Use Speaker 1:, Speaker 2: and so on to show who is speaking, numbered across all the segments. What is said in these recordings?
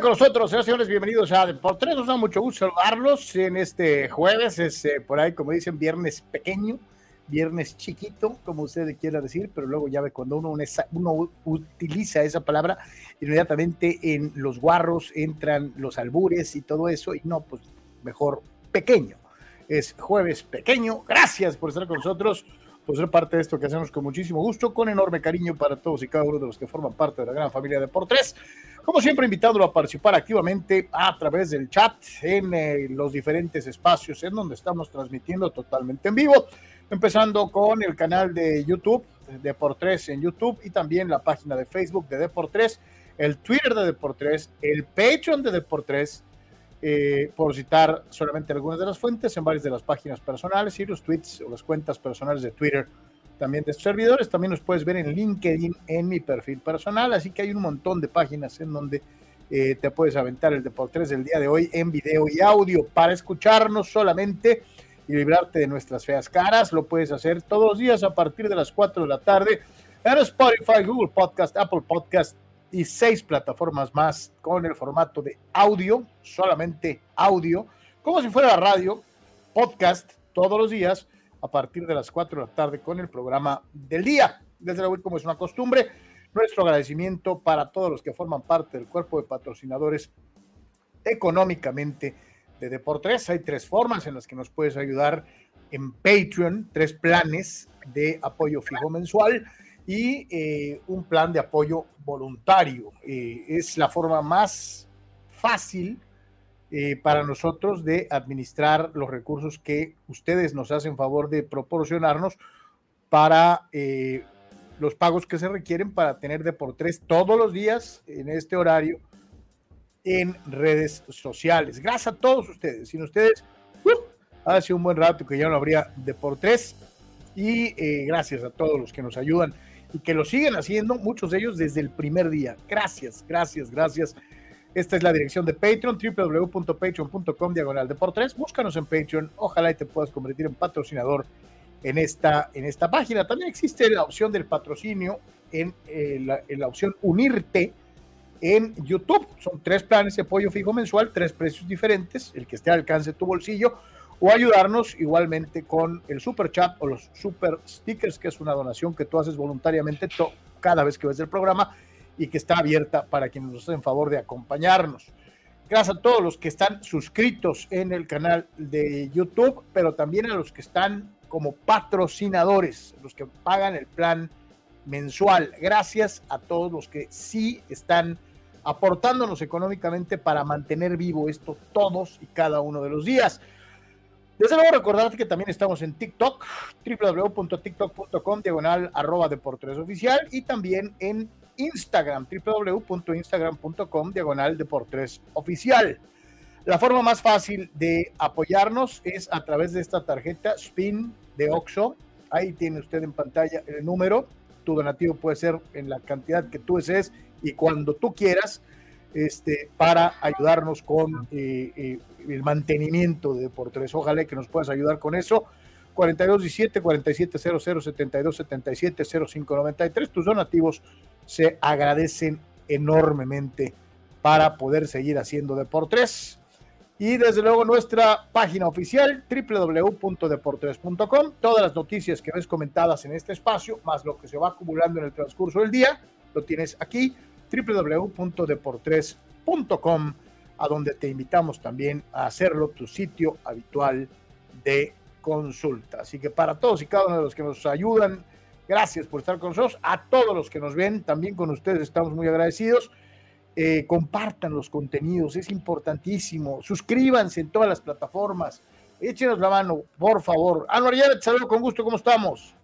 Speaker 1: Con nosotros, señores, señores, bienvenidos a Deportes. Nos da mucho gusto saludarlos en este jueves, es eh, por ahí, como dicen, viernes pequeño, viernes chiquito, como usted quiera decir, pero luego ya ve cuando uno, uno utiliza esa palabra, inmediatamente en los guarros entran los albures y todo eso, y no, pues mejor pequeño. Es jueves pequeño. Gracias por estar con nosotros por ser parte de esto que hacemos con muchísimo gusto, con enorme cariño para todos y cada uno de los que forman parte de la gran familia de por tres. Como siempre, invitándolo a participar activamente a través del chat en eh, los diferentes espacios en donde estamos transmitiendo totalmente en vivo, empezando con el canal de YouTube de por tres en YouTube y también la página de Facebook de Deportes, el Twitter de Deportes, el Patreon de Deportes eh, por citar solamente algunas de las fuentes en varias de las páginas personales y los tweets o las cuentas personales de Twitter también de estos servidores. También nos puedes ver en LinkedIn en mi perfil personal, así que hay un montón de páginas en donde eh, te puedes aventar el Deportes del día de hoy en video y audio para escucharnos solamente y librarte de nuestras feas caras. Lo puedes hacer todos los días a partir de las 4 de la tarde en Spotify, Google Podcast, Apple Podcast, y seis plataformas más con el formato de audio, solamente audio, como si fuera radio, podcast todos los días a partir de las 4 de la tarde con el programa del día. Desde luego, como es una costumbre, nuestro agradecimiento para todos los que forman parte del cuerpo de patrocinadores económicamente de Deportes. Hay tres formas en las que nos puedes ayudar en Patreon, tres planes de apoyo fijo mensual y eh, un plan de apoyo voluntario. Eh, es la forma más fácil eh, para nosotros de administrar los recursos que ustedes nos hacen favor de proporcionarnos para los pagos que se requieren para tener de por tres todos los días en este horario en redes sociales. Gracias a todos ustedes. Sin ustedes, uh, hace un buen rato que ya no habría de por tres. Y gracias a todos los que nos ayudan y que lo siguen haciendo, muchos de ellos desde el primer día. Gracias, gracias, gracias. Esta es la dirección de Patreon, www.patreon.com diagonal de por tres. Búscanos en Patreon, ojalá y te puedas convertir en patrocinador en esta, en esta página. También existe la opción del patrocinio en, eh, la, en la opción unirte en YouTube. Son tres planes de apoyo fijo mensual, tres precios diferentes, el que esté al alcance de tu bolsillo o ayudarnos igualmente con el super chat o los super stickers, que es una donación que tú haces voluntariamente cada vez que ves el programa y que está abierta para quienes nos hacen favor de acompañarnos. Gracias a todos los que están suscritos en el canal de YouTube, pero también a los que están como patrocinadores, los que pagan el plan mensual. Gracias a todos los que sí están aportándonos económicamente para mantener vivo esto todos y cada uno de los días. Desde luego recordarte que también estamos en TikTok, www.tiktok.com, diagonal arroba oficial y también en Instagram, www.instagram.com, diagonal deportes oficial. La forma más fácil de apoyarnos es a través de esta tarjeta SPIN de OXO. Ahí tiene usted en pantalla el número. Tu donativo puede ser en la cantidad que tú desees y cuando tú quieras este, para ayudarnos con eh, eh, el mantenimiento de Deportes. Ojalá que nos puedas ayudar con eso. 4217 4700 7277 0593. Tus donativos se agradecen enormemente para poder seguir haciendo Deportes. Y desde luego nuestra página oficial www.deportes.com. Todas las noticias que ves comentadas en este espacio, más lo que se va acumulando en el transcurso del día, lo tienes aquí www.deportres.com, a donde te invitamos también a hacerlo tu sitio habitual de consulta. Así que para todos y cada uno de los que nos ayudan, gracias por estar con nosotros. A todos los que nos ven, también con ustedes estamos muy agradecidos. Eh, compartan los contenidos, es importantísimo. Suscríbanse en todas las plataformas. Échenos la mano, por favor. Anuar te saludo con gusto, ¿cómo estamos?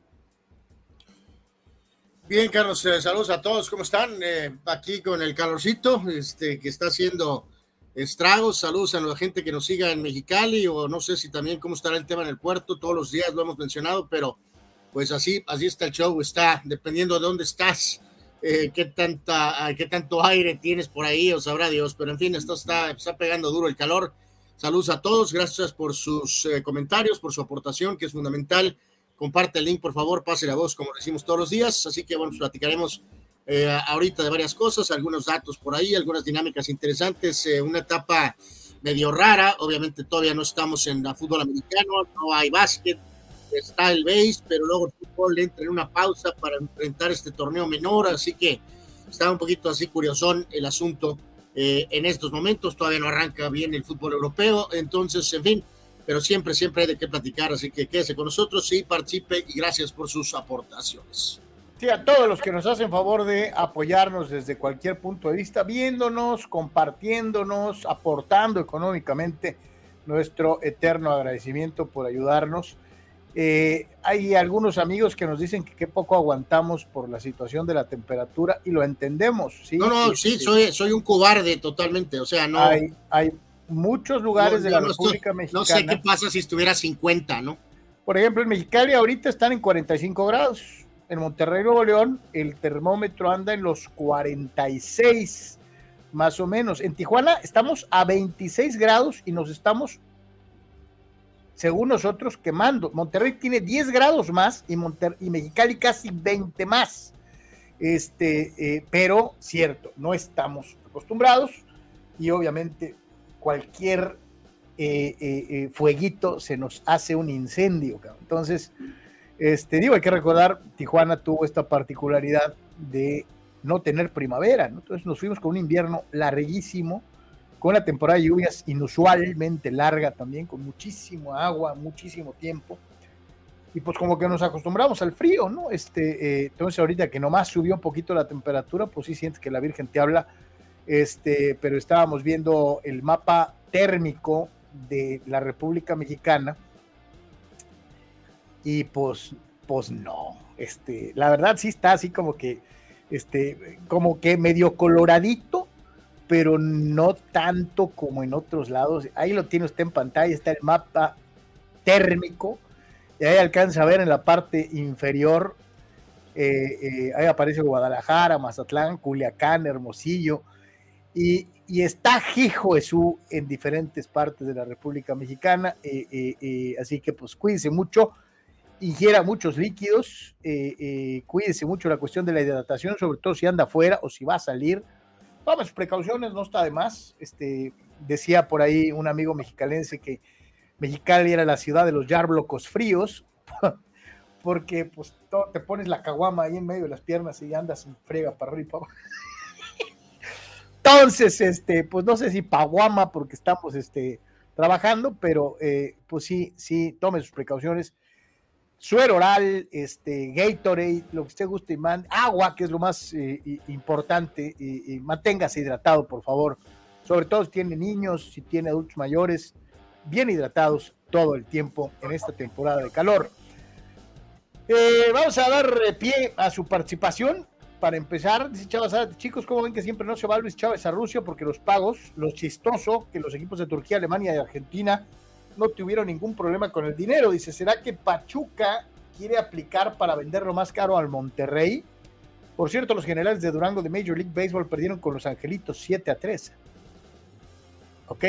Speaker 2: Bien, Carlos, eh, saludos a todos, ¿cómo están? Eh, aquí con el calorcito, este, que está haciendo estragos, saludos a la gente que nos siga en Mexicali, o no sé si también cómo estará el tema en el puerto, todos los días lo hemos mencionado, pero pues así, así está el show, está dependiendo de dónde estás, eh, qué, tanta, qué tanto aire tienes por ahí, o sabrá Dios, pero en fin, esto está, está pegando duro el calor. Saludos a todos, gracias por sus comentarios, por su aportación, que es fundamental comparte el link, por favor, pase la voz, como decimos todos los días. Así que, bueno, pues platicaremos eh, ahorita de varias cosas, algunos datos por ahí, algunas dinámicas interesantes, eh, una etapa medio rara. Obviamente, todavía no estamos en la fútbol americano, no hay básquet, está el base, pero luego el fútbol entra en una pausa para enfrentar este torneo menor. Así que está un poquito así curiosón el asunto eh, en estos momentos. Todavía no arranca bien el fútbol europeo. Entonces, en fin pero siempre, siempre hay de qué platicar, así que quédese con nosotros, sí, participe y gracias por sus aportaciones.
Speaker 1: Sí, a todos los que nos hacen favor de apoyarnos desde cualquier punto de vista, viéndonos, compartiéndonos, aportando económicamente, nuestro eterno agradecimiento por ayudarnos. Eh, hay algunos amigos que nos dicen que qué poco aguantamos por la situación de la temperatura y lo entendemos. ¿sí?
Speaker 2: No, no, sí, soy, soy un cobarde totalmente, o sea, no.
Speaker 1: Hay, hay muchos lugares de la República Mexicana.
Speaker 2: No sé qué pasa si estuviera 50, ¿no?
Speaker 1: Por ejemplo, en Mexicali ahorita están en 45 grados. En Monterrey, Nuevo León, el termómetro anda en los 46, más o menos. En Tijuana estamos a 26 grados y nos estamos, según nosotros, quemando. Monterrey tiene 10 grados más y, y Mexicali casi 20 más. Este, eh, pero cierto, no estamos acostumbrados y obviamente cualquier eh, eh, fueguito se nos hace un incendio. Entonces, este, digo, hay que recordar, Tijuana tuvo esta particularidad de no tener primavera, entonces nos fuimos con un invierno larguísimo, con una temporada de lluvias inusualmente larga también, con muchísimo agua, muchísimo tiempo, y pues como que nos acostumbramos al frío, ¿no? Este, entonces ahorita que nomás subió un poquito la temperatura, pues sí sientes que la Virgen te habla este, pero estábamos viendo el mapa térmico de la República Mexicana y pues, pues no, este, la verdad sí está así como que, este, como que medio coloradito, pero no tanto como en otros lados. Ahí lo tiene usted en pantalla, está el mapa térmico, y ahí alcanza a ver en la parte inferior, eh, eh, ahí aparece Guadalajara, Mazatlán, Culiacán, Hermosillo, y, está Hijo Jesús en diferentes partes de la República Mexicana, eh, así que pues cuídense mucho, ingiera muchos líquidos, cuídense mucho la cuestión de la hidratación, sobre todo si anda afuera o si va a salir, tome sus precauciones, no está de más, este, decía por ahí un amigo mexicalense que Mexicali era la ciudad de los yarblocos fríos, porque pues te pones la caguama ahí en medio de las piernas y andas en frega para arriba entonces, este, pues no sé si Paguama, porque estamos este, trabajando, pero eh, pues sí, sí, tome sus precauciones. Suero oral, este, Gatorade, lo que usted guste, man, agua, que es lo más eh, importante, y, manténgase hidratado, por favor. Sobre todo si tiene niños, si tiene adultos mayores, bien hidratados todo el tiempo en esta temporada de calor. Eh, vamos a dar pie a su participación. Para empezar, dice Chávez, chicos, ¿cómo ven que siempre no se va Luis Chávez a Rusia? Porque los pagos, lo chistoso que los equipos de Turquía, Alemania y Argentina no tuvieron ningún problema con el dinero. Dice, ¿será que Pachuca quiere aplicar para venderlo más caro al Monterrey? Por cierto, los generales de Durango de Major League Baseball perdieron con los Angelitos 7 a 3. ¿Ok?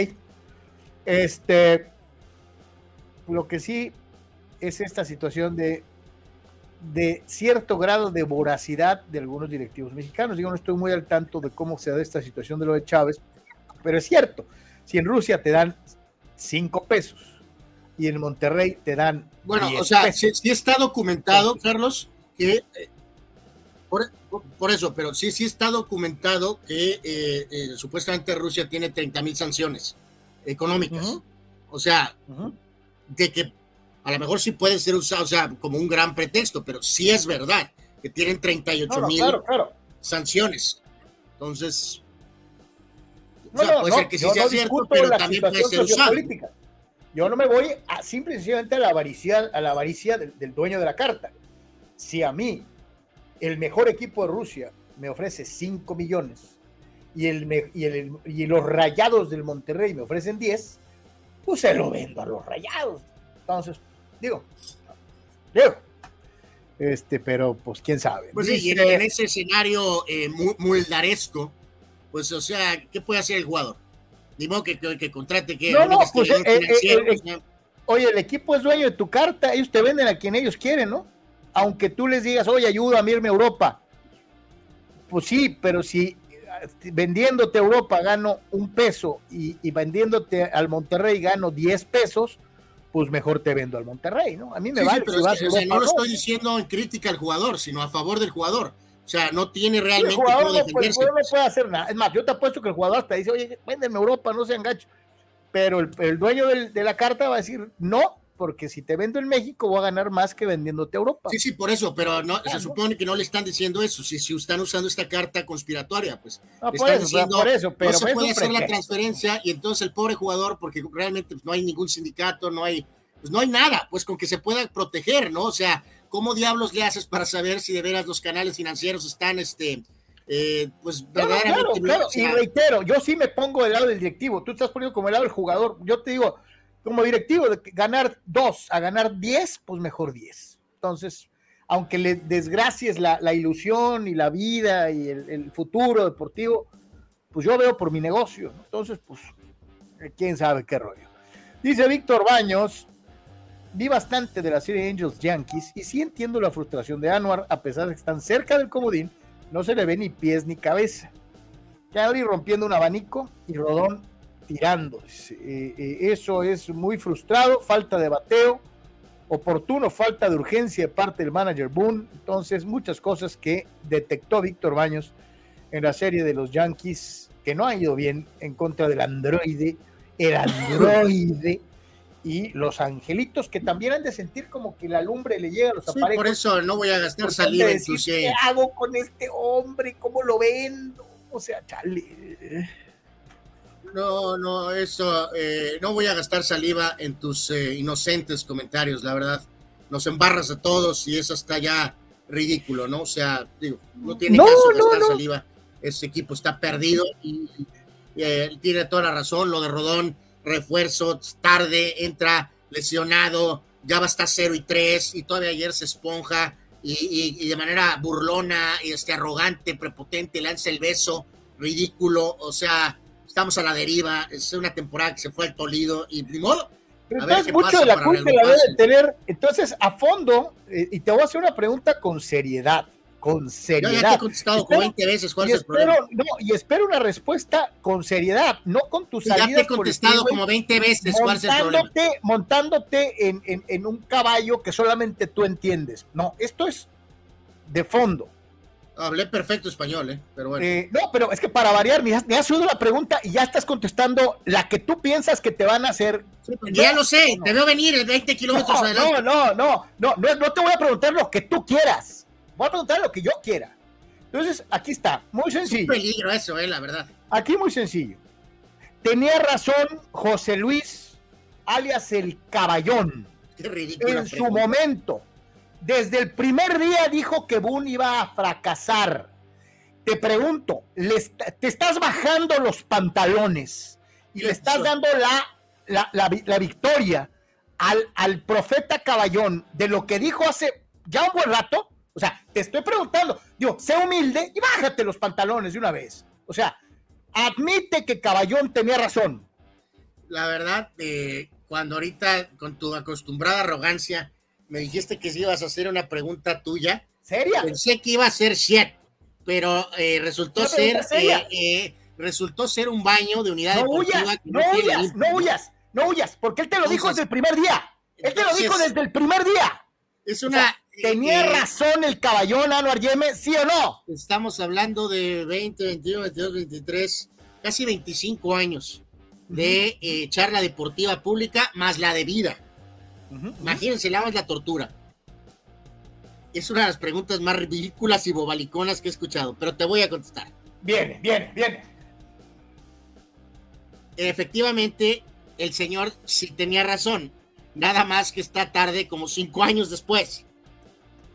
Speaker 1: Este, lo que sí es esta situación de, de cierto grado de voracidad de algunos directivos mexicanos. Digo, no estoy muy al tanto de cómo se da esta situación de lo de Chávez, pero es cierto, si en Rusia te dan cinco pesos y en Monterrey te dan.
Speaker 2: Bueno, o sea, sí, está documentado, Carlos, que. Eh, por, eso, pero sí, sí está documentado que eh, eh, supuestamente Rusia tiene 30 mil sanciones económicas. O sea, de que a lo mejor sí puede ser usado, o sea, como un gran pretexto, pero sí es verdad que tienen 38 mil sanciones. Entonces,
Speaker 1: puede ser que sí sea cierto, pero también puede ser usado. Yo no me voy a, simplemente a la avaricia, a la avaricia del, dueño de la carta. Si a mí el mejor equipo de Rusia me ofrece 5 millones y, el, y, el, y los rayados del Monterrey me ofrecen 10, pues se lo vendo a los rayados. Entonces, digo, digo, este, pero pues quién sabe.
Speaker 2: Pues sí, en, ese escenario eh, muy, daresco, pues o sea, ¿qué puede hacer el jugador? Ni modo que, que, contrate que...
Speaker 1: No, no, pues, eh, eh, oye, el equipo es dueño de tu carta, ellos te venden a quien ellos quieren, ¿no? Aunque tú les digas, oye, ayúdame a irme a Europa. Pues sí, pero si vendiéndote a Europa gano un peso y, vendiéndote al Monterrey gano 10 pesos, pues mejor te vendo al Monterrey, ¿no? A mí me vale.
Speaker 2: no lo estoy diciendo en crítica al jugador, sino a favor del jugador. O sea, no tiene realmente el
Speaker 1: jugador, no, puede, el jugador no puede hacer nada. Es más, yo te apuesto que el jugador hasta dice, oye, véndeme Europa, no sean gachos. Pero el, dueño de la carta va a decir, no, porque si te vendo en México voy a ganar más que vendiéndote a Europa.
Speaker 2: Sí, sí, por eso, pero no, se supone que no le están diciendo eso, si, si están usando esta carta conspiratoria, pues
Speaker 1: no, por, eso, diciendo, por eso, pero
Speaker 2: no se puede hacer la transferencia y entonces el pobre jugador, porque realmente pues, no hay ningún sindicato, no hay, pues no hay nada, pues con que se pueda proteger, ¿no? O sea, ¿cómo diablos le haces para saber si de veras los canales financieros están, este, eh, pues verdaderamente...
Speaker 1: Claro, claro, y reitero, yo sí me pongo del lado del directivo, tú estás poniendo como el lado del jugador, yo te digo, como directivo, de ganar dos a ganar diez, pues mejor diez. Entonces, aunque le desgracies la, ilusión y la vida y el, futuro deportivo, pues yo veo por mi negocio. Entonces, pues, eh, quién sabe qué rollo. Dice Víctor Baños, vi bastante de la serie Angels Yankees y sí entiendo la frustración de Anwar, a pesar de que están cerca del comodín, no se le ve ni pies ni cabeza. Cabri rompiendo un abanico y Rodón tirando. Eh, eh, eso es muy frustrado, falta de bateo, oportuno, falta de urgencia de parte del manager Boone. Entonces, muchas cosas que detectó Víctor Baños en la serie de los Yankees, que no ha ido bien en contra del androide, el androide. Y los angelitos que también han de sentir como que la lumbre le llega a los sí,
Speaker 2: Por eso no voy a gastar saliva en
Speaker 1: ¿Qué hago con este hombre? ¿Cómo lo vendo? O sea, chale.
Speaker 2: No, no, eso, eh, no voy a gastar saliva en tus eh, inocentes comentarios, la verdad. Nos embarras a todos y eso está ya ridículo, ¿no? O sea, digo, no tiene caso gastar saliva. Ese equipo está perdido y, eh, tiene toda la razón. Lo de Rodón, refuerzo, tarde, entra lesionado, ya va a estar 0 y 3 y todavía ayer se esponja y, y de manera burlona, y este, arrogante, prepotente, lanza el beso, ridículo, o sea estamos a la deriva, es una temporada que se fue al Tolido y ni modo.
Speaker 1: entonces mucho de la culpa la debe tener, entonces a fondo, eh, y te voy a hacer una pregunta con seriedad, con seriedad.
Speaker 2: Ya te he contestado espero, 20 veces cuál es el problema.
Speaker 1: No, y espero una respuesta con seriedad, no con tus salidas.
Speaker 2: Ya te he contestado como 20 veces cuál es el problema.
Speaker 1: Montándote en, en, en un caballo que solamente tú entiendes. No, esto es de fondo.
Speaker 2: Hablé perfecto español, ¿eh? Pero bueno. Eh,
Speaker 1: no, pero es que para variar, me has, me has la pregunta y ya estás contestando la que tú piensas que te van a hacer.
Speaker 2: ya lo sé, te veo venir 20 kilómetros
Speaker 1: no,
Speaker 2: adelante.
Speaker 1: No, no, no, no, no, te voy a preguntar lo que tú quieras. Voy a preguntar lo que yo quiera. Entonces, aquí está, muy sencillo. Es
Speaker 2: un peligro eso, eh, la verdad.
Speaker 1: Aquí muy sencillo. Tenía razón José Luis, alias el Caballón.
Speaker 2: Qué ridículo.
Speaker 1: En su momento desde el primer día dijo que Boone iba a fracasar. Te pregunto, te estás bajando los pantalones y le estás dando la, la, victoria al, al, profeta Caballón de lo que dijo hace ya un buen rato. O sea, te estoy preguntando, digo, sé humilde y bájate los pantalones de una vez. O sea, admite que Caballón tenía razón.
Speaker 2: La verdad, eh, cuando ahorita con tu acostumbrada arrogancia me dijiste que si ibas a hacer una pregunta tuya.
Speaker 1: ¿Seria?
Speaker 2: Pensé que iba a ser shit, pero eh, resultó ser eh, resultó ser un baño de unidad
Speaker 1: no Huyas, no, huyas, no huyas, no huyas, porque él te lo dijo desde el primer día. Él te lo dijo desde el primer día.
Speaker 2: Es una.
Speaker 1: ¿Tenía razón el caballón Anuar Yeme, sí o no?
Speaker 2: Estamos hablando de 20, 21, 22, 23, casi 25 años de charla deportiva pública más la de vida. Imagínense, le la tortura. Es una de las preguntas más ridículas y bobaliconas que he escuchado, pero te voy a contestar.
Speaker 1: Viene, viene, viene.
Speaker 2: Efectivamente, el señor sí tenía razón. Nada más que está tarde, como cinco años después.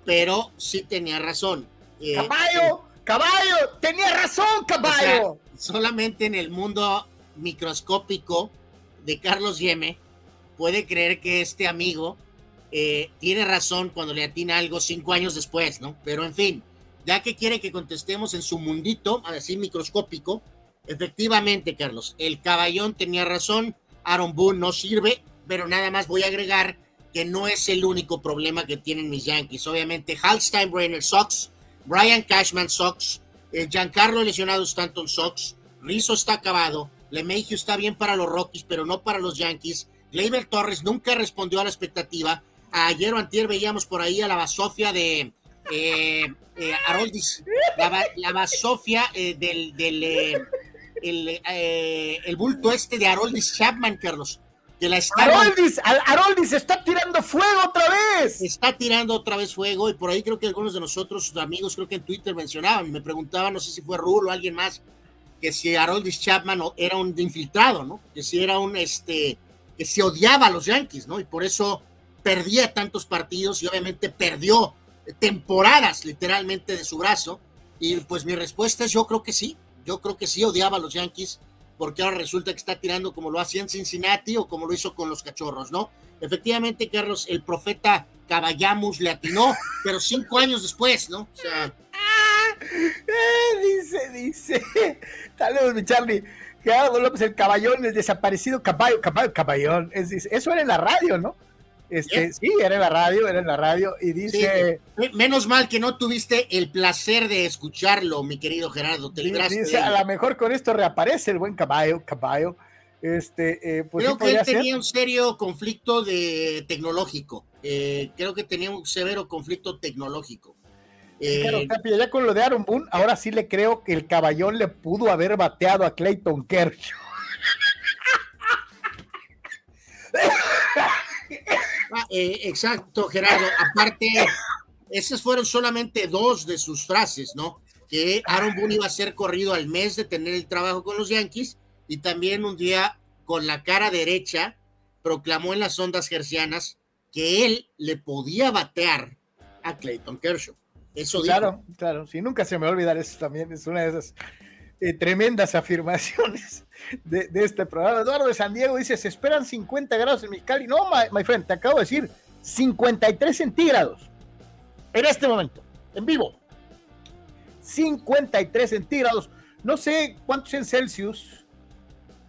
Speaker 2: Pero sí tenía razón.
Speaker 1: Eh, caballo, caballo, tenía razón, caballo.
Speaker 2: solamente en el mundo microscópico de Carlos Yeme puede creer que este amigo eh, tiene razón cuando le atina algo cinco años después, ¿no? Pero en fin, ya que quiere que contestemos en su mundito, a decir microscópico, efectivamente, Carlos, el caballón tenía razón, Aaron Boone no sirve, pero nada más voy a agregar que no es el único problema que tienen mis Yankees. Obviamente, Hal Steinbrenner Sox, Brian Cashman Sox, eh, Giancarlo lesionado Stanton Sox, Rizzo está acabado, LeMahieu está bien para los Rockies, pero no para los Yankees, Gleyber Torres nunca respondió a la expectativa. Ayer o antier veíamos por ahí a la basofia de eh, eh, Aroldis, la, basofia eh, del, del el, bulto este de Aroldis Chapman, Carlos. Que la
Speaker 1: Aroldis está tirando fuego otra vez.
Speaker 2: Está tirando otra vez fuego y por ahí creo que algunos de nosotros, sus amigos, creo que en Twitter mencionaban, me preguntaban, no sé si fue Rulo o alguien más, que si Aroldis Chapman era un infiltrado, ¿no? Que si era un este que se odiaba a los Yankees, ¿no? Y por eso perdía tantos partidos y obviamente perdió temporadas literalmente de su brazo. Y pues mi respuesta es yo creo que sí, yo creo que sí odiaba a los Yankees porque ahora resulta que está tirando como lo hacía en Cincinnati o como lo hizo con los cachorros, ¿no? Efectivamente, Carlos, el profeta Caballamus le atinó, pero cinco años después, ¿no? O sea...
Speaker 1: Eh, dice, dice. Saludos, mi Charlie. Gerardo López, el caballón, el desaparecido caballo, caballo, caballón. eso era en la radio, ¿no? Este, sí, era en la radio, era en la radio, y dice...
Speaker 2: menos mal que no tuviste el placer de escucharlo, mi querido Gerardo. Te
Speaker 1: dice, a lo mejor con esto reaparece el buen caballo, caballo. Este, eh, pues
Speaker 2: creo que él tenía un serio conflicto de tecnológico. Eh, creo que tenía un severo conflicto tecnológico.
Speaker 1: Eh, ya con lo de Aaron Boone, ahora sí le creo que el caballón le pudo haber bateado a Clayton Kershaw.
Speaker 2: Eh, exacto, Gerardo. Aparte, esas fueron solamente dos de sus frases, ¿no? Que Aaron Boone iba a ser corrido al mes de tener el trabajo con los Yankees y también un día con la cara derecha proclamó en las ondas gercianas que él le podía batear a Clayton Kershaw. Eso
Speaker 1: claro, claro, sí, nunca se me va a olvidar eso también, es una de esas eh, tremendas afirmaciones de, este programa. Eduardo de San Diego dice, se esperan 50 grados en Mexicali. No, my, friend, te acabo de decir, 53 centígrados en este momento, en vivo. 53 centígrados. No sé cuántos en Celsius,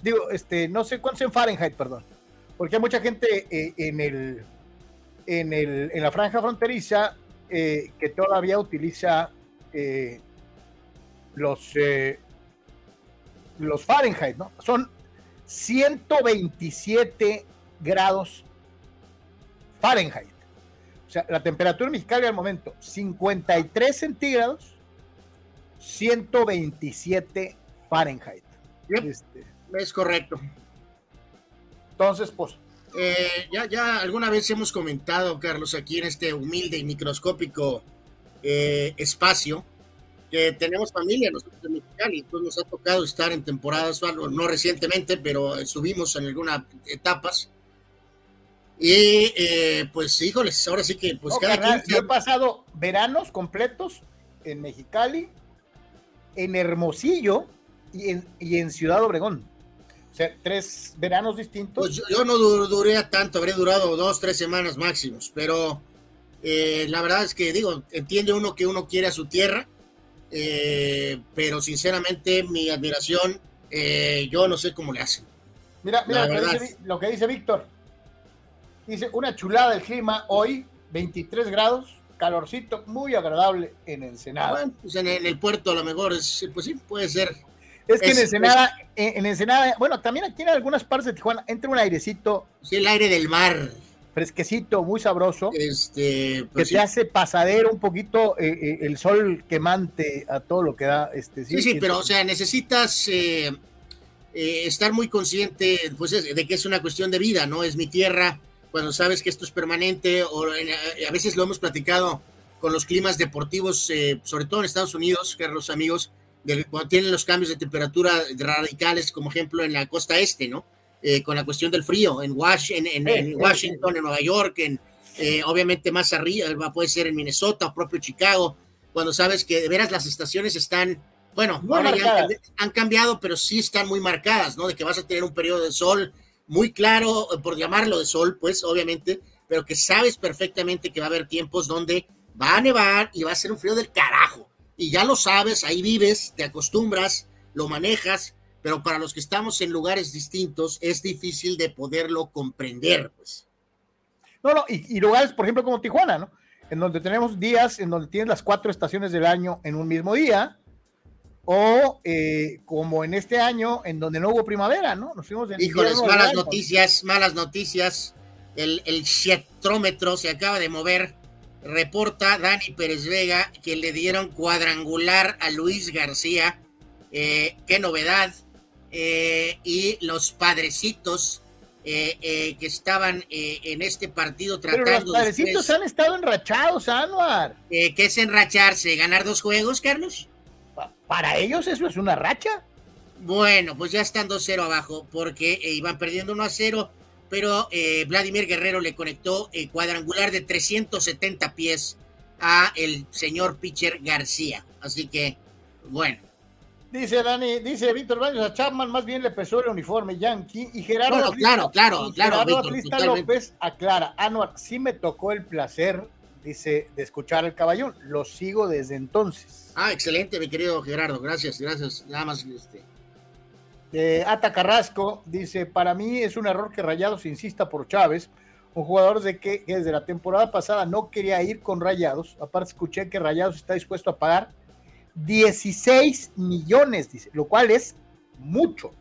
Speaker 1: digo, este, no sé cuántos en Fahrenheit, perdón, porque hay mucha gente eh, en el en, el, en la franja fronteriza eh, que todavía utiliza eh, los, los Fahrenheit, ¿no? Son 127 grados Fahrenheit. O sea, la temperatura mexicana al momento, 53 centígrados 127 Fahrenheit.
Speaker 2: Este, es correcto.
Speaker 1: Entonces, pues.
Speaker 2: Eh, ya, ya alguna vez hemos comentado, Carlos, aquí en este humilde y microscópico eh, espacio, que tenemos familia nosotros en Mexicali, entonces nos ha tocado estar en temporadas, no recientemente, pero estuvimos en algunas etapas. Y eh, pues, híjoles, ahora sí que, pues
Speaker 1: cada Yo he pasado veranos completos en Mexicali, en Hermosillo y en, y en Ciudad Obregón. O sea, tres veranos distintos.
Speaker 2: Pues yo, no duré tanto, habría durado dos, tres semanas máximos, pero eh, la verdad es que digo, entiende uno que uno quiere a su tierra, eh, pero sinceramente mi admiración, eh, yo no sé cómo le hacen.
Speaker 1: Mira, mira lo que, dice, Víctor. Dice, una chulada del clima hoy, 23 grados, calorcito, muy agradable en Ensenada.
Speaker 2: Bueno, pues en, el puerto a lo mejor, es, pues sí, puede ser.
Speaker 1: Es que en Ensenada, en Ensenada, bueno, también aquí en algunas partes de Tijuana entra un airecito.
Speaker 2: Sí, el aire del mar
Speaker 1: fresquecito, muy sabroso,
Speaker 2: este,
Speaker 1: pues que te hace pasadero un poquito eh, eh, el sol quemante a todo lo que da. Este,
Speaker 2: sí, sí, pero o sea, necesitas eh, estar muy consciente pues, de que es una cuestión de vida, ¿no? Es mi tierra, cuando sabes que esto es permanente, o a veces lo hemos platicado con los climas deportivos, sobre todo en Estados Unidos, Carlos amigos, de, cuando tienen los cambios de temperatura radicales, como ejemplo en la costa este, ¿no? Eh, con la cuestión del frío, en, Washington, en, Washington, en Nueva York, en, eh, obviamente más arriba, puede ser en Minnesota o propio Chicago, cuando sabes que de veras las estaciones están, bueno, ahora ya han, cambiado, pero sí están muy marcadas, ¿no? De que vas a tener un periodo de sol muy claro, eh, por llamarlo de sol, pues obviamente, pero que sabes perfectamente que va a haber tiempos donde va a nevar y va a ser un frío del carajo. Y ya lo sabes, ahí vives, te acostumbras, lo manejas, pero para los que estamos en lugares distintos es difícil de poderlo comprender. Pues.
Speaker 1: No, no, y, lugares, por ejemplo, como Tijuana, ¿no? En donde tenemos días en donde tienes las cuatro estaciones del año en un mismo día, o eh, como en este año, en donde no hubo primavera, ¿no?
Speaker 2: Nos fuimos Híjoles, malas noticias, malas noticias. El, el se acaba de mover. Reporta Dani Pérez Vega que le dieron cuadrangular a Luis García. Eh, qué novedad. Eh, y los padrecitos eh, eh, que estaban en este partido tratando. Pero
Speaker 1: los padrecitos han estado enrachados, Anuar.
Speaker 2: ¿Qué es enracharse? ¿Ganar dos juegos, Carlos?
Speaker 1: para ellos eso es una racha.
Speaker 2: Bueno, pues ya están 2-0 abajo porque iban perdiendo 1 0, pero Vladimir Guerrero le conectó cuadrangular de 370 pies a el señor pitcher García. Así que, bueno,
Speaker 1: Dice Dani, dice Víctor Baños a Chapman, más bien le pesó el uniforme Yankee y Gerardo.
Speaker 2: claro, claro, claro.
Speaker 1: Gerardo López aclara, Anuar, sí me tocó el placer, dice, de escuchar el caballón. Lo sigo desde entonces.
Speaker 2: Ah, excelente, mi querido Gerardo. Gracias, gracias. Nada más este.
Speaker 1: Eh, Ata Carrasco dice: Para mí es un error que Rayados insista por Chávez, un jugador de que desde la temporada pasada no quería ir con Rayados. Aparte, escuché que Rayados está dispuesto a pagar 16 millones, dice, lo cual es mucho.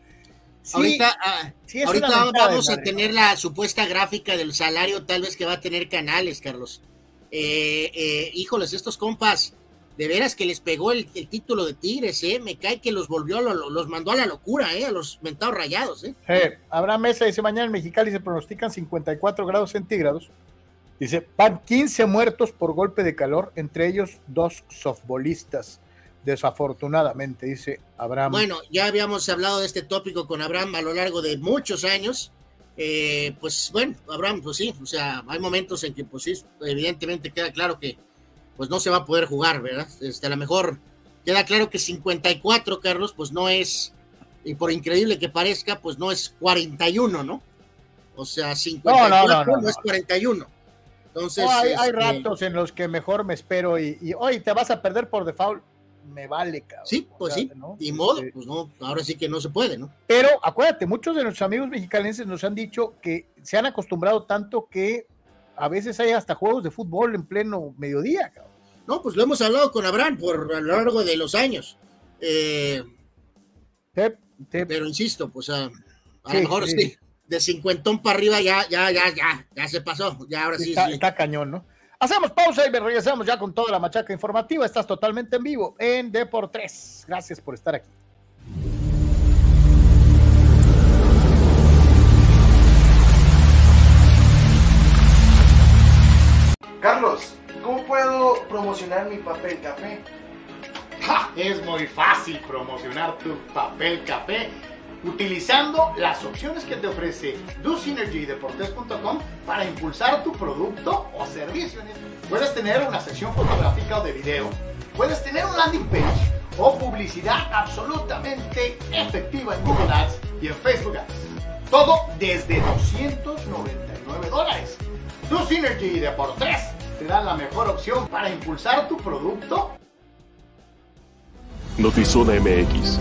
Speaker 2: ahorita ah, vamos a tener la supuesta gráfica del salario, tal vez que va a tener canales, Carlos. Eh, eh, híjoles, estos compas, de veras que les pegó el, título de Tigres, ¿eh? Me cae que los volvió, los mandó a la locura, ¿eh? A los mentados rayados, ¿eh?
Speaker 1: eh Abraham Mesa dice, mañana en Mexicali se pronostican 54 grados centígrados. Dice, van 15 muertos por golpe de calor, entre ellos dos softbolistas desafortunadamente, dice Abraham.
Speaker 2: Bueno, ya habíamos hablado de este tópico con Abraham a lo largo de muchos años. Eh, pues bueno, Abraham, pues sí, o sea, hay momentos en que pues sí, evidentemente queda claro que pues no se va a poder jugar, ¿verdad? Este, a lo mejor queda claro que 54, Carlos, pues no es, y por increíble que parezca, pues no es 41, ¿no? O sea, 54 no, es 41. Entonces,
Speaker 1: hay, hay, este ratos en los que mejor me espero y, y hoy te vas a perder por default me vale, cabrón.
Speaker 2: Sí, pues sí, y modo, pues no, ahora sí que no se puede, ¿no?
Speaker 1: Pero acuérdate, muchos de nuestros amigos mexicanos nos han dicho que se han acostumbrado tanto que a veces hay hasta juegos de fútbol en pleno mediodía, cabrón.
Speaker 2: No, pues lo hemos hablado con Abraham por a lo largo de los años. Eh, pero insisto, pues a, lo mejor sí. de cincuentón para arriba ya, ya, ya, ya, ya se pasó, ya ahora sí.
Speaker 1: Está, está cañón, ¿no? Hacemos pausa y regresamos ya con toda la machaca informativa. Estás totalmente en vivo en Depor3. Gracias por estar aquí.
Speaker 3: Carlos, ¿cómo puedo promocionar mi papel café?
Speaker 1: Es muy fácil promocionar tu papel café utilizando las opciones que te ofrece DoSynergyDeportes.com para impulsar tu producto o servicio. Puedes tener una sección fotográfica o de video, puedes tener un landing page o publicidad absolutamente efectiva en Google Ads y en Facebook Ads. Todo desde 299 dólares. DoSynergy Deportes te da la mejor opción para impulsar tu producto.
Speaker 4: Notizona MX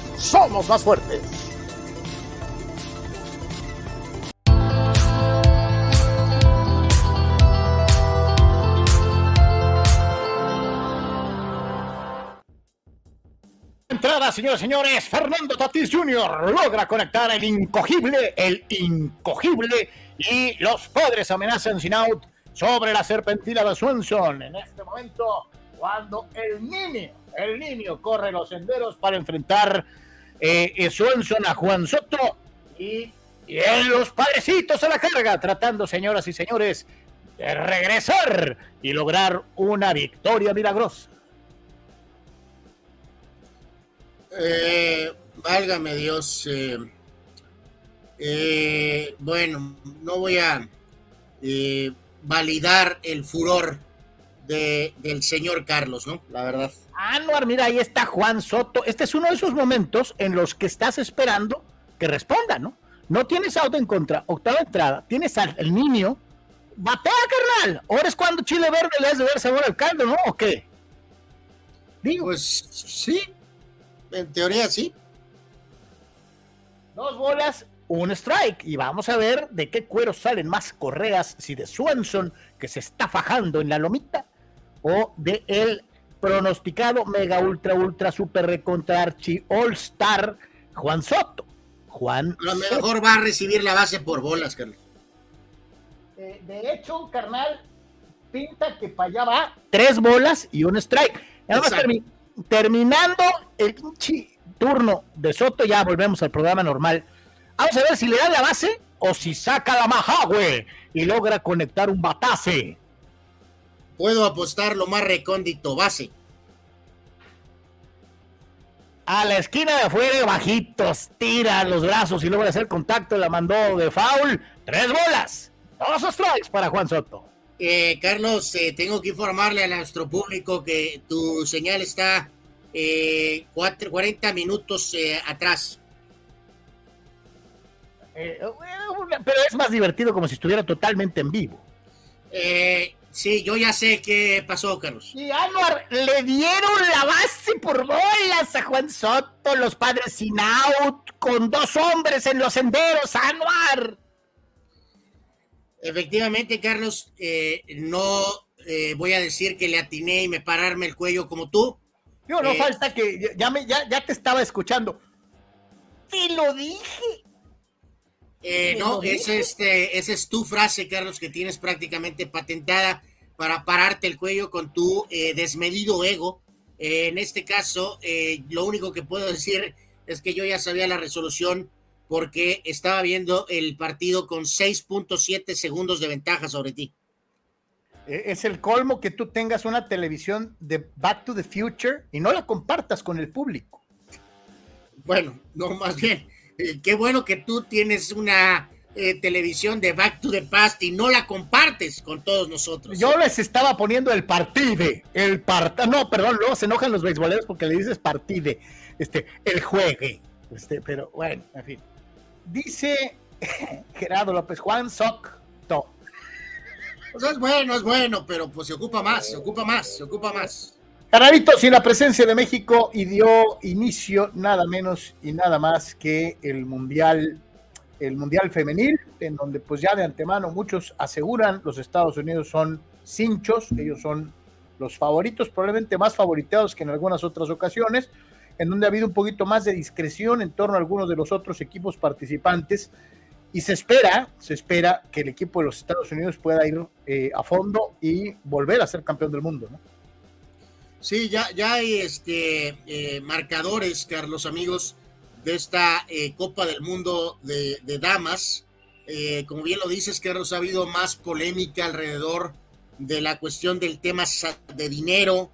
Speaker 1: somos más fuertes. Entrada, señores y señores, Fernando Tatis Jr. logra conectar el incogible, el incogible, y los padres amenazan sin out sobre la serpentina de Swanson. En este momento, cuando el niño el niño corre los senderos para enfrentar eh, Swanson a Juan Soto y, en los padrecitos a la carga, tratando, señoras y señores, de regresar y lograr una victoria milagrosa.
Speaker 2: Eh, válgame Dios. Eh, eh, bueno, no voy a validar el furor de, del señor Carlos, ¿no? La verdad.
Speaker 1: Anuar, mira, ahí está Juan Soto. Este es uno de esos momentos en los que estás esperando que responda, ¿no? No tienes auto en contra, octava entrada, tienes al el niño. Batea, carnal. Ahora es cuando Chile Verde le has de ver sabor al caldo, ¿no? ¿O qué?
Speaker 2: Digo. Pues sí, en teoría sí.
Speaker 1: Dos bolas, un strike. Y vamos a ver de qué cuero salen más correas, si de Swanson, que se está fajando en la lomita, o de el pronosticado mega ultra ultra super recontra archi all star Juan Soto. Juan.
Speaker 2: A lo mejor va a recibir la base por bolas, Carlos.
Speaker 1: Eh, de hecho, carnal, pinta que para allá va tres bolas y un strike. terminando el turno de Soto, ya volvemos al programa normal. Vamos a ver si le da la base o si saca la maja, güey, y logra conectar un batase.
Speaker 2: Puedo apostar lo más recóndito, base.
Speaker 1: A la esquina de afuera, bajitos, tira los brazos y luego de hacer contacto la mandó de foul. Tres bolas, dos strikes para Juan Soto.
Speaker 2: Eh, Carlos, eh, tengo que informarle a nuestro público que tu señal está eh, 40 minutos eh, atrás.
Speaker 1: Eh, pero es más divertido como si estuviera totalmente en vivo.
Speaker 2: Eh, sí, yo ya sé qué pasó, Carlos.
Speaker 1: Y Anuar, le dieron la base por bolas a Juan Soto, los padres sin out, con dos hombres en los senderos, Anuar.
Speaker 2: Efectivamente, Carlos, eh, no eh, voy a decir que le atiné y me pararme el cuello como tú.
Speaker 1: Yo no falta que ya, me, ya, ya te estaba escuchando. Te lo dije.
Speaker 2: Eh, no, es este, esa es tu frase, Carlos, que tienes prácticamente patentada para pararte el cuello con tu eh, desmedido ego. Eh, en este caso, lo único que puedo decir es que yo ya sabía la resolución porque estaba viendo el partido con 6.7 segundos de ventaja sobre ti.
Speaker 1: Es el colmo que tú tengas una televisión de Back to the Future y no la compartas con el público.
Speaker 2: Bueno, no, más bien eh, qué bueno que tú tienes una eh, televisión de Back to the Past y no la compartes con todos nosotros.
Speaker 1: Yo les estaba poniendo el partide, el part, no, perdón, luego se enojan los beisboleros porque le dices partide, este, el juegue, este, pero bueno, en fin. Dice Gerardo López Juan Soc To.
Speaker 2: Pues es bueno, es bueno, pero pues se ocupa más, se ocupa más, se ocupa más.
Speaker 1: Carabito, sin la presencia de México y dio inicio nada menos y nada más que el Mundial, el Mundial Femenil, en donde pues ya de antemano muchos aseguran los Estados Unidos son cinchos, ellos son los favoritos, probablemente más favoriteados que en algunas otras ocasiones, en donde ha habido un poquito más de discreción en torno a algunos de los otros equipos participantes y se espera, se espera que el equipo de los Estados Unidos pueda ir eh, a fondo y volver a ser campeón del mundo, ¿no?
Speaker 2: Sí, ya, ya hay este, eh, marcadores, Carlos, amigos, de esta eh, Copa del Mundo de, Damas. Eh, como bien lo dices, Carlos, ha habido más polémica alrededor de la cuestión del tema de dinero,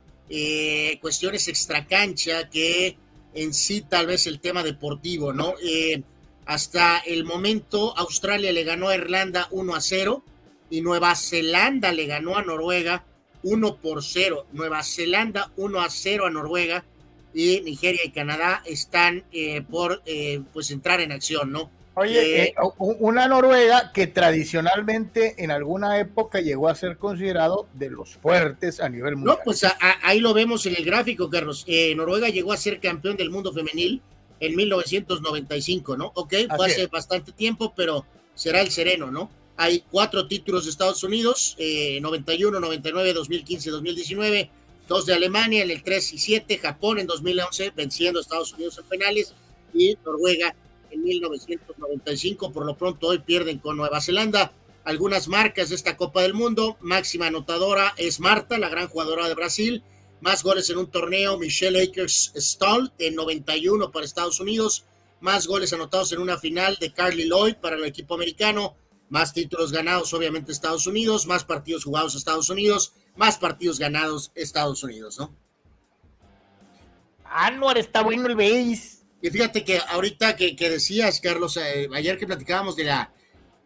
Speaker 2: cuestiones extracancha que en sí tal vez el tema deportivo, ¿no? Hasta el momento Australia le ganó a Irlanda 1 a 0 y Nueva Zelanda le ganó a Noruega 1 por 0. Nueva Zelanda 1 a 0 a Noruega y Nigeria y Canadá están eh, por eh, pues entrar en acción, ¿no?
Speaker 1: Oye,
Speaker 2: Eh,
Speaker 1: eh, una Noruega que tradicionalmente en alguna época llegó a ser considerado de los fuertes a nivel mundial.
Speaker 2: No, pues a- a- ahí lo vemos en el gráfico, Carlos. Eh, Noruega llegó a ser campeón del mundo femenil en 1995, ¿no? Ok, fue hace bastante tiempo, pero será el sereno, ¿no? Hay cuatro títulos de Estados Unidos, eh, 91, 99, 2015, 2019, dos de Alemania en el 3 y 7, Japón en 2011, venciendo a Estados Unidos en penales, y Noruega en 1995. Por lo pronto hoy pierden con Nueva Zelanda. Algunas marcas de esta Copa del Mundo, máxima anotadora es Marta, la gran jugadora de Brasil, más goles en un torneo, Michelle Akers Stoll en 91 para Estados Unidos, más goles anotados en una final de Carly Lloyd para el equipo americano, más títulos ganados obviamente Estados Unidos, más partidos jugados Estados Unidos, más partidos ganados Estados Unidos, ¿no?
Speaker 1: Anuar está bueno el base.
Speaker 2: Y fíjate que ahorita que, que decías, Carlos, eh, ayer que platicábamos de la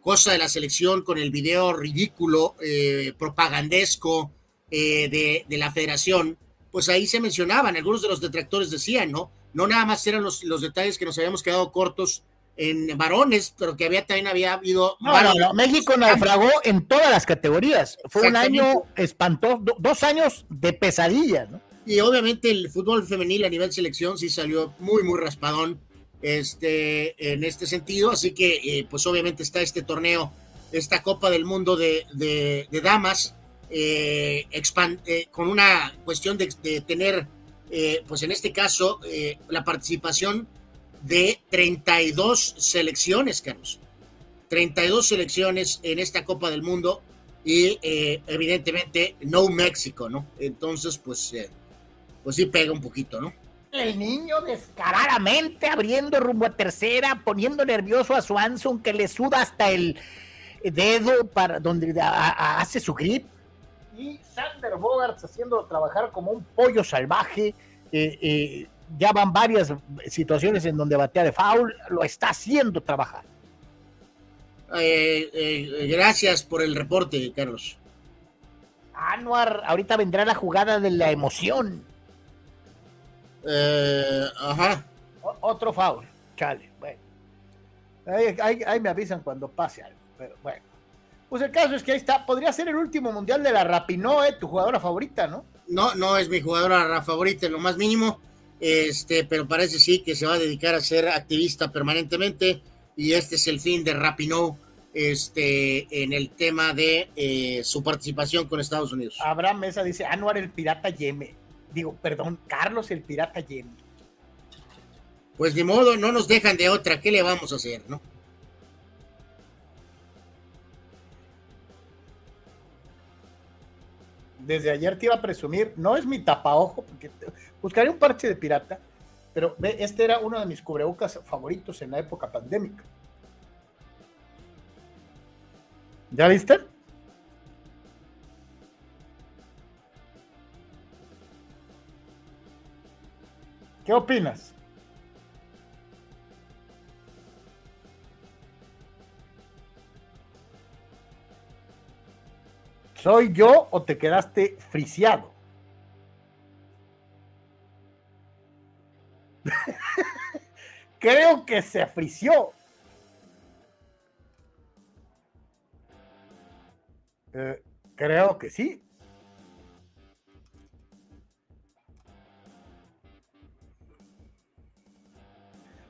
Speaker 2: cosa de la selección con el video ridículo, eh, propagandesco eh, de, de la federación, pues ahí se mencionaban, algunos de los detractores decían, ¿no? No nada más eran los, los detalles que nos habíamos quedado cortos en varones, pero que había también había habido
Speaker 1: No, no,
Speaker 2: varios-
Speaker 1: no, México naufragó en todas las categorías. Fue un año espantoso, do- dos años de pesadilla, ¿no?
Speaker 2: Y obviamente el fútbol femenil a nivel selección sí salió muy, muy raspadón este, en este sentido. Así que, eh, pues obviamente está este torneo, esta Copa del Mundo de, de- de Damas, eh, expan- eh, con una cuestión de, de tener, eh, pues en este caso, eh, la participación de 32 selecciones, Carlos. 32 selecciones en esta Copa del Mundo y eh, evidentemente no México, ¿no? Entonces, pues, eh, pues sí pega un poquito, ¿no?
Speaker 1: El niño descaradamente abriendo rumbo a tercera, poniendo nervioso a Swanson que le suda hasta el dedo para donde hace su grip. y Sander Bogarts haciéndolo trabajar como un pollo salvaje. Eh, eh, ya van varias situaciones en donde batea de foul, lo está haciendo trabajar.
Speaker 2: Eh, gracias por el reporte, Carlos.
Speaker 1: Anuar, ahorita vendrá la jugada de la emoción.
Speaker 2: ajá.
Speaker 1: otro foul, chale, bueno. Ahí, me avisan cuando pase algo, pero bueno. Pues el caso es que ahí está, podría ser el último mundial de la Rapinó, ¿eh? tu jugadora favorita, ¿no?
Speaker 2: No, no es mi jugadora favorita en lo más mínimo, este, pero parece sí que se va a dedicar a ser activista permanentemente y este es el fin de Rapinó este, en el tema de eh, su participación con Estados Unidos.
Speaker 1: Abraham Mesa dice, Anuar el pirata Yeme. Digo, perdón, Carlos el pirata Yeme.
Speaker 2: Pues de modo, no nos dejan de otra, ¿qué le vamos a hacer, no?
Speaker 1: Desde ayer te iba a presumir, no es mi tapaojo, porque buscaré un parche de pirata, pero ve, este era uno de mis cubrebocas favoritos en la época pandémica. ¿Ya viste? ¿Qué opinas? ¿Soy yo o te quedaste friciado? Creo que se frició. Eh, creo que sí.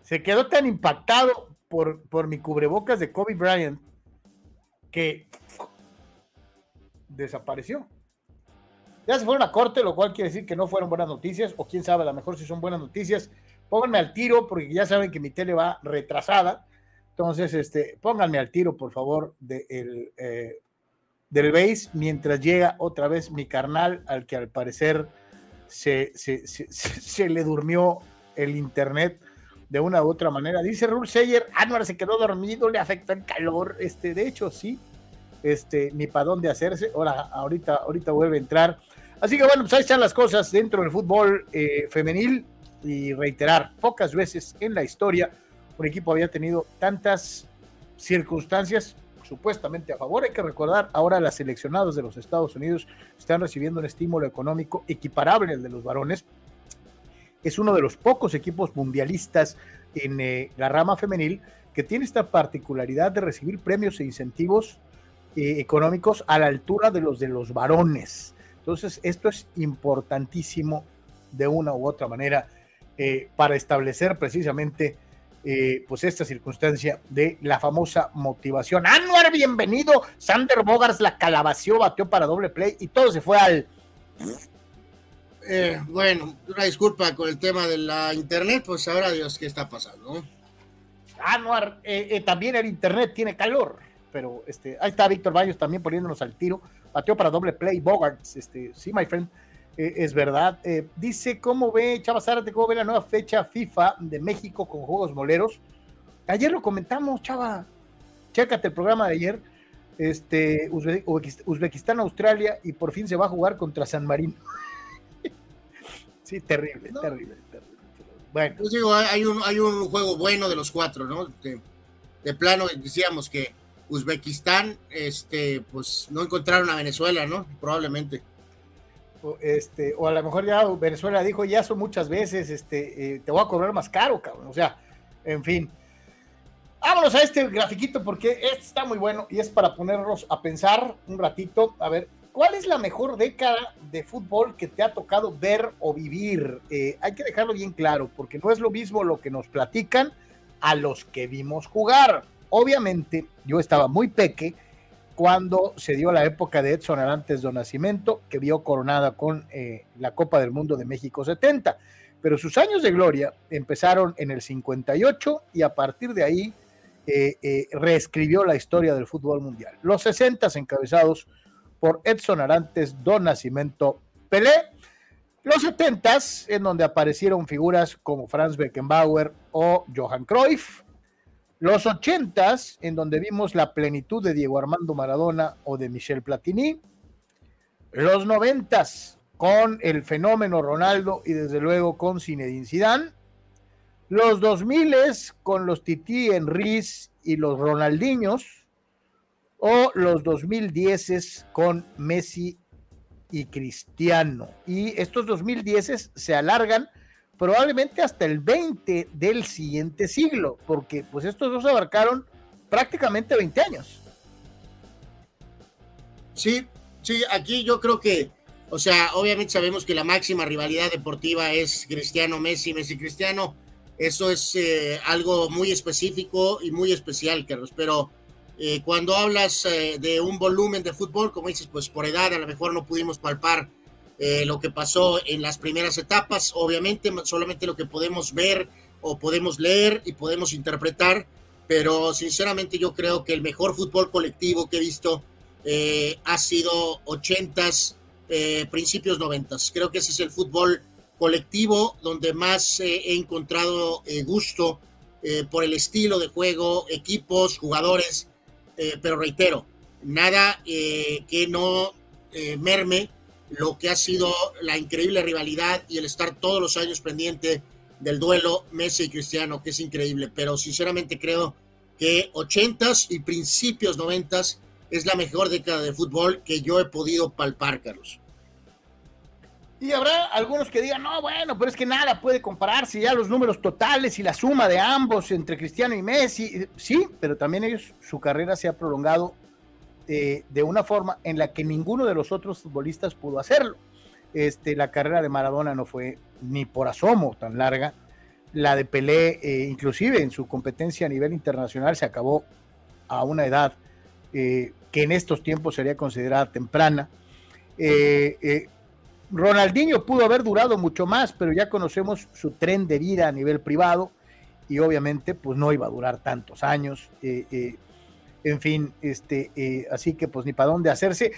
Speaker 1: Se quedó tan impactado por, por mi cubrebocas de Kobe Bryant que desapareció. Ya se fueron a corte, lo cual quiere decir que no fueron buenas noticias, o quién sabe, a lo mejor si son buenas noticias. Pónganme al tiro, porque ya saben que mi tele va retrasada. Entonces, este, pónganme al tiro, por favor, de el, eh, del base, mientras llega otra vez mi carnal, al que al parecer se, se, le durmió el internet de una u otra manera. Dice Rule Seyer, Anuar se quedó dormido, le afectó el calor. Este, de hecho, sí, este, ni para dónde hacerse. Ahora, ahorita, ahorita vuelve a entrar. Así que bueno, pues ahí están las cosas dentro del fútbol eh, femenil y reiterar, pocas veces en la historia un equipo había tenido tantas circunstancias supuestamente a favor. Hay que recordar, ahora las seleccionadas de los Estados Unidos están recibiendo un estímulo económico equiparable al de los varones. Es uno de los pocos equipos mundialistas en eh, la rama femenil que tiene esta particularidad de recibir premios e incentivos eh, económicos a la altura de los de los varones. Entonces, esto es importantísimo de una u otra manera eh, para establecer precisamente eh, pues esta circunstancia de la famosa motivación. Anuar, bienvenido. Sander Bogars la calabació, bateó para doble play y todo se fue al...
Speaker 2: bueno, una disculpa con el tema de la internet, pues ahora Dios qué está pasando.
Speaker 1: Anuar, también el internet tiene calor pero este, ahí está Víctor Baños también poniéndonos al tiro. Bateó para doble play, Bogarts, este, sí, my friend, eh, es verdad. Eh, dice, ¿cómo ve Chava Zárate, cómo ve la nueva fecha FIFA de México con juegos moleros? Ayer lo comentamos, Chava. Chécate el programa de ayer. Este, Uzbekistán, Australia, y por fin se va a jugar contra San Marino. sí, terrible, terrible, terrible.
Speaker 2: Bueno. Pues digo, hay un, hay un juego bueno de los cuatro, ¿no? de plano decíamos que Uzbekistán, este, pues no encontraron a Venezuela, ¿no? Probablemente.
Speaker 1: O, este, o a lo mejor ya Venezuela dijo, ya son muchas veces, este, eh, te voy a cobrar más caro, cabrón. O sea, en fin. Vámonos a este grafiquito porque este está muy bueno y es para ponernos a pensar un ratito. A ver, ¿cuál es la mejor década de fútbol que te ha tocado ver o vivir? Eh, hay que dejarlo bien claro porque no es lo mismo lo que nos platican a los que vimos jugar. Obviamente, yo estaba muy peque cuando se dio la época de Edson Arantes do Nacimiento, que vio coronada con eh, la Copa del Mundo de México 70. Pero sus años de gloria empezaron en el 58 y a partir de ahí eh, eh, reescribió la historia del fútbol mundial. Los 60 encabezados por Edson Arantes do Nacimiento Pelé. Los 70 en donde aparecieron figuras como Franz Beckenbauer o Johan Cruyff los ochentas, en donde vimos la plenitud de Diego Armando Maradona o de Michel Platini. Los noventas con el fenómeno Ronaldo y desde luego con Zinedine Zidane. Los dos miles con los Titi Enriz y los Ronaldiños. O los 2010 con Messi y Cristiano. Y estos 2010 se alargan probablemente hasta el 20 del siguiente siglo, porque pues estos dos abarcaron prácticamente 20 años.
Speaker 2: Sí, sí, aquí yo creo que, o sea, obviamente sabemos que la máxima rivalidad deportiva es Cristiano Messi, Messi Cristiano. Eso es eh, algo muy específico y muy especial, Carlos, pero eh, cuando hablas eh, de un volumen de fútbol, como dices, pues por edad a lo mejor no pudimos palpar eh, lo que pasó en las primeras etapas. Obviamente, solamente lo que podemos ver o podemos leer y podemos interpretar, pero sinceramente yo creo que el mejor fútbol colectivo que he visto ha sido 80s, principios 90 Creo que ese es el fútbol colectivo donde más he encontrado gusto por el estilo de juego, equipos, jugadores eh, pero reitero, nada eh, que no eh, merme lo que ha sido la increíble rivalidad y el estar todos los años pendiente del duelo Messi y Cristiano, que es increíble, pero sinceramente creo que 80s y principios 90s es la mejor década de fútbol que yo he podido palpar, Carlos.
Speaker 1: Y habrá algunos que digan, no, bueno, pero es que nada puede compararse ya los números totales y la suma de ambos entre Cristiano y Messi. Sí, pero también ellos, su carrera se ha prolongado eh, de una forma en la que ninguno de los otros futbolistas pudo hacerlo. Este, la carrera de Maradona no fue ni por asomo tan larga. La de Pelé, eh, inclusive en su competencia a nivel internacional, se acabó a una edad eh, que en estos tiempos sería considerada temprana. Ronaldinho pudo haber durado mucho más, pero ya conocemos su tren de vida a nivel privado y obviamente pues no iba a durar tantos años. Eh, eh, en fin, este, eh, así que pues ni para dónde hacerse.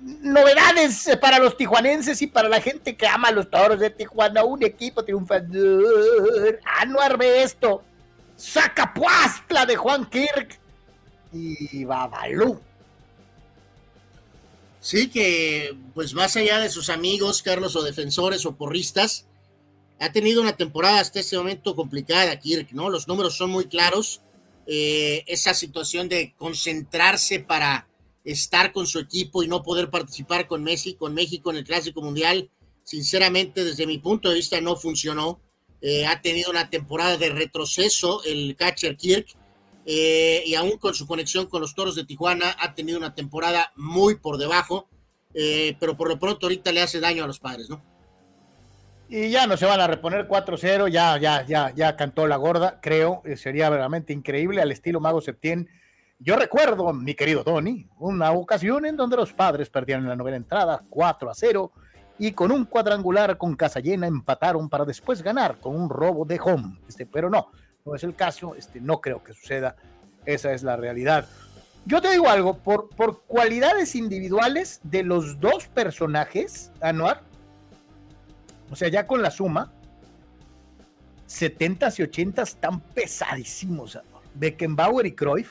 Speaker 1: Novedades para los tijuanenses y para la gente que ama a los toros de Tijuana, un equipo triunfador. Anuar ve esto. Saca Puastla de Juan Kirk y Babalú
Speaker 2: Sí, que pues más allá de sus amigos, Carlos, o defensores o porristas, ha tenido una temporada hasta este momento complicada, Kirk, ¿no? Los números son muy claros. Eh, esa situación de concentrarse para estar con su equipo y no poder participar con Messi, con México en el Clásico Mundial, sinceramente, desde mi punto de vista, no funcionó. Eh, ha tenido una temporada de retroceso el catcher Kirk eh, y aún con su conexión con los Toros de Tijuana ha tenido una temporada muy por debajo, eh, pero por lo pronto ahorita le hace daño a los padres, ¿no?
Speaker 1: Y ya no se van a reponer 4-0, ya, ya, ya, ya cantó la gorda, creo, eh, sería verdaderamente increíble al estilo Mago Septién. Yo recuerdo, mi querido Tony, una ocasión en donde los padres perdieron la novena entrada 4 a 0 y con un cuadrangular con casa llena empataron para después ganar con un robo de home. Este, pero no, no es el caso, este, no creo que suceda, esa es la realidad. Yo te digo algo, por, por cualidades individuales de los dos personajes, Anuar, o sea, ya con la suma, 70s y 80s están pesadísimos, Anuar. Beckenbauer y Cruyff,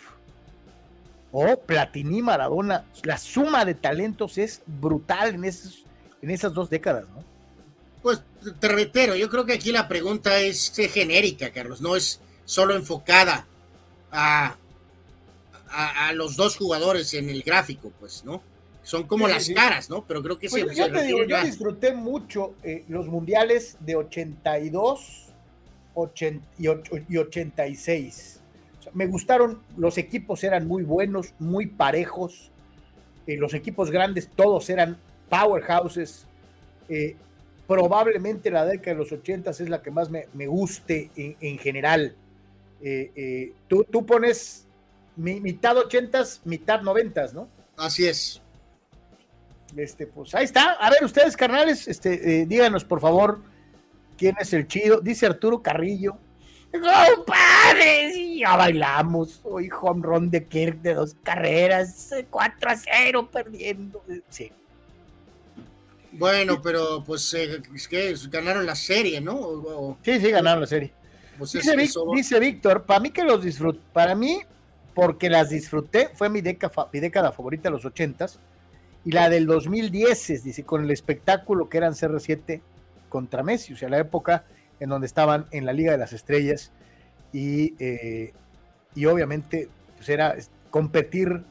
Speaker 1: o Platini Maradona, la suma de talentos es brutal en, esos, en esas dos décadas, ¿no?
Speaker 2: Pues te reitero, yo creo que aquí la pregunta es genérica, Carlos, no es solo enfocada a, a, los dos jugadores en el gráfico, pues, ¿no? Son como las caras, ¿no? Pero creo que
Speaker 1: pues yo te digo, yo disfruté mucho eh, los mundiales de 82 y, 86. me gustaron, los equipos eran muy buenos, muy parejos. Eh, los equipos grandes todos eran powerhouses. Eh, probablemente la década de los 80 es la que más me, guste en, general. Eh, eh, tú, tú, pones mitad 80s, mitad 90 ¿no?
Speaker 2: Así es.
Speaker 1: Este, pues ahí está. A ver, ustedes, carnales, este, eh, díganos por favor quién es el chido. Dice Arturo Carrillo. ¡Compadre! ya bailamos. Hoy home run de Kirk de dos carreras, 4 a 0 perdiendo. Sí.
Speaker 2: Bueno, pero pues es que ganaron la serie, ¿no?
Speaker 1: Sí, sí, ganaron la serie. Pues dice, Víctor, para mí que los disfruté, para mí, porque las disfruté, fue mi década, mi década favorita de los ochentas, y la del 2010, dice, con el espectáculo que eran CR7 contra Messi, o sea, la época en donde estaban en la Liga de las Estrellas y, eh, y obviamente pues era competir,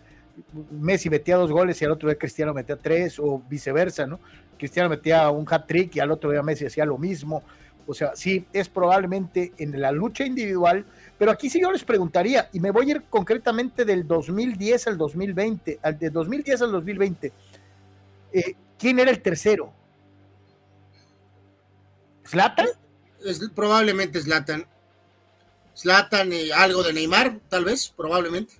Speaker 1: Messi metía dos goles y al otro día Cristiano metía tres o viceversa, ¿no? Cristiano metía un hat-trick y al otro día Messi hacía lo mismo. O sea, sí, es probablemente en la lucha individual, pero aquí sí yo les preguntaría, y me voy a ir concretamente del 2010 al 2020, al de 2010 al 2020, eh, ¿quién era el tercero? ¿Slatan?
Speaker 2: Es, probablemente Slatan. Slatan, y algo de Neymar, tal vez, probablemente.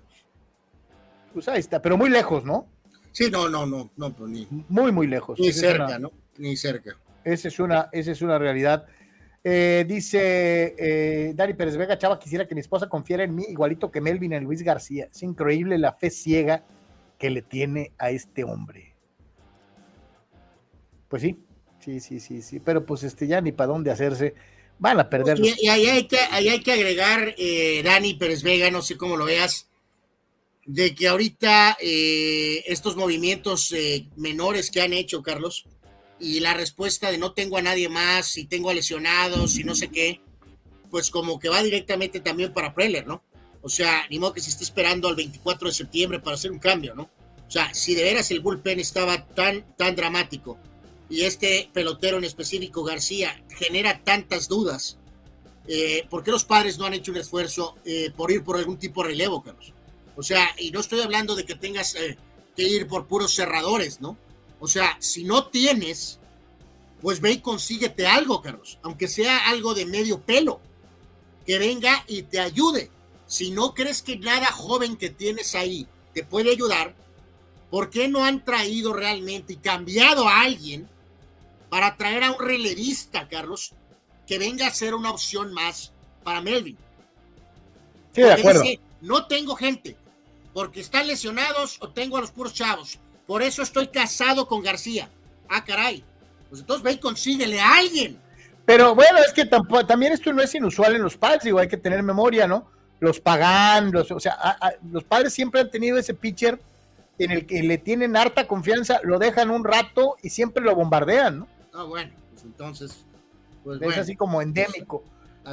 Speaker 1: Pues ahí está, pero muy lejos, ¿no?
Speaker 2: Sí, no, no, no, no, pues ni.
Speaker 1: Muy, muy lejos.
Speaker 2: Ni cerca, ¿no? Ni cerca.
Speaker 1: Esa es una, esa es una realidad. Eh, dice eh, Dari Pérez Vega, Chava, quisiera que mi esposa confiara en mí, igualito que Melvin en Luis García. Es increíble la fe ciega que le tiene a este hombre. Pues sí, sí, sí, sí, sí, pero pues este ya ni para dónde hacerse, van a perder.
Speaker 2: Y, ahí, hay que, ahí hay que agregar, eh, Dani Pérez Vega, no sé cómo lo veas, de que ahorita eh, estos movimientos menores que han hecho, Carlos, y la respuesta de no tengo a nadie más, y tengo a lesionados y no sé qué, pues como que va directamente también para Preller, ¿no? O sea, ni modo que se esté esperando al 24 de septiembre para hacer un cambio, ¿no? O sea, si de veras el bullpen estaba tan, tan dramático y este pelotero en específico, García, genera tantas dudas, eh, ¿por qué los padres no han hecho un esfuerzo eh, por ir por algún tipo de relevo, Carlos? O sea, y no estoy hablando de que tengas eh, que ir por puros cerradores, ¿no? O sea, si no tienes, pues ve y consíguete algo, Carlos, aunque sea algo de medio pelo, que venga y te ayude. Si no crees que nada joven que tienes ahí te puede ayudar, ¿por qué no han traído realmente y cambiado a alguien para traer a un relevista, Carlos, que venga a ser una opción más para Melvin?
Speaker 1: Sí, de acuerdo.
Speaker 2: no tengo gente, porque están lesionados o tengo a los puros chavos por eso estoy casado con García. Ah, caray. Pues entonces ve y consíguele a alguien.
Speaker 1: Pero bueno, es que también esto no es inusual en los padres, digo, hay que tener memoria, ¿no? Los pagan, los, o sea, los padres siempre han tenido ese pitcher en el que le tienen harta confianza, lo dejan un rato y siempre lo bombardean, ¿no?
Speaker 2: Ah, bueno, pues entonces.
Speaker 1: Pues es así como endémico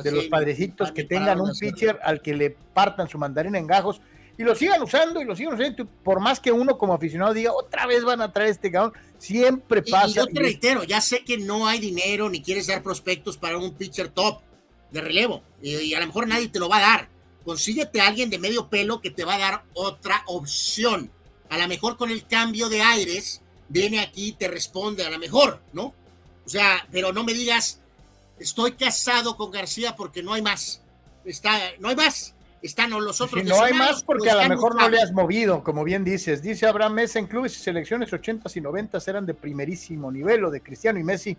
Speaker 1: de los padrecitos que tengan un pitcher al que le partan su mandarina en gajos y lo sigan usando y lo sigan usando. Por más que uno como aficionado diga, otra vez van a traer este cabrón, siempre pasa. Y,
Speaker 2: yo te reitero, ya sé que no hay dinero ni quieres dar prospectos para un pitcher top de relevo. Y, a lo mejor nadie te lo va a dar. Consíguete a alguien de medio pelo que te va a dar otra opción. A lo mejor con el cambio de aires, viene aquí y te responde a lo mejor, ¿no? O sea, pero no me digas, estoy casado con García porque no hay más. Está, no hay más están los otros.
Speaker 1: no hay más porque a lo mejor no le has movido, como bien dices. Dice Abraham Mesa, en clubes y selecciones 80 y 90 eran de primerísimo nivel, o de Cristiano y Messi.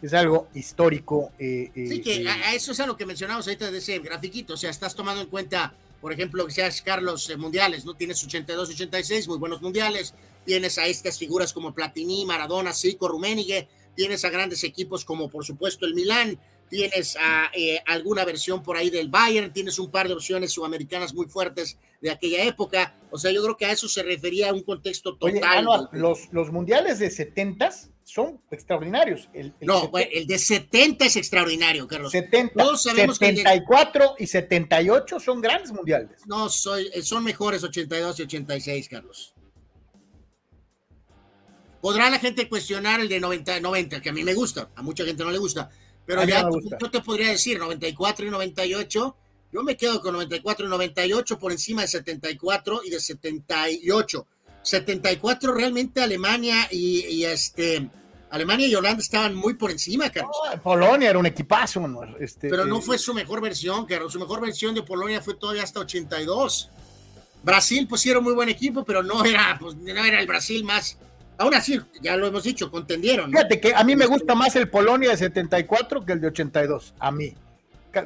Speaker 1: Es algo histórico.
Speaker 2: Eh, eh, sí, que eh, a, eso es a lo que mencionamos ahorita de ese grafiquito. O sea, estás tomando en cuenta, por ejemplo, que seas Carlos mundiales, ¿no? Tienes 82, 86, muy buenos mundiales. Tienes a estas figuras como Platini, Maradona, Zico, Rummenigge. Tienes a grandes equipos como, por supuesto, el Milán tienes a, eh, alguna versión por ahí del Bayern, tienes un par de opciones sudamericanas muy fuertes de aquella época. O sea, yo creo que a eso se refería a un contexto total.
Speaker 1: los, los mundiales de 70 son extraordinarios. El,
Speaker 2: no, el de 70 es extraordinario, Carlos.
Speaker 1: 70, Todos sabemos 74 y 78 son grandes mundiales.
Speaker 2: No, soy, son mejores 82 y 86, Carlos. Podrá la gente cuestionar el de 90, 90, que a mí me gusta, a mucha gente no le gusta, pero ya yo te podría decir 94 y 98. Yo me quedo con 94 y 98 por encima de 74 y de 78. 74 realmente Alemania y, este Alemania y Holanda estaban muy por encima, Carlos.
Speaker 1: Polonia era un equipazo, este,
Speaker 2: pero no eh, fue su mejor versión, Carlos. Su mejor versión de Polonia fue todavía hasta 82. Brasil, un muy buen equipo, pero no era, pues, no era el Brasil más, Aún así, ya lo hemos dicho, contendieron.
Speaker 1: Fíjate que a mí me gusta más el Polonia de 74 que el de 82, a mí.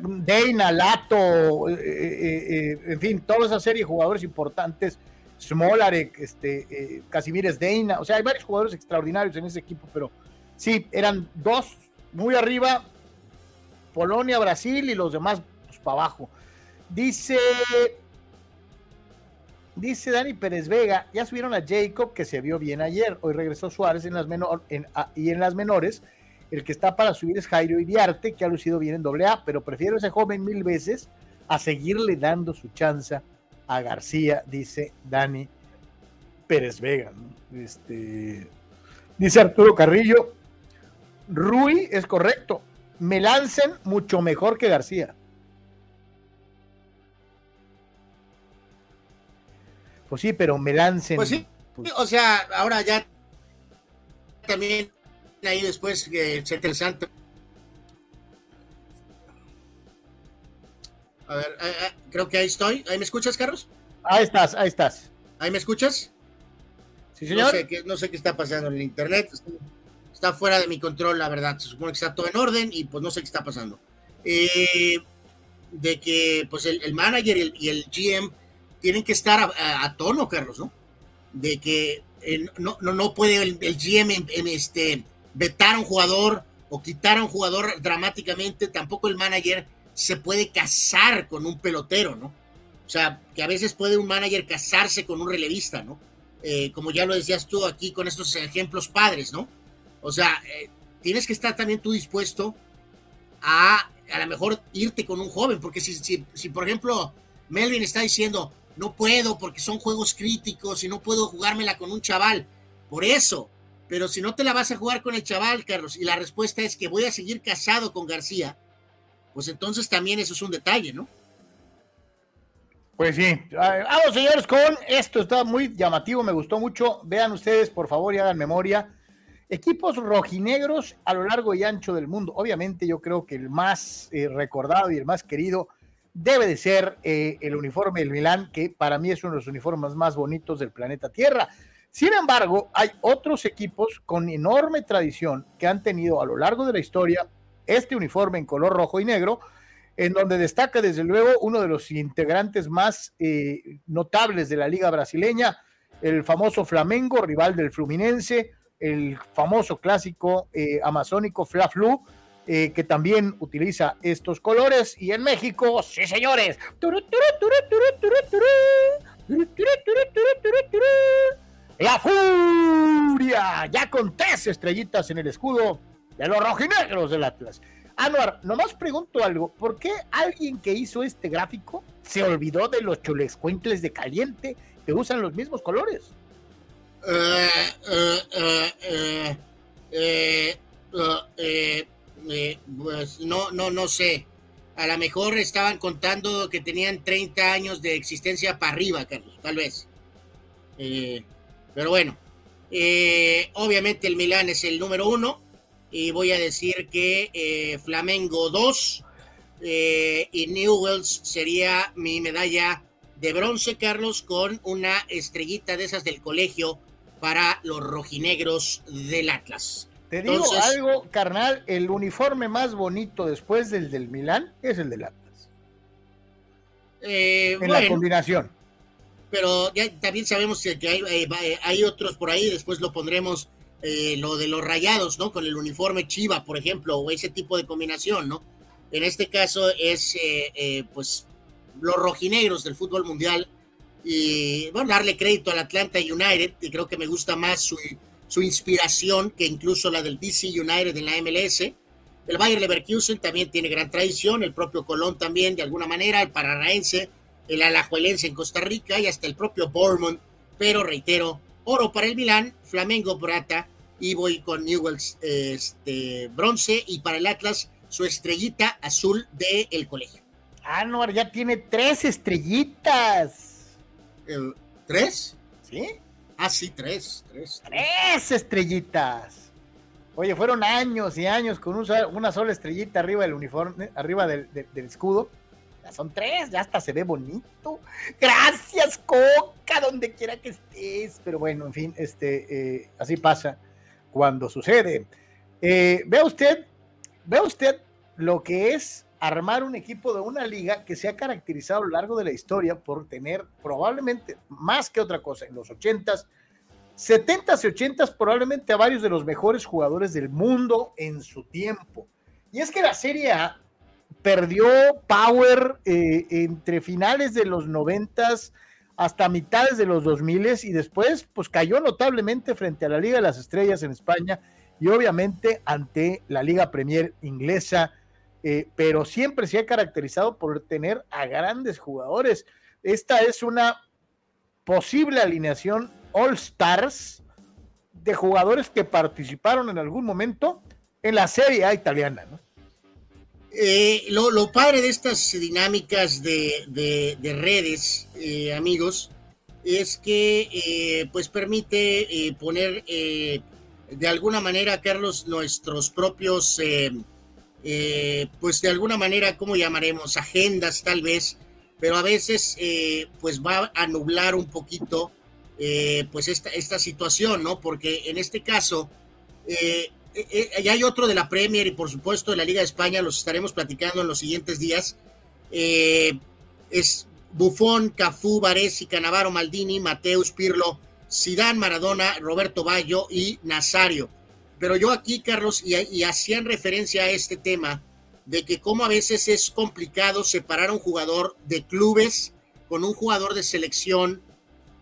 Speaker 1: Deina, Lato, eh, eh, eh, en fin, toda esa serie de jugadores importantes, Smolarek, este, Casimires Deina, o sea, hay varios jugadores extraordinarios en ese equipo, pero sí, eran dos muy arriba, Polonia, Brasil y los demás pues, para abajo. Dice dice Dani Pérez Vega, ya subieron a Jacob que se vio bien ayer, hoy regresó Suárez en las y en las menores, el que está para subir es Jairo Iriarte, que ha lucido bien en doble A, pero prefiero ese joven mil veces a seguirle dando su chance a García, dice Dani Pérez Vega. Este, dice Arturo Carrillo, Rui es correcto, me lancen mucho mejor que García. Pues sí, pero me lancen.
Speaker 2: Pues sí, pues o sea, ahora ya también ahí después que es interesante. A ver, eh, eh, creo que ahí estoy. ¿Ahí me escuchas, Carlos?
Speaker 1: Ahí estás, ahí estás.
Speaker 2: ¿Ahí me escuchas?
Speaker 1: Sí, señor.
Speaker 2: No sé qué, está pasando en el internet. Está fuera de mi control, la verdad. Se supone que está todo en orden y pues no sé qué está pasando. Eh, de que pues el, manager y el, GM tienen que estar a, tono, Carlos, ¿no? De que no, no, no, puede el, GM este, vetar a un jugador o quitar a un jugador dramáticamente, tampoco el manager se puede casar con un pelotero, ¿no? O sea, que a veces puede un manager casarse con un relevista, ¿no? Eh, como ya lo decías tú aquí con estos ejemplos padres, ¿no? O sea, eh, tienes que estar también tú dispuesto a a lo mejor irte con un joven, porque si, si, si por ejemplo Melvin está diciendo, no puedo porque son juegos críticos y no puedo jugármela con un chaval, por eso, pero si no te la vas a jugar con el chaval, Carlos, y la respuesta es que voy a seguir casado con García, pues entonces también eso es un detalle, ¿no?
Speaker 1: Pues sí. Vamos, señores, con esto está muy llamativo, me gustó mucho. Vean ustedes, por favor, y hagan memoria. Equipos rojinegros a lo largo y ancho del mundo. Obviamente, yo creo que el más eh, recordado y el más querido debe de ser eh, el uniforme del Milán, que para mí es uno de los uniformes más bonitos del planeta Tierra. Sin embargo, hay otros equipos con enorme tradición que han tenido a lo largo de la historia este uniforme en color rojo y negro, en donde destaca desde luego uno de los integrantes más eh, notables de la liga brasileña, el famoso Flamengo, rival del Fluminense, el famoso clásico eh, amazónico Fla Flu, eh, que también utiliza estos colores. Y en México, sí señores, la furia, ya con tres estrellitas en el escudo de los rojinegros del Atlas. Anuar, nomás pregunto algo, ¿por qué alguien que hizo este gráfico se olvidó de los chulescuentles de caliente que usan los mismos colores?
Speaker 2: Pues no, no, no sé. A lo mejor estaban contando que tenían 30 años de existencia para arriba, Carlos, tal vez. Eh, pero bueno, eh, obviamente el Milán es el número uno y voy a decir que eh, Flamengo 2 eh, y Newells sería mi medalla de bronce, Carlos, con una estrellita de esas del colegio para los rojinegros del Atlas.
Speaker 1: Te digo algo, carnal, el uniforme más bonito después del del Milán es el del Atlas. en la combinación
Speaker 2: pero ya también sabemos que, hay, eh, eh, hay, otros por ahí, después lo pondremos, eh, lo de los rayados, ¿no? Con el uniforme Chiva, por ejemplo, o ese tipo de combinación, ¿no? En este caso es, pues, los rojinegros del fútbol mundial y, bueno, darle crédito al Atlanta United, y creo que me gusta más su, su inspiración que incluso la del DC United en la MLS. El Bayern Leverkusen también tiene gran tradición, el propio Colón también, de alguna manera, el Paranaense, el Alajuelense en Costa Rica y hasta el propio Bournemouth, pero reitero, oro para el Milán, Flamengo plata y voy con Newells este, bronce y para el Atlas su estrellita azul del el colegio.
Speaker 1: Anuar ya tiene tres estrellitas.
Speaker 2: ¿Tres?
Speaker 1: ¿Sí?
Speaker 2: Ah, sí, tres, tres.
Speaker 1: Tres, estrellitas. Oye, fueron años y años con una sola estrellita arriba del uniforme, arriba del escudo son tres, ya hasta se ve bonito. Gracias, Coca, donde quiera que estés. Pero bueno, en fin, este, eh, así pasa cuando sucede. Eh, vea usted, vea usted lo que es armar un equipo de una liga que se ha caracterizado a lo largo de la historia por tener probablemente más que otra cosa en los 80s, 70s y 80s, probablemente a varios de los mejores jugadores del mundo en su tiempo. Y es que la Serie A perdió power eh, entre finales de los noventas hasta mitades de los 2000 y después pues cayó notablemente frente a la Liga de las Estrellas en España y obviamente ante la Liga Premier inglesa, eh, pero siempre se ha caracterizado por tener a grandes jugadores. Esta es una posible alineación All Stars de jugadores que participaron en algún momento en la Serie A italiana.
Speaker 2: Eh, lo, padre de estas dinámicas de, redes, eh, amigos, es que pues permite poner de alguna manera, Carlos, nuestros propios, pues de alguna manera, ¿cómo llamaremos? Agendas tal vez, pero a veces pues va a nublar un poquito pues esta, esta situación, ¿no? Porque en este caso, eh, eh, y hay otro de la Premier y por supuesto de la Liga de España, los estaremos platicando en los siguientes días. Eh, es Buffon, Cafú, Varesi, Canavaro, Maldini, Mateus, Pirlo, Sidán, Maradona, Roberto Bayo y Nazario. Pero yo aquí, Carlos, y, hacían referencia a este tema de que como a veces es complicado separar a un jugador de clubes con un jugador de selección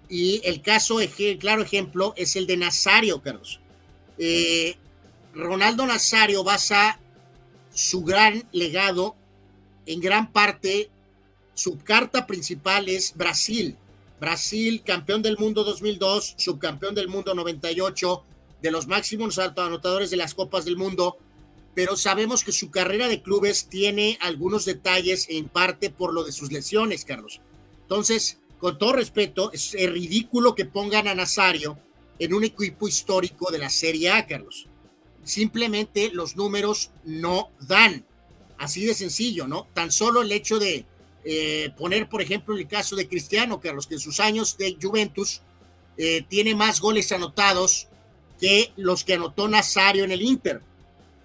Speaker 2: y el caso, claro ejemplo, es el de Nazario, Carlos. Eh, Ronaldo Nazario basa su gran legado en gran parte, su carta principal es Brasil. Brasil, campeón del mundo 2002, subcampeón del mundo 98, de los máximos anotadores de las Copas del Mundo, pero sabemos que su carrera de clubes tiene algunos detalles en parte por lo de sus lesiones, Carlos. Entonces, con todo respeto, es ridículo que pongan a Nazario en un equipo histórico de la Serie A, Carlos simplemente los números no dan. Así de sencillo, ¿no? Tan solo el hecho de eh, poner, por ejemplo, el caso de Cristiano, Carlos, que en sus años de Juventus eh, tiene más goles anotados que los que anotó Nazario en el Inter.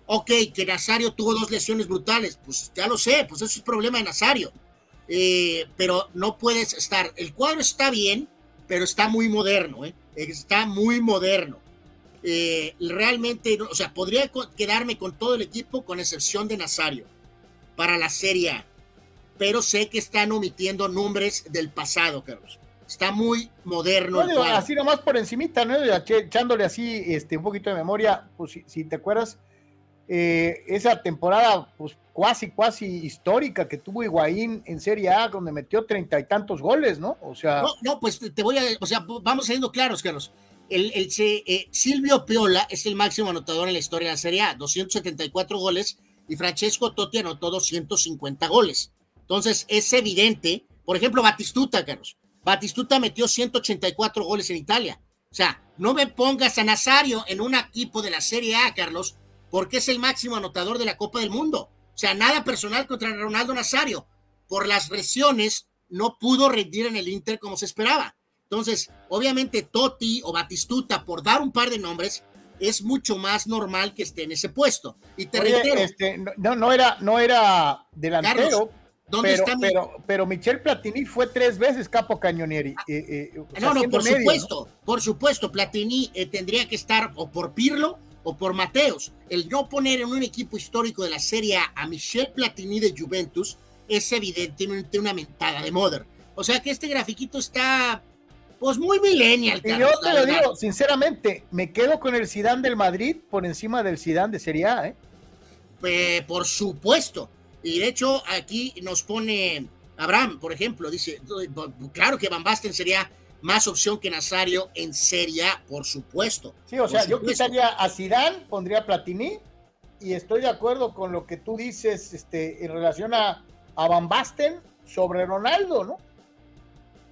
Speaker 2: Ok, que Nazario tuvo dos lesiones brutales, pues ya lo sé, pues eso es problema de Nazario. Eh, pero no puedes estar, el cuadro está bien, pero está muy moderno, está muy moderno. Eh, realmente, o sea, podría quedarme con todo el equipo con excepción de Nazario para la Serie Pero sé que están omitiendo nombres del pasado, Carlos. Está muy moderno.
Speaker 1: así nomás por encimita, ¿no? Echándole así este, un poquito de memoria, pues si, te acuerdas, eh, esa temporada, pues cuasi, cuasi histórica que tuvo Higuaín en Serie A, donde metió treinta y tantos goles, ¿no? O sea.
Speaker 2: No, no, pues te voy a, o sea, vamos siendo claros, Carlos. El, eh, Silvio Piola es el máximo anotador en la historia de la Serie A, 274 goles, y Francesco Totti anotó 250 goles. Entonces, es evidente, por ejemplo, Batistuta, Carlos. Batistuta metió 184 goles en Italia. O sea, no me pongas a Nazario en un equipo de la Serie A, Carlos, porque es el máximo anotador de la Copa del Mundo. O sea, nada personal contra Ronaldo Nazario. Por las lesiones, no pudo rendir en el Inter como se esperaba. Entonces, obviamente Totti o Batistuta, por dar un par de nombres, es mucho más normal que esté en ese puesto. Y te reitero.
Speaker 1: Este, no, no era, no era delantero. ¿Dónde pero, está pero, pero Michel Platini fue tres veces capo cañonieri.
Speaker 2: Eh, eh, no, no, por supuesto, por supuesto, Platini eh, tendría que estar o por Pirlo o por Mateos. El no poner en un equipo histórico de la Serie A a Michel Platini de Juventus es evidentemente una mentada de moda. O sea que este grafiquito está pues muy millennial.
Speaker 1: y yo te lo digo, sinceramente, me quedo con el Zidane del Madrid por encima del Zidane de Serie A, ¿eh?
Speaker 2: Pues, por supuesto. Y de hecho, aquí nos pone Abraham, por ejemplo, dice, claro que Van Basten sería más opción que Nazario en Serie A, por supuesto.
Speaker 1: Sí, o sea, yo quitaría a Zidane, pondría Platini, y estoy de acuerdo con lo que tú dices este, en relación a, a Van Basten sobre Ronaldo, ¿no?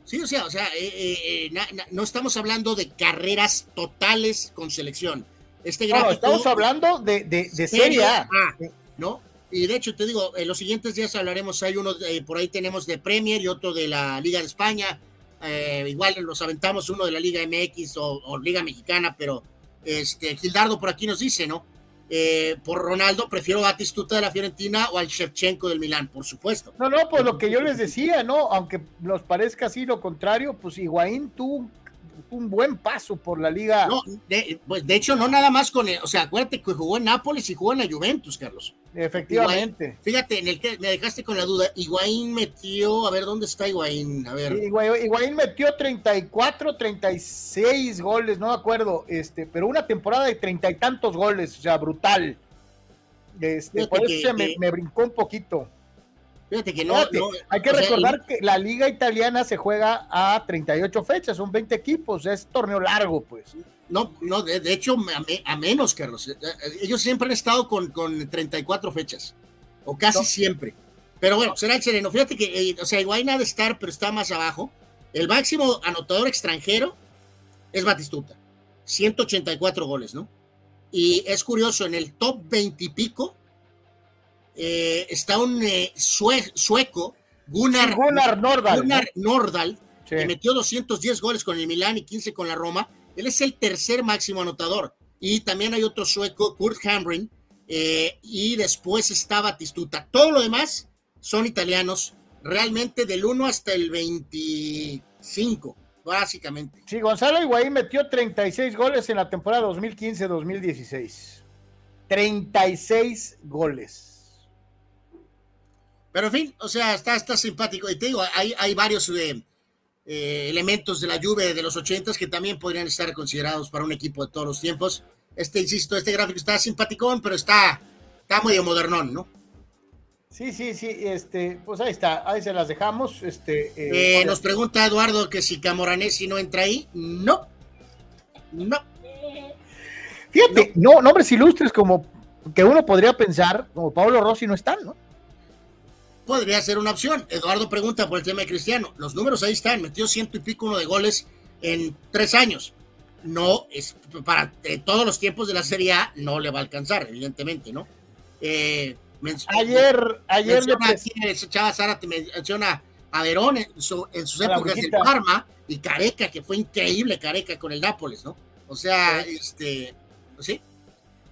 Speaker 2: Sí, o sea, o sea eh, eh, eh, no estamos hablando de carreras totales con selección. Este
Speaker 1: no, estamos hablando de, de, Serie A.
Speaker 2: ¿no? Y de hecho, te digo, en los siguientes días hablaremos, hay uno, por ahí tenemos de Premier y otro de la Liga de España. igual nos aventamos uno de la Liga MX o, o, Liga Mexicana, pero este Gildardo por aquí nos dice, ¿no? Eh, por Ronaldo, prefiero a Batistuta de la Fiorentina o al Shevchenko del Milán, por supuesto.
Speaker 1: No, no, pues lo que yo les decía, ¿no? Aunque nos parezca así lo contrario, pues Higuaín tuvo un buen paso por la liga.
Speaker 2: No, de, pues de hecho, no nada más con, o sea, acuérdate que jugó en Nápoles y jugó en la Juventus, Carlos.
Speaker 1: Efectivamente.
Speaker 2: fíjate, en el que me dejaste con la duda, Higuaín metió, a ver, ¿dónde está Higuaín? A ver.
Speaker 1: Higuaín, metió 34, 36 goles, no me acuerdo, este, pero una temporada de treinta y tantos goles, o sea, brutal. Este, por eso me, me, brincó un poquito.
Speaker 2: Fíjate que no.
Speaker 1: hay que recordar que la liga italiana se juega a 38 fechas, son 20 equipos, es torneo largo, pues.
Speaker 2: No, no, de, hecho, a, menos, Carlos. Eh, eh, ellos siempre han estado con, con 34 fechas, o casi siempre. Pero bueno, será el sereno. Fíjate que, eh, o sea, igual nada de estar, pero está más abajo. El máximo anotador extranjero es Batistuta, 184 goles, ¿no? Y es curioso, en el top 20 y pico está un sueco, Gunnar,
Speaker 1: Gunnar Nordal,
Speaker 2: Gunnar Nordal que metió 210 goles con el Milán y 15 con la Roma él es el tercer máximo anotador. Y también hay otro sueco, Kurt Hamrin, eh, y después está Batistuta. Todo lo demás son italianos, realmente del 1 hasta el 25, básicamente.
Speaker 1: Sí, Gonzalo Higuaín metió 36 goles en la temporada 2015-2016. 36 goles.
Speaker 2: Pero en fin, o sea, está, está simpático. Y te digo, hay, hay varios eh, eh, elementos de la lluvia de los ochentas que también podrían estar considerados para un equipo de todos los tiempos. Este, insisto, este gráfico está simpaticón, pero está, está medio modernón, ¿no?
Speaker 1: Sí, sí, sí, este, pues ahí está, ahí se las dejamos. Este,
Speaker 2: eh, eh, nos pregunta Eduardo que si Camoranesi no entra ahí. No, no.
Speaker 1: Fíjate, no. nombres ilustres como que uno podría pensar, como Pablo Rossi no están, ¿no?
Speaker 2: Podría ser una opción. Eduardo pregunta por el tema de Cristiano. Los números ahí están, metió ciento y pico uno de goles en tres años. No, es para todos los tiempos de la Serie A no le va a alcanzar, evidentemente, ¿no?
Speaker 1: Eh, ayer, ayer
Speaker 2: menciona, Chava Zárate menciona a Verón en, sus épocas del Parma y Careca, que fue increíble Careca con el Nápoles, ¿no? O sea, este, sí.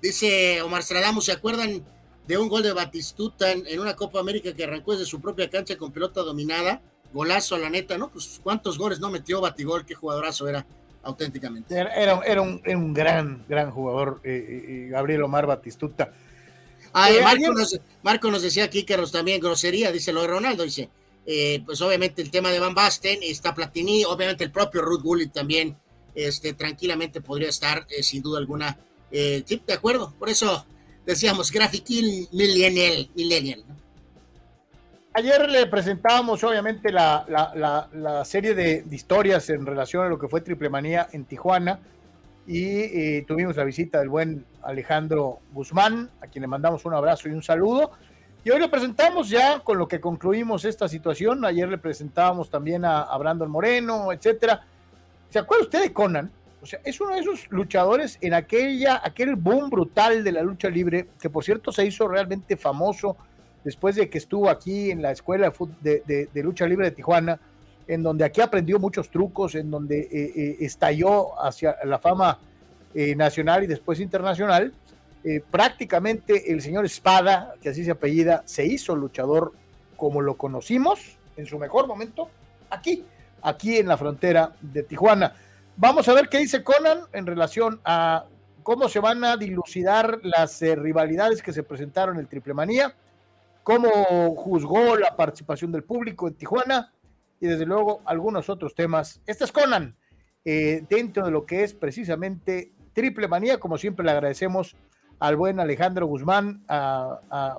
Speaker 2: Dice Omar Stradamus, ¿se acuerdan de un gol de Batistuta en, una Copa América que arrancó desde su propia cancha con pelota dominada. Golazo a la neta, ¿no? Pues cuántos goles no metió Batigol, qué jugadorazo era auténticamente.
Speaker 1: Era, era, un, gran, gran jugador, eh, eh, eh, Gabriel Omar Batistuta.
Speaker 2: Ah, Marco, nos, decía aquí que también grosería, dice lo de Ronaldo, dice, pues obviamente el tema de Van Basten, está Platini, obviamente el propio Ruth Gullit también, este, tranquilamente podría estar, sin duda alguna, sí, de acuerdo, por eso decíamos, Graphic Millennial. millennial
Speaker 1: Ayer le presentábamos obviamente la, serie de, historias en relación a lo que fue Triple Manía en Tijuana y eh, tuvimos la visita del buen Alejandro Guzmán, a quien le mandamos un abrazo y un saludo. Y hoy le presentamos ya con lo que concluimos esta situación. Ayer le presentábamos también a, a Brandon Moreno, etcétera. ¿Se acuerda usted de Conan? O sea, es uno de esos luchadores en aquella, aquel boom brutal de la lucha libre, que por cierto se hizo realmente famoso después de que estuvo aquí en la escuela de, lucha libre de Tijuana, en donde aquí aprendió muchos trucos, en donde eh, eh, estalló hacia la fama eh, nacional y después internacional. prácticamente el señor Espada, que así se apellida, se hizo luchador como lo conocimos en su mejor momento aquí, aquí en la frontera de Tijuana. Vamos a ver qué dice Conan en relación a cómo se van a dilucidar las eh, rivalidades que se presentaron en el Triple Manía, cómo juzgó la participación del público en Tijuana y desde luego algunos otros temas. Este es Conan, eh, dentro de lo que es precisamente Triple Manía, como siempre le agradecemos al buen Alejandro Guzmán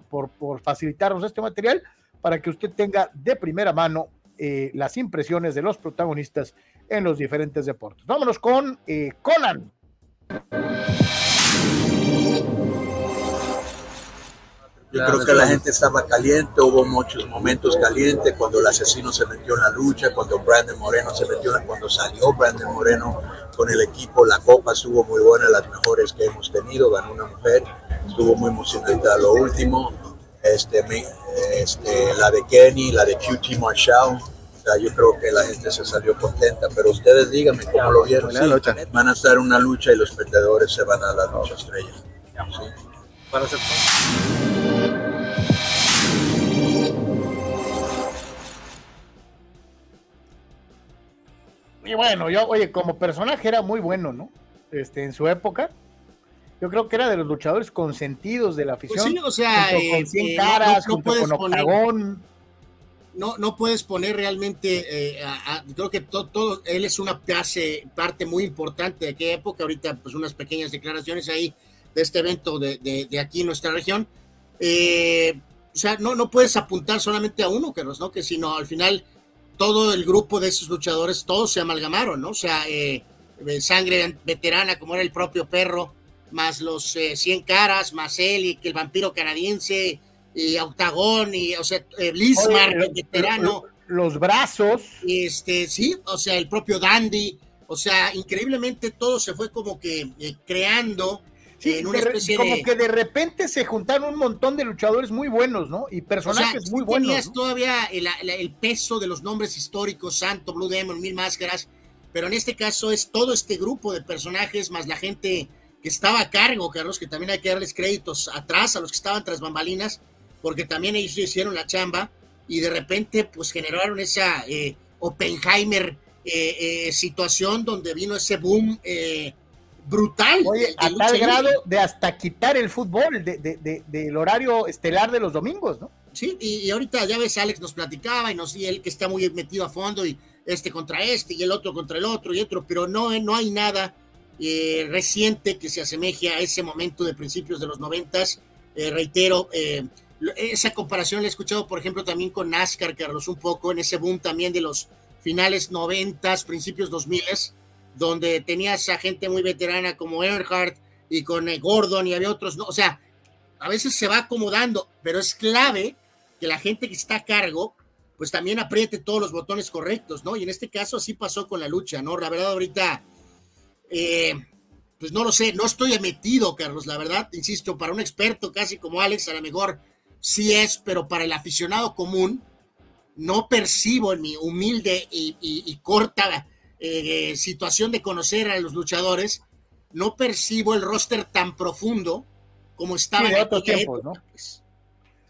Speaker 1: por, facilitarnos este material para que usted tenga de primera mano eh, las impresiones de los protagonistas en los diferentes deportes. Vámonos con eh, Conan.
Speaker 5: Yo creo que la gente estaba caliente, hubo muchos momentos calientes cuando el asesino se metió en la lucha, cuando Brandon Moreno se metió, cuando salió Brandon Moreno con el equipo, la copa estuvo muy buena, las mejores que hemos tenido, ganó una mujer, estuvo muy emocionante lo último, este, este, la de Kenny, la de QT Marshall, yo creo que la gente se salió contenta, pero ustedes díganme cómo lo vieron. van a estar en una lucha y los perdedores se van a la lucha estrella.
Speaker 1: Y bueno, yo, oye, como personaje era muy bueno, ¿no? Este, en su época. Yo creo que era de los luchadores consentidos de la afición.
Speaker 2: Pues sí, o sea,
Speaker 1: con 100
Speaker 2: eh,
Speaker 1: caras,
Speaker 2: no- no
Speaker 1: junto con
Speaker 2: poner-
Speaker 1: Octagón.
Speaker 2: no, no puedes poner realmente, eh, a- a- creo que to- todo, él es una parte, parte muy importante de aquella época, ahorita pues unas pequeñas declaraciones ahí de este evento de, de- de aquí en nuestra región. Eh, o sea, no, no puedes apuntar solamente a uno, Carlos, ¿no? Que sino al final todo el grupo de esos luchadores, todos se amalgamaron, ¿no? O sea, eh, eh, sangre veterana como era el propio perro, más los eh, 100 caras, más él y que el vampiro canadiense, y Octagón, y, o sea,
Speaker 1: Oye,
Speaker 2: el veterano,
Speaker 1: Los brazos.
Speaker 2: este, sí, o sea, el propio Dandy, o sea, increíblemente todo se fue como que eh, creando
Speaker 1: Sí,
Speaker 2: en una especie
Speaker 1: como
Speaker 2: de...
Speaker 1: que de repente se juntaron un montón de luchadores muy buenos, ¿no? Y
Speaker 2: O sea,
Speaker 1: personajes muy buenos.
Speaker 2: tenías
Speaker 1: ¿no?
Speaker 2: todavía el- el peso de los nombres históricos, Santo, Blue Demon, Mil Máscaras, pero en este caso es todo este grupo de personajes más la gente que estaba a cargo, Carlos, que también hay que darles créditos atrás a los que estaban tras bambalinas, porque también ellos hicieron la chamba y de repente pues generaron esa eh, Oppenheimer eh, eh, situación donde vino ese boom eh, brutal.
Speaker 1: Oye,
Speaker 2: de
Speaker 1: a tal
Speaker 2: libre.
Speaker 1: grado de hasta quitar el fútbol de, de- de- del horario estelar de los domingos, ¿no?
Speaker 2: Sí, y, y ahorita ya ves, Alex nos platicaba y nos y él que está muy metido a fondo y este contra este y el otro contra el otro y otro, pero no, no hay nada eh, reciente que se asemeje a ese momento de principios de los noventas. Eh, reitero, eh, esa comparación la he escuchado, por ejemplo, también con NASCAR, Carlos, un poco en ese boom también de los finales noventas, principios dos miles, donde tenías a gente muy veterana como Earnhardt y con eh, Gordon y había otros, ¿no? O sea, a veces se va acomodando, pero es clave que la gente que está a cargo, pues también apriete todos los botones correctos, ¿no? Y en este caso así pasó con la lucha, ¿no? La verdad ahorita, eh, pues no lo sé, no estoy metido, Carlos, la verdad, insisto, para un experto casi como Alex, a lo mejor sí es, pero para el aficionado común, no percibo en mi humilde y, y- y corta eh, situación de conocer a los luchadores, no percibo el roster tan profundo como estaba
Speaker 1: Sí, de
Speaker 2: en
Speaker 1: otros tiempos,
Speaker 2: época,
Speaker 1: ¿no?
Speaker 2: pues.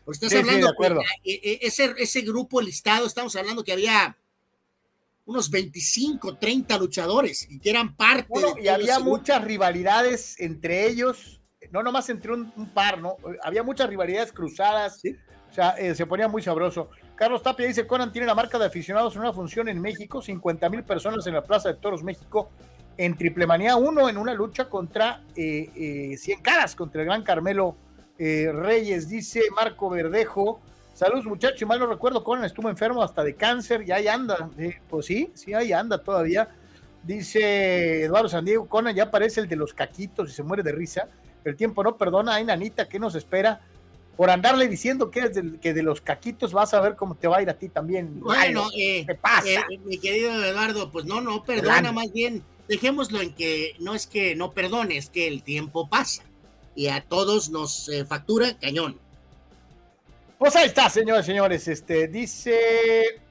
Speaker 2: Estás
Speaker 1: Sí, sí,
Speaker 2: hablando
Speaker 1: de acuerdo.
Speaker 2: eh, ese, ese grupo listado, estamos hablando que había unos 25, 30 luchadores y que eran parte
Speaker 1: Bueno,
Speaker 2: de
Speaker 1: y había muchas rivalidades entre ellos, no nomás entre un, un par, ¿no? Había muchas rivalidades cruzadas,
Speaker 2: Sí.
Speaker 1: o sea, eh, se ponía muy sabroso. Carlos Tapia dice, Conan tiene la marca de aficionados en una función en México, 50 mil personas en la Plaza de Toros México, en Triple Manía 1, en una lucha contra eh, eh, 100 caras, contra el gran Carmelo eh, Reyes, dice Marco Verdejo. Saludos muchachos, y mal no recuerdo, Conan estuvo enfermo hasta de cáncer y ahí anda. Pues sí, sí, ahí anda todavía. Dice Eduardo San Diego, Conan ya parece el de los caquitos y se muere de risa. El tiempo no perdona, ay nanita, ¿qué nos espera? Por andarle diciendo que eres del- que de los caquitos vas a ver cómo te va a ir a ti también.
Speaker 2: Bueno, eh,
Speaker 1: ¿qué pasa?
Speaker 2: eh, mi querido Eduardo, pues no, no, perdona,
Speaker 1: Adelante.
Speaker 2: más bien, dejémoslo en que no es que no perdone, es que el tiempo pasa y a todos nos eh, factura cañón.
Speaker 1: Pues ahí está, señores, señores. Este dice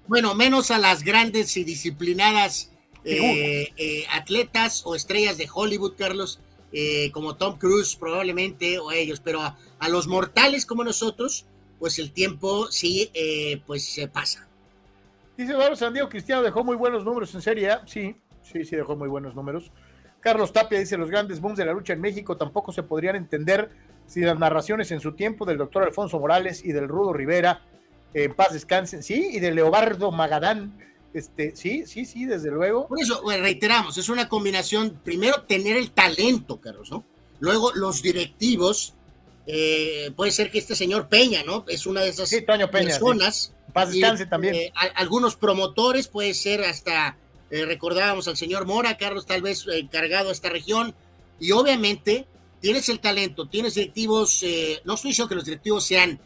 Speaker 2: Bueno, menos a las grandes y disciplinadas eh, eh, atletas o estrellas de Hollywood, Carlos, eh, como Tom Cruise probablemente, o ellos, pero a, a los mortales como nosotros, pues el tiempo sí, pues se pasa.
Speaker 1: Dice Eduardo San Diego, Cristiano dejó muy buenos números en Serie A. Sí, sí, sí, dejó muy buenos números. Carlos Tapia dice, los grandes booms de la lucha en México tampoco se podrían entender si las narraciones en su tiempo del doctor Alfonso Morales y del Rudo Rivera, eh, en paz descansen, sí, y de Leobardo Magadán, este, sí, sí, sí, desde luego.
Speaker 2: Por eso, reiteramos, es una combinación, primero tener el talento, Carlos, ¿no? Luego los directivos, eh, puede ser que este señor Peña, ¿no? Es una de esas
Speaker 1: Sí, Toño Peña,
Speaker 2: personas.
Speaker 1: Paz
Speaker 2: Y,
Speaker 1: descanse también.
Speaker 2: eh, a- algunos promotores, puede ser hasta, eh, recordábamos al señor Mora, Carlos, tal vez eh, encargado a esta región, y obviamente tienes el talento, tienes directivos, eh, no estoy diciendo que los directivos sean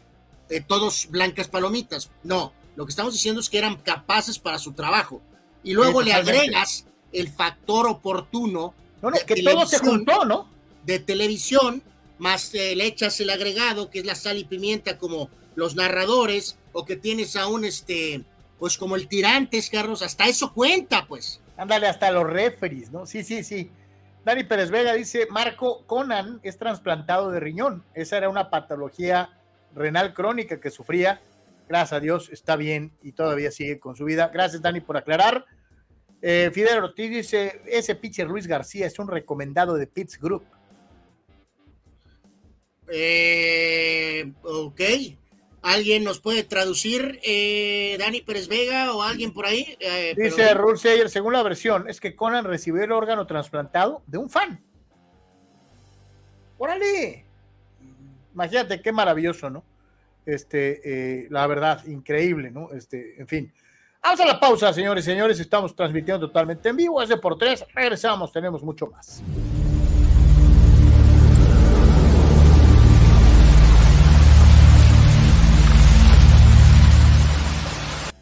Speaker 2: eh, todos blancas palomitas, no, lo que estamos diciendo es que eran capaces para su trabajo, y luego le agregas el factor oportuno
Speaker 1: no, no,
Speaker 2: de
Speaker 1: que todo se juntó, ¿no?
Speaker 2: de televisión, más eh, le echas el agregado, que es la sal y pimienta, como los narradores, o que tienes aún este, pues como el tirantes, Carlos, hasta eso cuenta, pues.
Speaker 1: Ándale, hasta los referees, ¿no? Sí, sí, sí. Dani Pérez Vega dice, Marco Conan es trasplantado de riñón. Esa era una patología renal crónica que sufría. Gracias a Dios, está bien y todavía sigue con su vida. Gracias, Dani, por aclarar. Eh, Fidel Ortiz dice, ese pitcher Luis García es un recomendado de Pitts Group.
Speaker 2: Eh, ok. ¿Alguien nos puede traducir, eh, Dani Pérez Vega o alguien por ahí?
Speaker 1: Eh, Dice Rule según la versión, es que Conan recibió el órgano trasplantado de un fan. ¡Órale! Imagínate qué maravilloso, ¿no? Este, eh, la verdad, increíble, ¿no? Este, en fin. Vamos a la pausa, señores y señores. Estamos transmitiendo totalmente en vivo. Es de por tres. Regresamos, tenemos mucho más.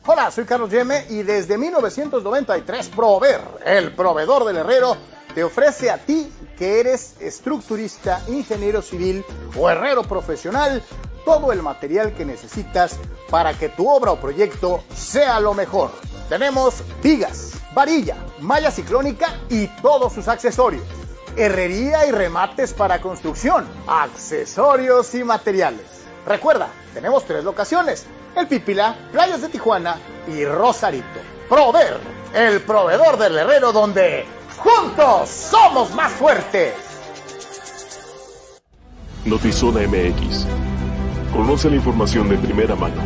Speaker 1: Hola, soy Carlos Yeme y desde 1993 Prover, el proveedor del herrero, te ofrece a ti que eres estructurista, ingeniero civil o herrero profesional todo el material que necesitas para que tu obra o proyecto sea lo mejor. Tenemos vigas, varilla, malla ciclónica y todos sus accesorios. Herrería y remates para construcción, accesorios y materiales. Recuerda, tenemos tres locaciones el Pipila, Playas de Tijuana y Rosarito. Prover, el proveedor del herrero donde juntos somos más fuertes.
Speaker 4: Notizona MX. Conoce la información de primera mano.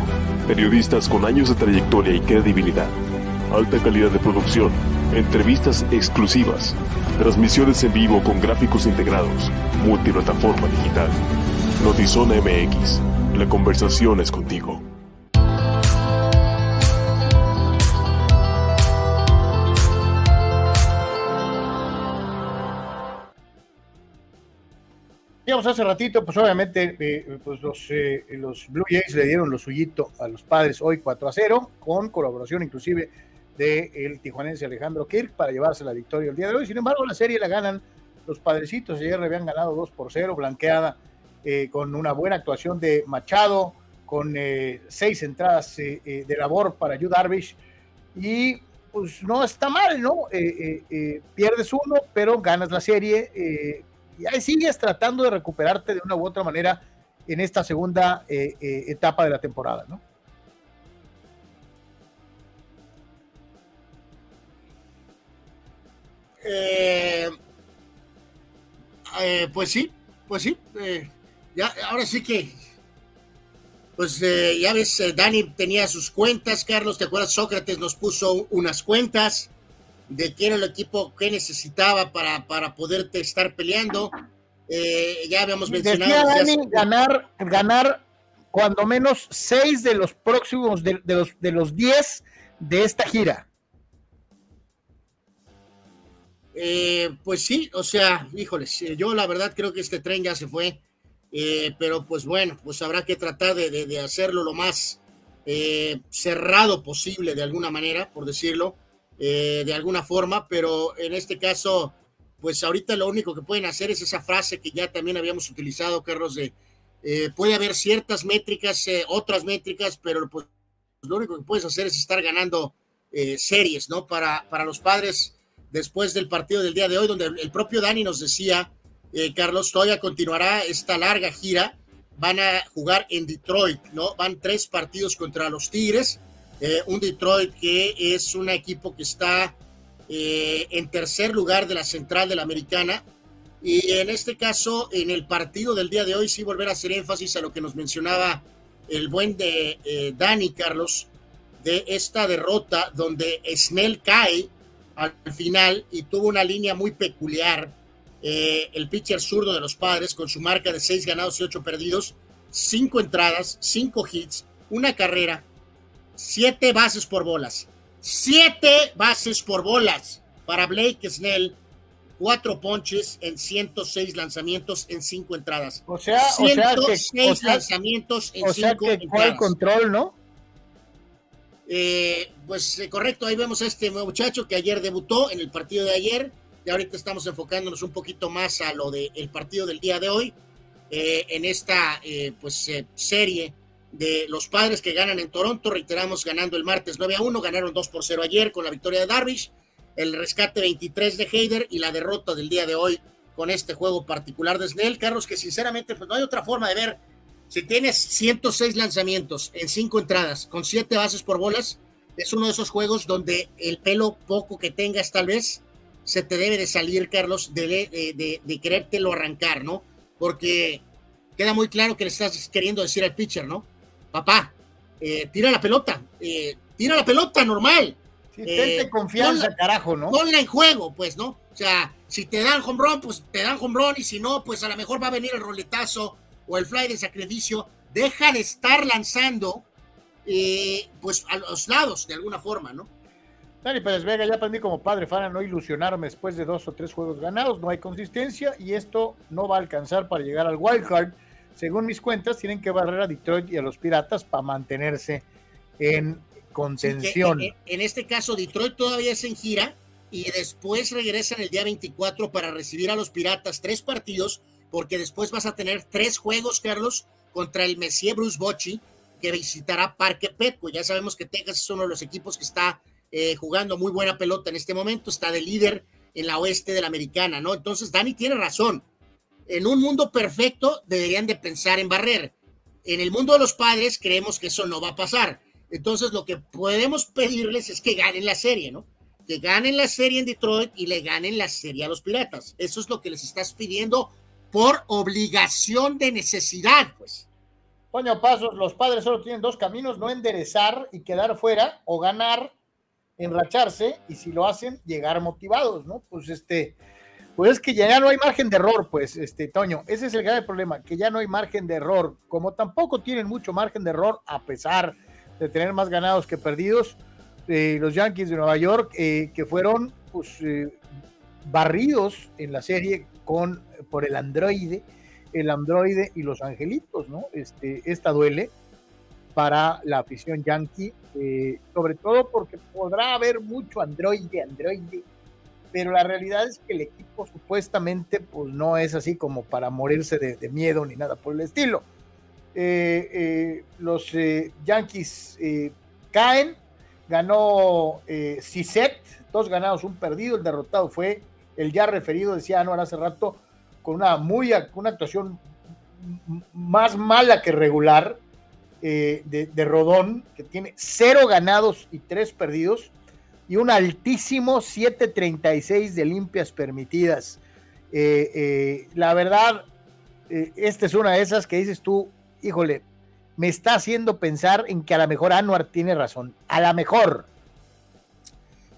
Speaker 4: Periodistas con años de trayectoria y credibilidad. Alta calidad de producción. Entrevistas exclusivas. Transmisiones en vivo con gráficos integrados. Multiplataforma digital. Notizona MX. La conversación es contigo.
Speaker 1: hace ratito, pues obviamente eh, pues los, eh, los Blue Jays le dieron lo suyito a los padres hoy 4 a 0, con colaboración inclusive del el tijuanense Alejandro Kirk para llevarse la victoria el día de hoy. Sin embargo, la serie la ganan los padrecitos. Ayer habían ganado 2 por 0, blanqueada eh, con una buena actuación de Machado, con seis entradas de labor para Yu Darvish. Y pues no está mal, ¿no? pierdes uno, pero ganas la serie y ahí sigues tratando de recuperarte de una u otra manera en esta segunda eh, eh, etapa de la temporada, ¿no?
Speaker 2: Eh, pues sí, pues sí. Ya, ahora sí que, pues ya ves, Dani tenía sus cuentas, Carlos, ¿te acuerdas? Sócrates nos puso unas cuentas de quién era el equipo que necesitaba para, para poderte estar peleando. Eh, ya habíamos mencionado.
Speaker 1: ganar, ganar cuando menos seis de los próximos, de, los, de los diez de esta gira.
Speaker 2: Eh, pues sí, o sea, híjoles, eh, yo la verdad creo que este tren ya se fue, pero pues bueno, pues habrá que tratar de, hacerlo lo más cerrado posible de alguna manera, por decirlo. Eh, de alguna forma, pero en este caso, pues ahorita lo único que pueden hacer es esa frase que ya también habíamos utilizado, Carlos, de eh, puede haber ciertas métricas, eh, otras métricas, pero pues lo único que puedes hacer es estar ganando series, ¿no? Para, para los padres después del partido del día de hoy, donde el propio Dani nos decía, Carlos, todavía continuará esta larga gira, van a jugar en Detroit, ¿no? Van tres partidos contra los Tigres eh, un Detroit que es un equipo que está eh, en tercer lugar de la central de la americana. Y en este caso, en el partido del día de hoy, sí volver a hacer énfasis a lo que nos mencionaba el buen de eh, Dani Carlos, de esta derrota donde Snell cae al final y tuvo una línea muy peculiar. El pitcher zurdo de los padres con su marca de seis ganados y ocho perdidos, cinco entradas, cinco hits, una carrera, Siete bases por bolas. Siete bases por bolas para Blake Snell. Cuatro ponches en 106 lanzamientos en cinco entradas.
Speaker 1: O sea, 106
Speaker 2: lanzamientos en o sea que
Speaker 1: entradas. control, ¿no?
Speaker 2: Eh, pues eh, correcto, ahí vemos a este muchacho que ayer debutó en el partido de ayer. Y ahorita estamos enfocándonos un poquito más a lo del partido del día de hoy. Eh, en esta pues serie de los padres que ganan en Toronto, reiteramos ganando el martes 9 a 1, ganaron 2 por 0 ayer con la victoria de Darvish, el rescate 23 de Heider y la derrota del día de hoy con este juego particular de Snell. Carlos, que sinceramente pues no hay otra forma de ver, si tienes 106 lanzamientos en 5 entradas con 7 bases por bolas, es uno de esos juegos donde el pelo poco que tengas tal vez se te debe de salir, Carlos, de, de, de, de querértelo arrancar, ¿no? Porque queda muy claro que le estás queriendo decir al pitcher, ¿no? Papá, eh, tira la pelota, eh, tira la pelota normal.
Speaker 1: Sí, eh, confianza, carajo, ¿no?
Speaker 2: Ponla en juego, pues, ¿no? O sea, si te dan home run, pues te dan home run, y si no, pues a lo mejor va a venir el roletazo o el fly de sacrificio. Deja de estar lanzando, pues, a los lados, de alguna forma, ¿no?
Speaker 1: Dani Pérez Vega, ya aprendí como padre fan no ilusionarme después de dos o tres juegos ganados, no hay consistencia y esto no va a alcanzar para llegar al wild card. Según mis cuentas, tienen que barrer a Detroit y a los Piratas para mantenerse en contención.
Speaker 2: en este caso, Detroit todavía es en gira y después regresan el día 24 para recibir a los Piratas tres partidos, porque después vas a tener tres juegos, Carlos, contra el Messier Bruce Bocci, que visitará Parque Petco. Ya sabemos que Texas es uno de los equipos que está eh, jugando muy buena pelota en este momento, está de líder en la oeste de la americana, ¿no? Entonces, Dani tiene razón. En un mundo perfecto deberían de pensar en barrer. En el mundo de los padres creemos que eso no va a pasar. Entonces, lo que podemos pedirles es que ganen la serie, ¿no? Que ganen la serie en Detroit y le ganen la serie a los Piratas. Eso es lo que les estás pidiendo por obligación de necesidad, pues.
Speaker 1: Coño, Pasos, los padres solo tienen dos caminos, no enderezar y quedar fuera o ganar enracharse y si lo hacen, llegar motivados, ¿no? Pues este, pues es que ya no hay margen de error, pues, este, Toño, ese es el grave problema, que ya no hay margen de error, como tampoco tienen mucho margen de error, a pesar de tener más ganados que perdidos, eh, los Yankees de Nueva York, eh, que fueron, pues, eh, barridos en la serie con, por el androide, el androide y los angelitos, ¿no? Este, esta duele, para la afición yankee, eh, sobre todo porque podrá haber mucho androide, androide, pero la realidad es que el equipo supuestamente pues no es así como para morirse de, miedo ni nada por el estilo. Eh, eh, los Yankees caen, ganó Ciset, dos ganados, un perdido, el derrotado fue el ya referido, decía Anuar hace rato, con una muy una actuación más mala que regular, eh, de, Rodón, que tiene cero ganados y tres perdidos, y un altísimo 7.36 de limpias permitidas. Eh, eh, la verdad, esta es una de esas que dices tú, híjole, me está haciendo pensar en que a lo mejor Anuar tiene razón, a lo mejor.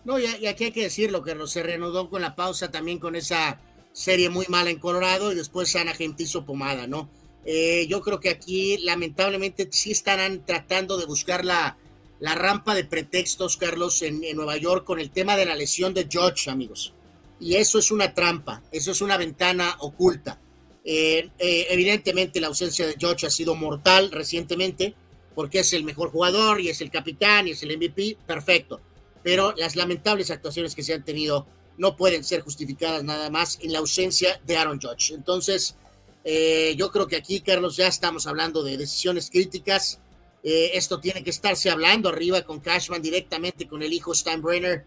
Speaker 2: No, y, aquí hay que decirlo, que se reanudó con la pausa también con esa serie muy mala en Colorado y después Gente hizo pomada, ¿no? Eh, yo creo que aquí lamentablemente sí estarán tratando de buscar la, la rampa de pretextos, Carlos, en, Nueva York con el tema de la lesión de George, amigos. Y eso es una trampa, eso es una ventana oculta. Eh, eh, evidentemente la ausencia de George ha sido mortal recientemente porque es el mejor jugador y es el capitán y es el MVP, perfecto. Pero las lamentables actuaciones que se han tenido no pueden ser justificadas nada más en la ausencia de Aaron George. Entonces, eh, yo creo que aquí, Carlos, ya estamos hablando de decisiones críticas. Eh, esto tiene que estarse hablando arriba con Cashman directamente con el hijo Steinbrenner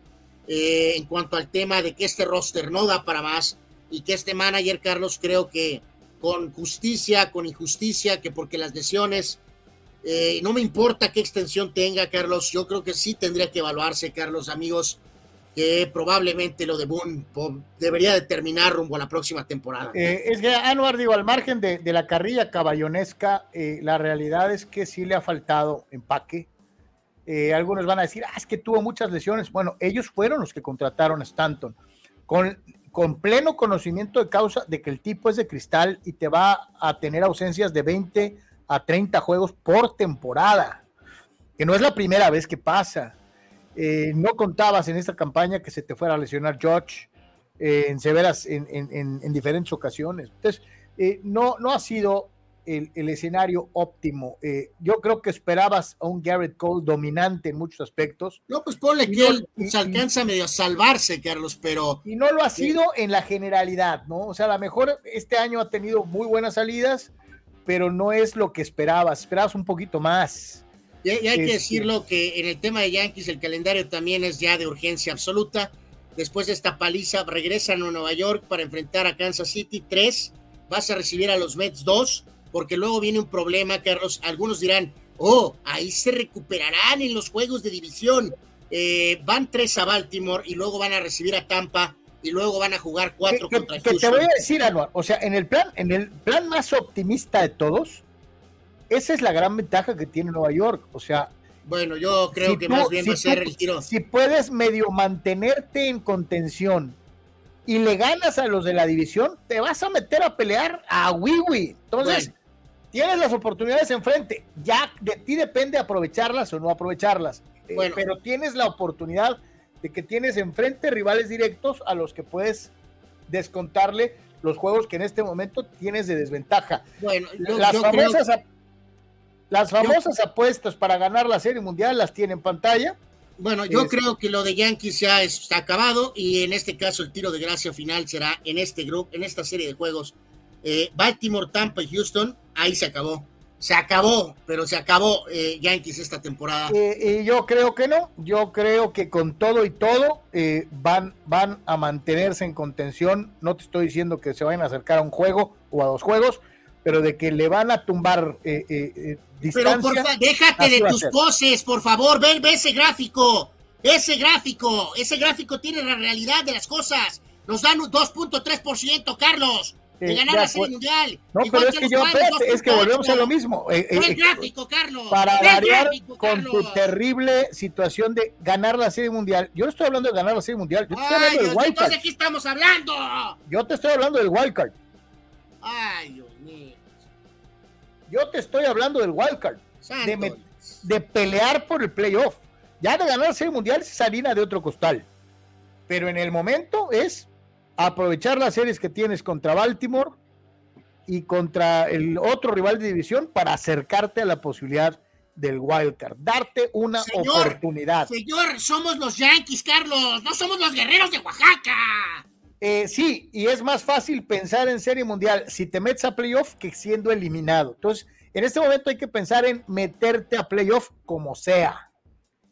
Speaker 2: eh, en cuanto al tema de que este roster no da para más y que este manager, Carlos, creo que con justicia, con injusticia, que porque las lesiones, no me importa qué extensión tenga, Carlos, yo creo que sí tendría que evaluarse, Carlos, amigos, que probablemente lo de Boone debería determinar rumbo a la próxima temporada.
Speaker 1: Eh, es que Anuar, digo, al margen de, la carrilla caballonesca, eh, la realidad es que sí le ha faltado empaque. Eh, algunos van a decir, ah, es que tuvo muchas lesiones. Bueno, ellos fueron los que contrataron a Stanton, con, con pleno conocimiento de causa de que el tipo es de cristal y te va a tener ausencias de 20 a 30 juegos por temporada, que no es la primera vez que pasa eh, no contabas en esta campaña que se te fuera a lesionar George eh, en severas, en, diferentes ocasiones. Entonces, eh, no, no ha sido el, escenario óptimo. yo creo que esperabas a un Garrett Cole dominante en muchos aspectos.
Speaker 2: No, pues ponle que él se alcanza medio a salvarse, Carlos, pero.
Speaker 1: Y no lo ha sido en la generalidad, ¿no? O sea, a lo mejor este año ha tenido muy buenas salidas, pero no es lo que esperabas. Esperabas un poquito más.
Speaker 2: Y, hay que decirlo que en el tema de Yankees el calendario también es ya de urgencia absoluta. Después de esta paliza regresan a Nueva York para enfrentar a Kansas City 3. Vas a recibir a los Mets 2, porque luego viene un problema, Carlos. Algunos dirán, oh, ahí se recuperarán en los juegos de división. Eh, van tres a Baltimore y luego van a recibir a Tampa y luego van a jugar cuatro
Speaker 1: que,
Speaker 2: contra
Speaker 1: que te voy a decir, Anuar, o sea, en el plan, en el plan más optimista de todos, esa es la gran ventaja que tiene Nueva York. O sea,
Speaker 2: bueno, yo creo
Speaker 1: si
Speaker 2: que
Speaker 1: tú-
Speaker 2: más bien
Speaker 1: si
Speaker 2: va a ser el tiro.
Speaker 1: Si puedes medio mantenerte en contención y le ganas a los de la división, te vas a meter a pelear a Wiwi. Entonces,
Speaker 2: Bueno.
Speaker 1: tienes las oportunidades enfrente. Ya de ti depende aprovecharlas o no aprovecharlas. Eh, pero tienes la oportunidad de que tienes enfrente rivales directos a los que puedes descontarle los juegos que en este momento tienes de desventaja.
Speaker 2: Bueno, yo,
Speaker 1: las
Speaker 2: yo creo
Speaker 1: famosas ap- las famosas apuestas para ganar la serie mundial las tiene en pantalla.
Speaker 2: Bueno, yo
Speaker 1: Es-
Speaker 2: creo que lo de Yankees ya está acabado y en este caso el tiro de gracia final será en este grupo, en esta serie de juegos. Eh, Baltimore, Tampa y Houston, ahí se acabó. Se acabó, pero se acabó eh, Yankees esta temporada.
Speaker 1: Eh, y yo creo que no, yo creo que con todo y todo van, van a mantenerse en contención. No te estoy diciendo que se vayan a acercar a un juego o a dos juegos, pero de que le van a tumbar eh, eh, eh,
Speaker 2: Pero por
Speaker 1: distancia.
Speaker 2: fa- déjate de tus poses, por favor, ve, ve ese gráfico, ese gráfico, ese gráfico tiene la realidad de las cosas. Nos dan un 2.3%, Carlos, de
Speaker 1: Eh,
Speaker 2: ganar
Speaker 1: de
Speaker 2: la Serie. Mundial.
Speaker 1: No,
Speaker 2: Igual
Speaker 1: pero es
Speaker 2: que
Speaker 1: yo,
Speaker 2: Padres,
Speaker 1: espérate, es que volvemos a lo mismo. eh, eh,
Speaker 2: el gráfico, Carlos.
Speaker 1: para variar
Speaker 2: gráfico,
Speaker 1: con tu terrible situación de ganar la serie mundial. Yo no estoy hablando de ganar la serie mundial, yo te estoy
Speaker 2: Ay,
Speaker 1: hablando
Speaker 2: Dios,
Speaker 1: del wild
Speaker 2: entonces aquí estamos hablando.
Speaker 1: Yo te estoy hablando del wild card.
Speaker 2: Ay, Dios.
Speaker 1: Yo te estoy hablando del wild card.
Speaker 2: Santo.
Speaker 1: de, de pelear por el playoff. Ya de ganar la serie mundial es harina de otro costal. Pero en el momento es aprovechar las series que tienes contra Baltimore y contra el otro rival de división para acercarte a la posibilidad del wild card. Darte una
Speaker 2: Señor,
Speaker 1: oportunidad.
Speaker 2: Señor, somos los Yankees, Carlos. No somos los guerreros de Oaxaca.
Speaker 1: Eh, sí, y es más fácil pensar en serie mundial si te metes a playoff que siendo eliminado. Entonces, en este momento hay que pensar en meterte a playoff como sea.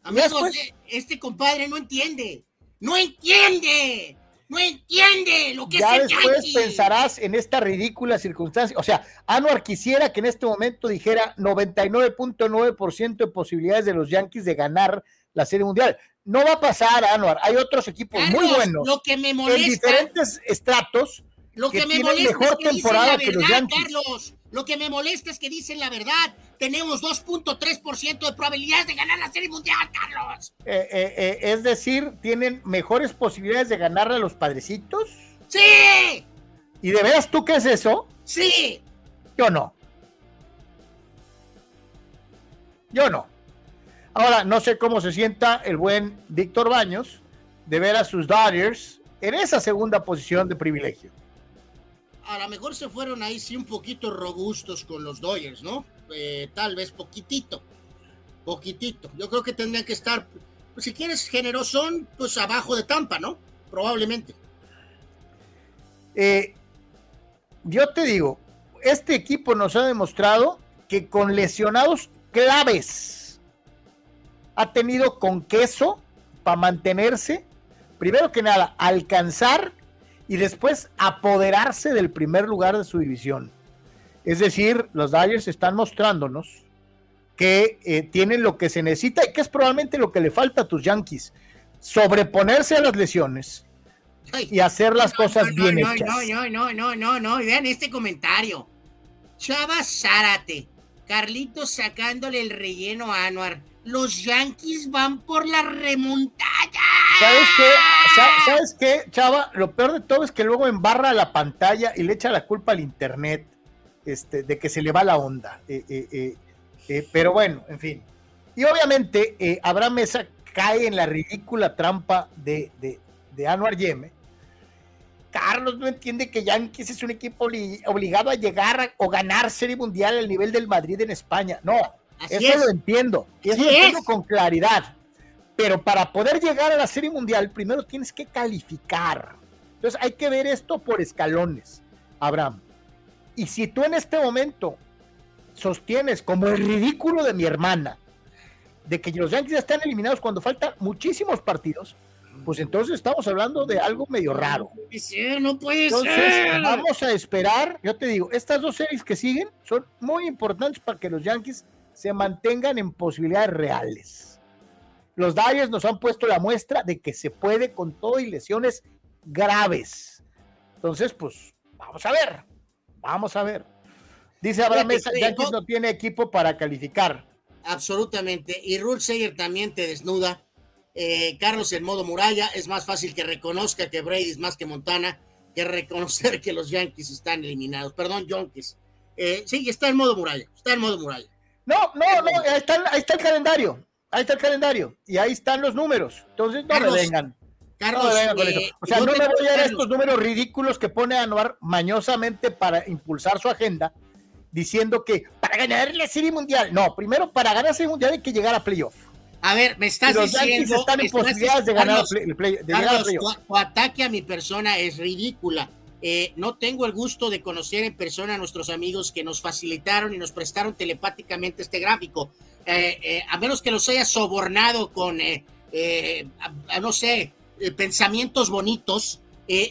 Speaker 2: Amigos,
Speaker 1: después-
Speaker 2: eh, este compadre no entiende. No entiende. No entiende lo que
Speaker 1: ya
Speaker 2: es el
Speaker 1: después
Speaker 2: Yankee.
Speaker 1: pensarás en esta ridícula circunstancia. O sea, Anuar quisiera que en este momento dijera 99.9% de posibilidades de los Yankees de ganar la Serie Mundial. No va a pasar, Anuar. Hay otros equipos
Speaker 2: Carlos,
Speaker 1: muy buenos
Speaker 2: Lo que me
Speaker 1: en
Speaker 2: molesta,
Speaker 1: diferentes estratos.
Speaker 2: lo que,
Speaker 1: que
Speaker 2: me molesta
Speaker 1: mejor
Speaker 2: es que dicen la
Speaker 1: que los
Speaker 2: verdad. Carlos. Lo que me molesta es que dicen la verdad. Tenemos 2.3% de probabilidades de ganar la Serie Mundial, Carlos.
Speaker 1: Eh, eh, eh, es decir, tienen mejores posibilidades de ganarle a los padrecitos.
Speaker 2: ¡Sí!
Speaker 1: ¿Y de veras tú qué es eso?
Speaker 2: ¡Sí!
Speaker 1: Yo no. Yo no. Ahora, no sé cómo se sienta el buen Víctor Baños de ver a sus Dodgers en esa segunda posición de privilegio.
Speaker 2: A lo mejor se fueron ahí sí un poquito robustos con los Dodgers, ¿no? Eh, tal vez poquitito. Poquitito. Yo creo que tendrían que estar, pues, si quieres generosón, pues abajo de Tampa, ¿no? Probablemente.
Speaker 1: Eh, yo te digo, este equipo nos ha demostrado que con lesionados claves ha tenido con queso para mantenerse, primero que nada, alcanzar y después apoderarse del primer lugar de su división. Es decir, los Dodgers están mostrándonos que eh, tienen lo que se necesita y que es probablemente lo que le falta a tus Yankees, sobreponerse a las lesiones y hacer las cosas
Speaker 2: no,
Speaker 1: bien
Speaker 2: no,
Speaker 1: hechas.
Speaker 2: No, no, no, no, no, Vean este comentario. Chava Zárate. Carlitos sacándole el relleno a Anuar. Los Yankees van por la remontada.
Speaker 1: ¿Sabes qué? Sa- ¿Sabes qué, Chava? Lo peor de todo es que luego embarra la pantalla y le echa la culpa al internet este, de que se le va la onda. Eh, eh, eh, eh, pero bueno, en fin. Y obviamente, Abraham Mesa cae en la ridícula trampa de, de, de Anuar Yeme. Carlos no entiende que Yankees es un equipo obli- obligado a llegar o ganar Serie Mundial al nivel del Madrid en España. No,
Speaker 2: Así
Speaker 1: eso
Speaker 2: es.
Speaker 1: lo entiendo. Y eso lo entiendo con claridad. Pero para poder llegar a la Serie Mundial, primero tienes que calificar. Entonces hay que ver esto por escalones, Abraham. Y si tú en este momento sostienes como el ridículo de mi hermana, de que los Yankees ya están eliminados cuando faltan muchísimos partidos, pues entonces estamos hablando de algo medio raro.
Speaker 2: No puede ser, no puede
Speaker 1: Entonces,
Speaker 2: ser.
Speaker 1: vamos a esperar. Yo te digo, estas dos series que siguen son muy importantes para que los Yankees se mantengan en posibilidades reales. Los Dodgers nos han puesto la muestra de que se puede con todo y lesiones graves. Entonces, pues, vamos a ver, vamos a ver. Dice Abraham Mesa, Yankees no tiene equipo para calificar.
Speaker 2: Absolutamente. Y Rule Sager también te desnuda. Eh, Carlos en modo muralla es más fácil que reconozca que Brady es más que Montana que reconocer que los Yankees están eliminados. Perdón, Yankees. Eh, sí, está en modo muralla. Está en modo muralla.
Speaker 1: No, no, no, ahí está, ahí está el calendario. Ahí está el calendario. Y ahí están los números. Entonces no me vengan. Carlos, eh, O sea, no me voy a dar estos números ridículos que pone Anuar mañosamente para impulsar su agenda, diciendo que para ganar la Serie Mundial. No, primero para ganar la Serie Mundial hay que llegar a playoff.
Speaker 2: A ver, me estás los diciendo.
Speaker 1: están en posibilidades de ganar el play, de
Speaker 2: Carlos, tu, ataque a mi persona es ridícula. Eh, no tengo el gusto de conocer en persona a nuestros amigos que nos facilitaron y nos prestaron telepáticamente este gráfico. Eh, eh, a menos que los haya sobornado con, no sé, pensamientos bonitos,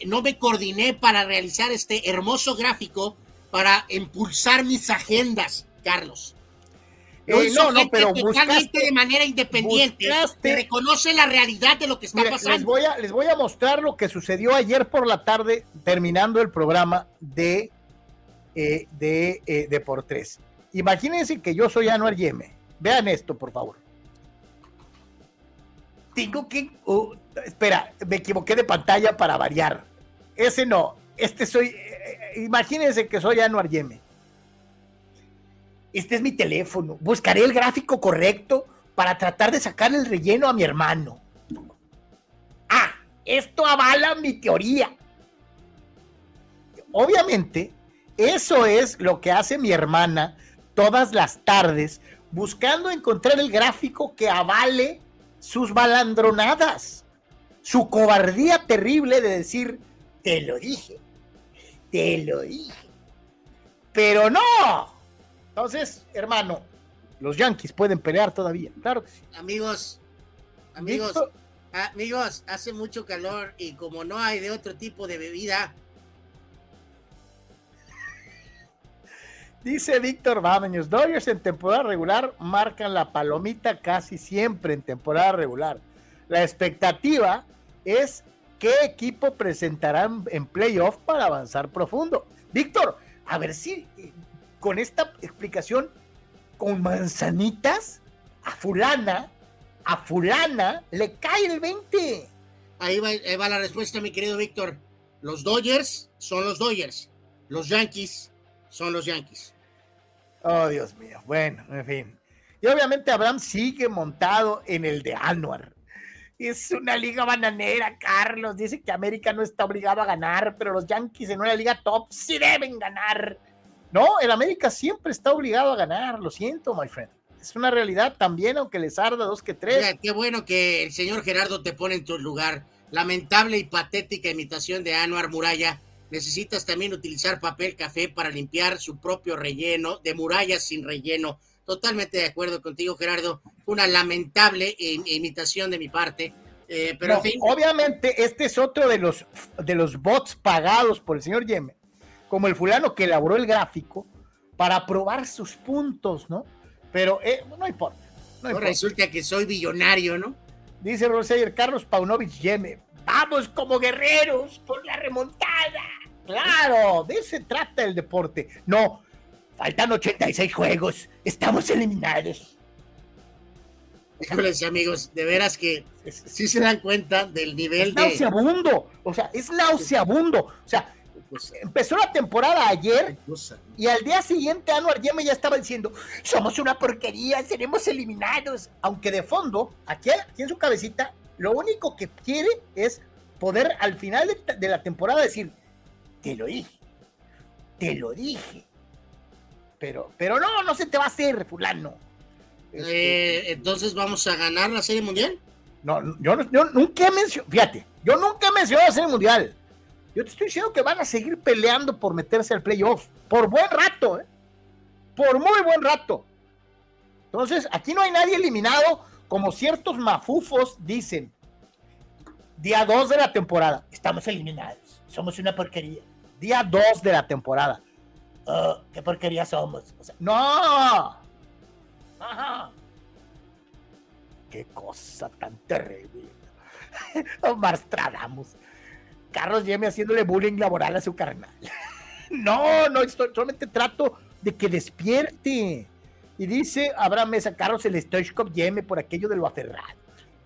Speaker 2: no me coordiné para realizar este hermoso gráfico para impulsar mis agendas, Carlos. Eh, no, no, pero totalmente de manera independiente reconoce la realidad de lo que está pasando.
Speaker 1: Les voy, a, les voy a mostrar lo que sucedió ayer por la tarde, terminando el programa de, eh, de, eh, de, por tres. Imagínense que yo soy Anuar Yeme. Vean esto, por favor. Tengo que. Oh, espera, me equivoqué de pantalla para variar. Ese no. Este soy. imagínense que soy Anuar Yeme este es mi teléfono, buscaré el gráfico correcto para tratar de sacar el relleno a mi hermano. Ah, esto avala mi teoría. Obviamente, eso es lo que hace mi hermana todas las tardes, buscando encontrar el gráfico que avale sus balandronadas, su cobardía terrible de decir, te lo dije, te lo dije. Pero no, entonces, hermano, los Yankees pueden pelear todavía, claro que sí.
Speaker 2: Amigos, amigos, amigos, hace mucho calor y como no hay de otro tipo de bebida.
Speaker 1: Dice Víctor Bámeños, Dodgers en temporada regular marcan la palomita casi siempre en temporada regular. La expectativa es qué equipo presentarán en playoff para avanzar profundo. Víctor, a ver si con esta explicación, con manzanitas, a fulana, a fulana, le cae el 20.
Speaker 2: Ahí va, la respuesta, mi querido Víctor. Los Dodgers son los Dodgers. Los Yankees son los Yankees.
Speaker 1: Oh, Dios mío. Bueno, en fin. Y obviamente Abraham sigue montado en el de Anuar. Es una liga bananera, Carlos. Dice que América no está obligado a ganar, pero los Yankees en una liga top sí deben ganar. No, el América siempre está obligado a ganar, lo siento, my friend. Es una realidad también, aunque les arda dos que tres.
Speaker 2: qué bueno que el señor Gerardo te pone en tu lugar. Lamentable y patética imitación de Anuar Muralla. Necesitas también utilizar papel café para limpiar su propio relleno, de murallas sin relleno. Totalmente de acuerdo contigo, Gerardo. Una lamentable imitación de mi parte. Eh, pero
Speaker 1: Obviamente, este es otro de los, de los bots pagados por el señor Yeme como el fulano que elaboró el gráfico para probar sus puntos, ¿no? Pero eh, no importa.
Speaker 2: No, resulta que soy billonario, ¿no?
Speaker 1: Dice Roseyer, Carlos Paunovic Yeme, vamos como guerreros por la remontada. Claro, de eso se trata el deporte. No, faltan 86 juegos, estamos eliminados.
Speaker 2: Híjoles, amigos, de veras que sí se dan cuenta del nivel
Speaker 1: es Nauseabundo, o sea, es nauseabundo. O sea, empezó la temporada ayer y al día siguiente Anuar Yeme ya estaba diciendo, somos una porquería, seremos eliminados. Aunque de fondo, aquí, aquí en su cabecita, lo único que quiere es poder al final de, la temporada decir, te lo dije, te lo dije. Pero, pero no, no se te va a hacer, fulano.
Speaker 2: Eh, entonces vamos a ganar la Serie Mundial.
Speaker 1: No, yo, yo nunca he mencionado, fíjate, yo nunca he mencionado la Serie Mundial. Yo te estoy diciendo que van a seguir peleando por meterse al playoff. Por buen rato, ¿eh? Por muy buen rato. Entonces, aquí no hay nadie eliminado, como ciertos mafufos dicen. Día 2 de la temporada. Estamos eliminados. Somos una porquería. Día 2 de la temporada. ¿Qué porquería somos? no. Ajá. Qué cosa tan terrible. Omar Stradamos. Carlos Yeme haciéndole bullying laboral a su carnal. no, no, solamente trato de que despierte. Y dice Abraham Mesa, Carlos el Stoichkov Yeme por aquello de lo aferrado.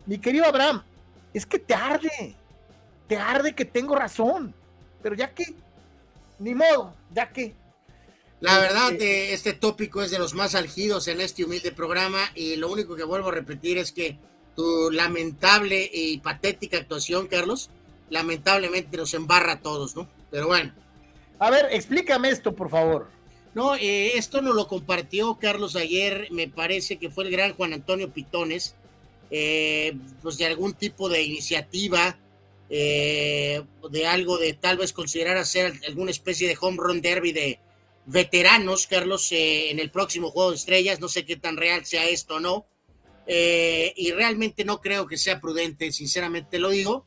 Speaker 1: Mi querido Abraham, es que te arde, te arde que tengo razón, pero ya que, ni modo, ya que.
Speaker 2: La verdad, este, este tópico es de los más algidos en este humilde programa y lo único que vuelvo a repetir es que tu lamentable y patética actuación, Carlos, lamentablemente nos embarra a todos, ¿no? Pero bueno.
Speaker 1: A ver, explícame esto, por favor.
Speaker 2: No, eh, esto nos lo compartió Carlos ayer, me parece que fue el gran Juan Antonio Pitones, eh, pues de algún tipo de iniciativa, eh, de algo de tal vez considerar hacer alguna especie de home run derby de veteranos, Carlos, en el próximo Juego de Estrellas, no sé qué tan real sea esto o no, y realmente no creo que sea prudente, sinceramente lo digo,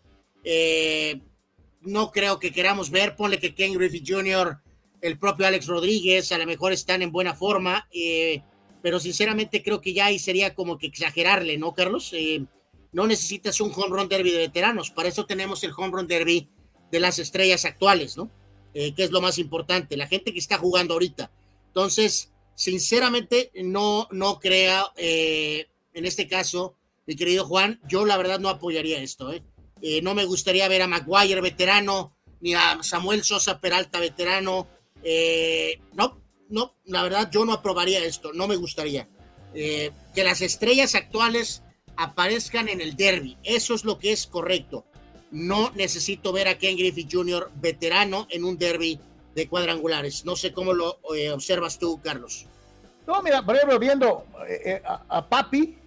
Speaker 2: no creo que queramos ver, ponle que Ken Griffith Jr el propio Alex Rodríguez, a lo mejor están en buena forma, eh, pero sinceramente creo que ya ahí sería como que exagerarle, ¿no, Carlos? Eh, no necesitas un home run derby de veteranos, para eso tenemos el home run derby de las estrellas actuales, ¿no? Eh, que es lo más importante, la gente que está jugando ahorita. Entonces, sinceramente, no, no crea, en este caso, mi querido Juan, yo la verdad no apoyaría esto, no me gustaría ver a Maguire veterano, ni a Samuel Sosa Peralta veterano, eh, no, no, la verdad yo no aprobaría esto, no me gustaría. Eh, que las estrellas actuales aparezcan en el derby, eso es lo que es correcto. No necesito ver a Ken Griffith Jr. veterano en un derby de cuadrangulares. No sé cómo lo eh, observas tú, Carlos.
Speaker 1: No, mira, por ejemplo, viendo a, Papi,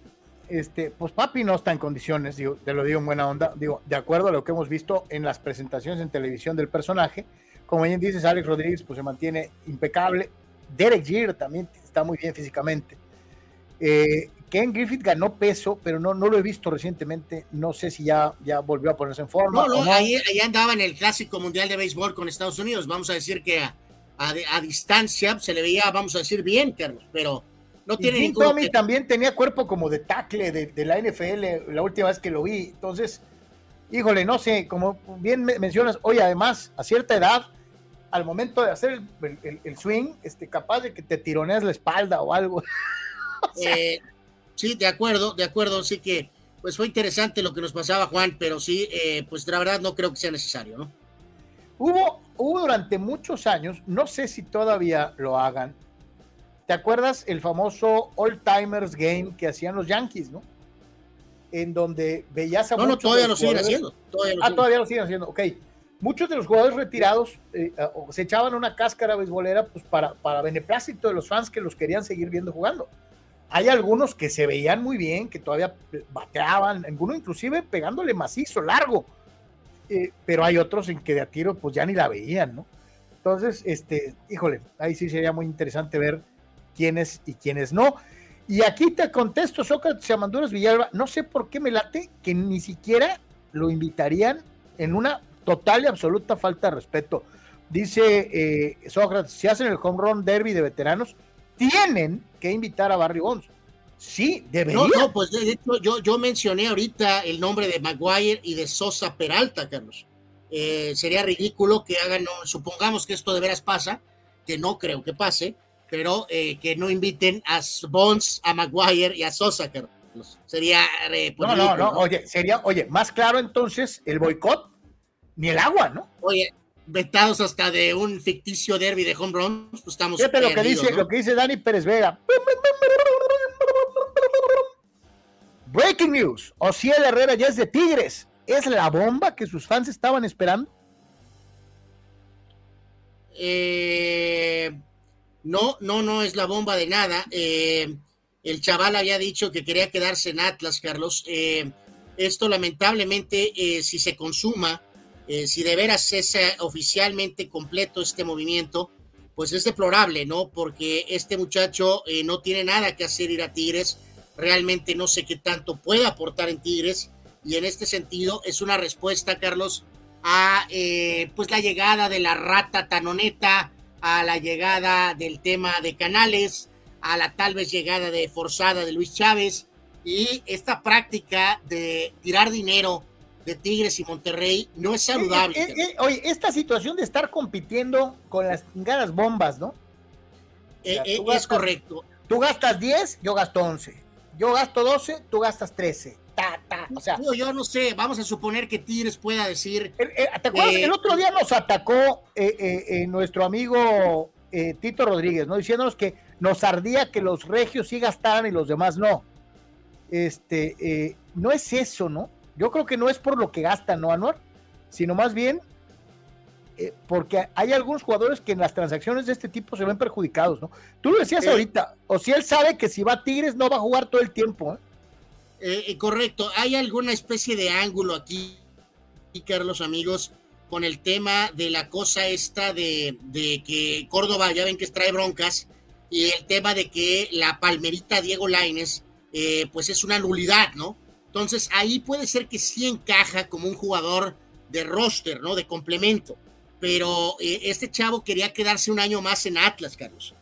Speaker 1: este, pues Papi no está en condiciones, digo, te lo digo en buena onda, digo, de acuerdo a lo que hemos visto en las presentaciones en televisión del personaje, como bien dices, Alex Rodríguez pues se mantiene impecable. Derek Jeter también está muy bien físicamente. Eh, Ken Griffith ganó peso, pero no, no lo he visto recientemente. No sé si ya, ya volvió a ponerse en forma.
Speaker 2: No, no, Ahí, andaba en el Clásico Mundial de Béisbol con Estados Unidos. Vamos a decir que a, distancia se le veía, vamos a decir, bien, Carlos, pero no tiene
Speaker 1: y ningún... Tommy también tenía cuerpo como de tackle de, de, la NFL la última vez que lo vi. Entonces, híjole, no sé, como bien mencionas, hoy además, a cierta edad, al momento de hacer el, swing, este, capaz de que te tironeas la espalda o algo.
Speaker 2: Eh, sí, de acuerdo, de acuerdo, sí que pues fue interesante lo que nos pasaba Juan, pero sí, eh, pues la verdad no creo que sea necesario, ¿no?
Speaker 1: Hubo, hubo durante muchos años, no sé si todavía lo hagan, ¿te acuerdas el famoso All Timers Game que hacían los Yankees, no? En donde veías a...
Speaker 2: No, no, todavía lo siguen haciendo.
Speaker 1: Todavía lo ah, todavía lo siguen haciendo, ok muchos de los jugadores retirados eh, eh, se echaban una cáscara beisbolera pues, para, para beneplácito de los fans que los querían seguir viendo jugando. Hay algunos que se veían muy bien, que todavía bateaban, algunos inclusive pegándole macizo, largo, eh, pero hay otros en que de a tiro pues ya ni la veían, ¿no? Entonces, este, híjole, ahí sí sería muy interesante ver quiénes y quiénes no. Y aquí te contesto, Sócrates Amanduras Villalba, no sé por qué me late que ni siquiera lo invitarían en una total y absoluta falta de respeto. Dice eh, Sócrates, si hacen el home run derby de veteranos, tienen que invitar a Barry Bonds. Sí, deberían.
Speaker 2: No, no, pues de hecho yo, yo mencioné ahorita el nombre de Maguire y de Sosa Peralta, Carlos. Eh, sería ridículo que hagan, supongamos que esto de veras pasa, que no creo que pase, pero eh, que no inviten a Bonds, a Maguire y a Sosa, Carlos. Sería...
Speaker 1: Pues, no, no, no, oye, sería, oye, más claro entonces el boicot ni el agua, ¿no?
Speaker 2: Oye, vetados hasta de un ficticio derby de home runs, pues estamos.
Speaker 1: Fíjate lo que dice, lo que dice Dani Pérez Vega. Breaking news: Ociel Herrera ya es de Tigres. ¿Es la bomba que sus fans estaban esperando?
Speaker 2: Eh, no, no, no es la bomba de nada. Eh, el chaval había dicho que quería quedarse en Atlas, Carlos. Eh, esto lamentablemente, si se consuma, eh, si de veras es eh, oficialmente completo este movimiento, pues es deplorable, ¿no? Porque este muchacho eh, no tiene nada que hacer ir a Tigres, realmente no sé qué tanto puede aportar en Tigres, y en este sentido es una respuesta, Carlos, a pues la llegada de la rata tanoneta, a la llegada del tema de Canales, a la tal vez llegada de forzada de Luis Chávez, y esta práctica de tirar dinero de Tigres y Monterrey no es saludable.
Speaker 1: Eh, eh, oye, esta situación de estar compitiendo con las chingadas bombas, ¿no?
Speaker 2: es correcto.
Speaker 1: Tú gastas 10, yo gasto 11. Yo gasto 12, tú gastas 13. Ta, ta. O sea,
Speaker 2: yo no sé, vamos a suponer que Tigres pueda decir.
Speaker 1: ¿Te acuerdas? el otro día nos atacó nuestro amigo Tito Rodríguez, ¿no? Diciéndonos que nos ardía que los regios sí gastaran y los demás no. Este, no es eso, ¿no? Yo creo que no es por lo que gastan, ¿no, Anuar? Sino más bien eh, porque hay algunos jugadores que en las transacciones de este tipo se ven perjudicados, ¿no? Tú lo decías ahorita, o si él sabe que si va a Tigres no va a jugar todo el tiempo.
Speaker 2: ¿eh? Eh, correcto, hay alguna especie de ángulo aquí, Carlos, amigos, con el tema de la cosa esta de, de que Córdoba, ya ven que trae broncas, y el tema de que la palmerita Diego Laines, pues es una nulidad, ¿no? Entonces ahí puede ser que sí encaja como un jugador de roster, ¿no? De complemento. Pero eh, este chavo quería quedarse un año más en Atlas, Carlos,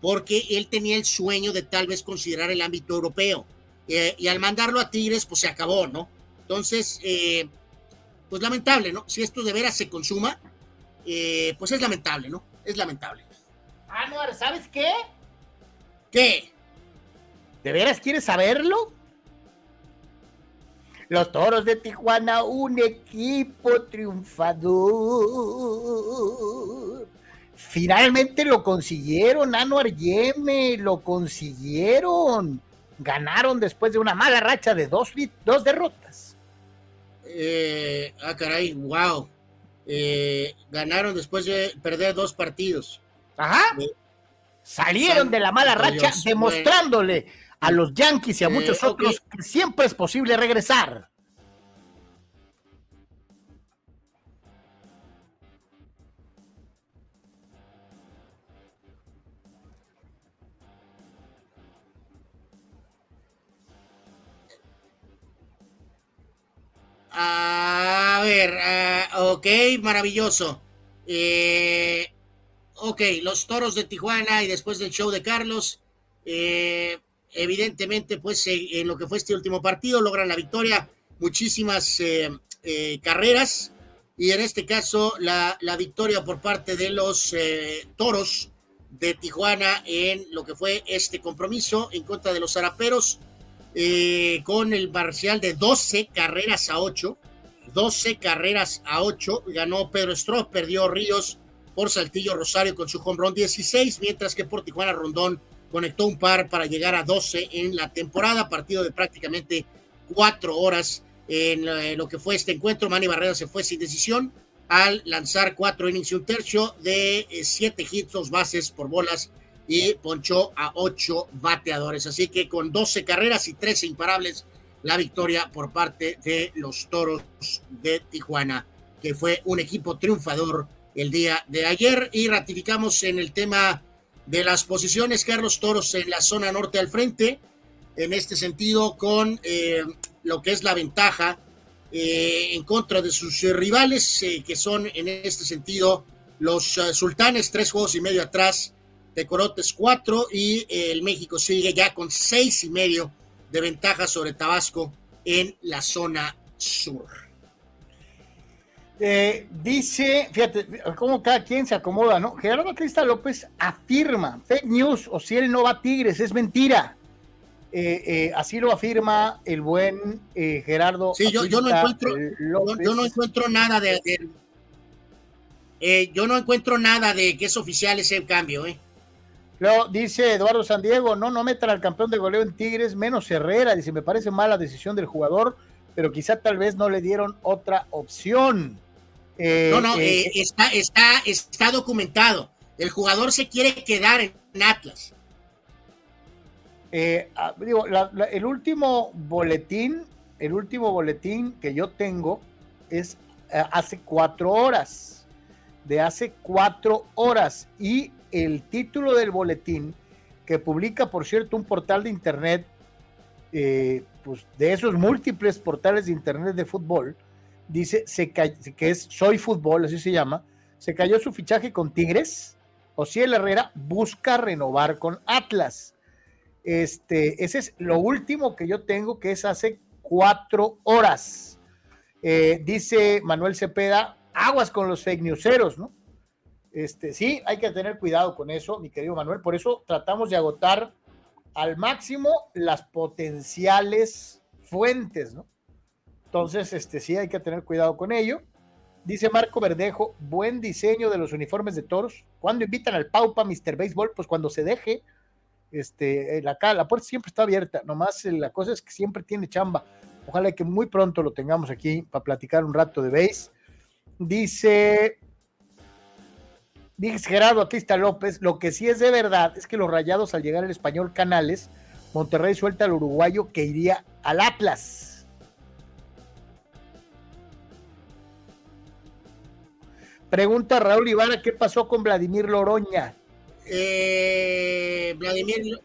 Speaker 2: porque él tenía el sueño de tal vez considerar el ámbito europeo. Eh, y al mandarlo a Tigres, pues se acabó, ¿no? Entonces, eh, pues lamentable, ¿no? Si esto de veras se consuma, pues es lamentable, ¿no? Es lamentable.
Speaker 1: Ah, no, ¿sabes qué?
Speaker 2: ¿Qué?
Speaker 1: ¿De veras quieres saberlo? Los Toros de Tijuana, un equipo triunfador. Finalmente lo consiguieron, Anuar Yeme, lo consiguieron. Ganaron después de una mala racha de dos, dos derrotas.
Speaker 2: Eh, ah, caray, wow. Eh, ganaron después de perder dos partidos.
Speaker 1: Ajá. Eh, Salieron de la mala racha demostrándole a los Yankees y a muchos otros que siempre es posible regresar.
Speaker 2: A ver, uh, ok, maravilloso. Eh, ok, los toros de Tijuana y después del show de Carlos. Eh, evidentemente, pues en lo que fue este último partido, logran la victoria, muchísimas eh, eh, carreras y en este caso la, victoria por parte de los eh, toros de Tijuana en lo que fue este compromiso en contra de los zaraperos con el parcial de 12 carreras a 8. 12 carreras a 8. Ganó Pedro Stroh, perdió Ríos por Saltillo Rosario con su home run 16, mientras que por Tijuana Rondón conectó un par para llegar a 12 en la temporada, partido de prácticamente cuatro horas en eh, lo que fue este encuentro. Manny Barrera se fue sin decisión al lanzar cuatro innings y un tercio de eh, siete hits, dos bases por bolas y ponchó a ocho bateadores. Así que con 12 carreras y 13 imparables, la victoria por parte de los Toros de Tijuana, que fue un equipo triunfador el día de ayer. Y ratificamos en el tema de las posiciones, Carlos Toros en la zona norte al frente, en este sentido con eh, lo que es la ventaja eh, en contra de sus eh, rivales, que son en este sentido los sultanes, tres juegos y medio atrás, de Corotes cuatro, y el México sigue ya con seis y medio de ventaja sobre Tabasco en la zona sur.
Speaker 1: Eh, dice, fíjate, cómo cada quien se acomoda, ¿no? Gerardo Batista López afirma, fake news, o si él no va a Tigres, es mentira. Eh, eh, así lo afirma el buen Gerardo.
Speaker 2: Sí, yo, no encuentro, yo, no encuentro nada de, yo no encuentro nada de que es oficial ese cambio, ¿eh?
Speaker 1: Luego dice Eduardo San Diego, no, no metan al campeón de goleo en Tigres, menos Herrera. Dice, me parece mala decisión del jugador, pero quizá tal vez no le dieron otra opción.
Speaker 2: Eh, no, no, eh, eh, está, está, está documentado. El jugador se quiere quedar en Atlas.
Speaker 1: Ah, digo, el último boletín, el último boletín que yo tengo es hace cuatro horas, de hace cuatro horas, y el título del boletín que publica, por cierto, un portal de internet, pues de esos múltiples portales de internet de fútbol, dice que es Soy Fútbol, así se llama, se cayó su fichaje con Tigres. el Herrera busca renovar con Atlas. Este, ese es lo último que yo tengo, que es hace cuatro horas. Eh, dice Manuel Cepeda, aguas con los fake newseros, ¿no? Este, sí, hay que tener cuidado con eso, mi querido Manuel. Por eso tratamos de agotar al máximo las potenciales fuentes, ¿no? Entonces, este, sí, hay que tener cuidado con ello. Dice Marco Verdejo, buen diseño de los uniformes de toros. Cuando invitan al Paupa, Mr. Baseball? Pues cuando se deje. Este, la, la puerta siempre está abierta, nomás la cosa es que siempre tiene chamba. Ojalá que muy pronto lo tengamos aquí para platicar un rato de base. Dice, dice Gerardo Atista López, lo que sí es de verdad es que los rayados al llegar al español Canales, Monterrey suelta al uruguayo que iría al Atlas. Pregunta Raúl Ibarra, ¿qué pasó con Vladimir Loroña?
Speaker 2: Eh, Vladimir,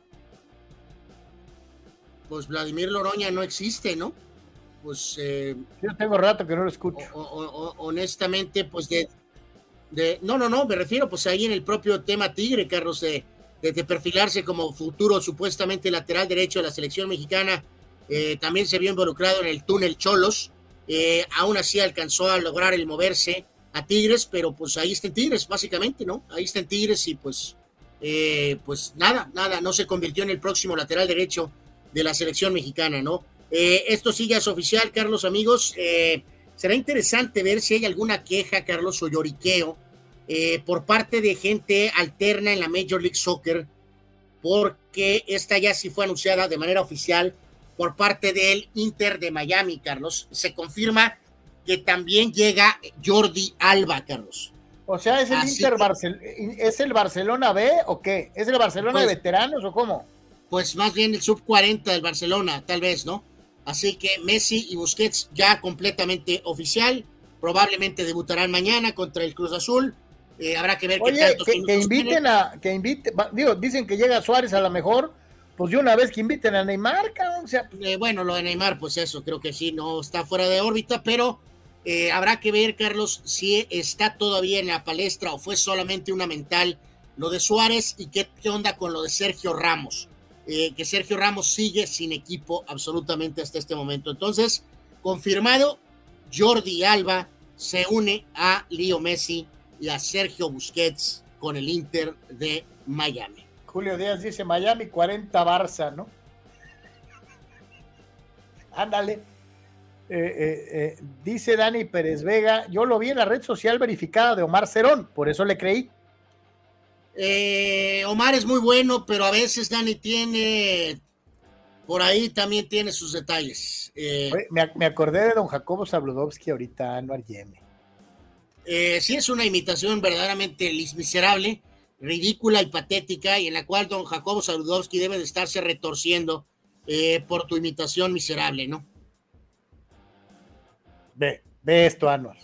Speaker 2: pues Vladimir Loroña no existe, ¿no? Pues eh,
Speaker 1: yo tengo rato que no lo escucho.
Speaker 2: honestamente, pues de, no, no, no, me refiero pues ahí en el propio tema Tigre, Carlos, de, perfilarse como futuro supuestamente lateral derecho de la selección mexicana, eh, también se vio involucrado en el túnel Cholos, eh, aún así alcanzó a lograr el moverse a Tigres, pero pues ahí está en Tigres, básicamente, ¿no? Ahí está en Tigres y pues eh, pues nada, nada, no se convirtió en el próximo lateral derecho de la selección mexicana, ¿no? Esto sí ya es oficial, Carlos, amigos. Será interesante ver si hay alguna queja, Carlos, o lloriqueo por parte de gente alterna en la Major League Soccer, porque esta ya sí fue anunciada de manera oficial por parte del Inter de Miami, Carlos. Se confirma que también llega Jordi Alba, Carlos.
Speaker 1: O sea, ¿es el Inter ¿Es el Barcelona B o qué? ¿Es el Barcelona de pues, veteranos o cómo?
Speaker 2: Pues más bien el sub 40 del Barcelona, tal vez, ¿no? Así que Messi y Busquets ya completamente oficial. Probablemente debutarán mañana contra el Cruz Azul. Eh, habrá que ver
Speaker 1: qué tantos que, que inviten a, que invite, digo, dicen que llega Suárez a lo mejor, pues de una vez que inviten a Neymar, o sea.
Speaker 2: Eh, bueno, lo de Neymar, pues eso, creo que sí, no está fuera de órbita, pero eh, habrá que ver, Carlos, si está todavía en la palestra o fue solamente una mental lo de Suárez y qué, onda con lo de Sergio Ramos. Eh, que Sergio Ramos sigue sin equipo absolutamente hasta este momento. Entonces, confirmado, Jordi Alba se une a Leo Messi y a Sergio Busquets con el Inter de Miami.
Speaker 1: Julio Díaz dice Miami 40 Barça, ¿no? Ándale. Eh, eh, eh, dice Dani Pérez Vega, yo lo vi en la red social verificada de Omar Cerón, por eso le creí.
Speaker 2: Omar es muy bueno, pero a veces Dani tiene, por ahí también tiene sus detalles.
Speaker 1: me, acordé de don Jacobo Zabludovsky ahorita, Anuar Yeme.
Speaker 2: sí, es una imitación verdaderamente miserable, ridícula y patética, y en la cual don Jacobo Zabludovsky debe de estarse retorciendo por tu imitación miserable, ¿no?
Speaker 1: Ve, ve esto, Anuar.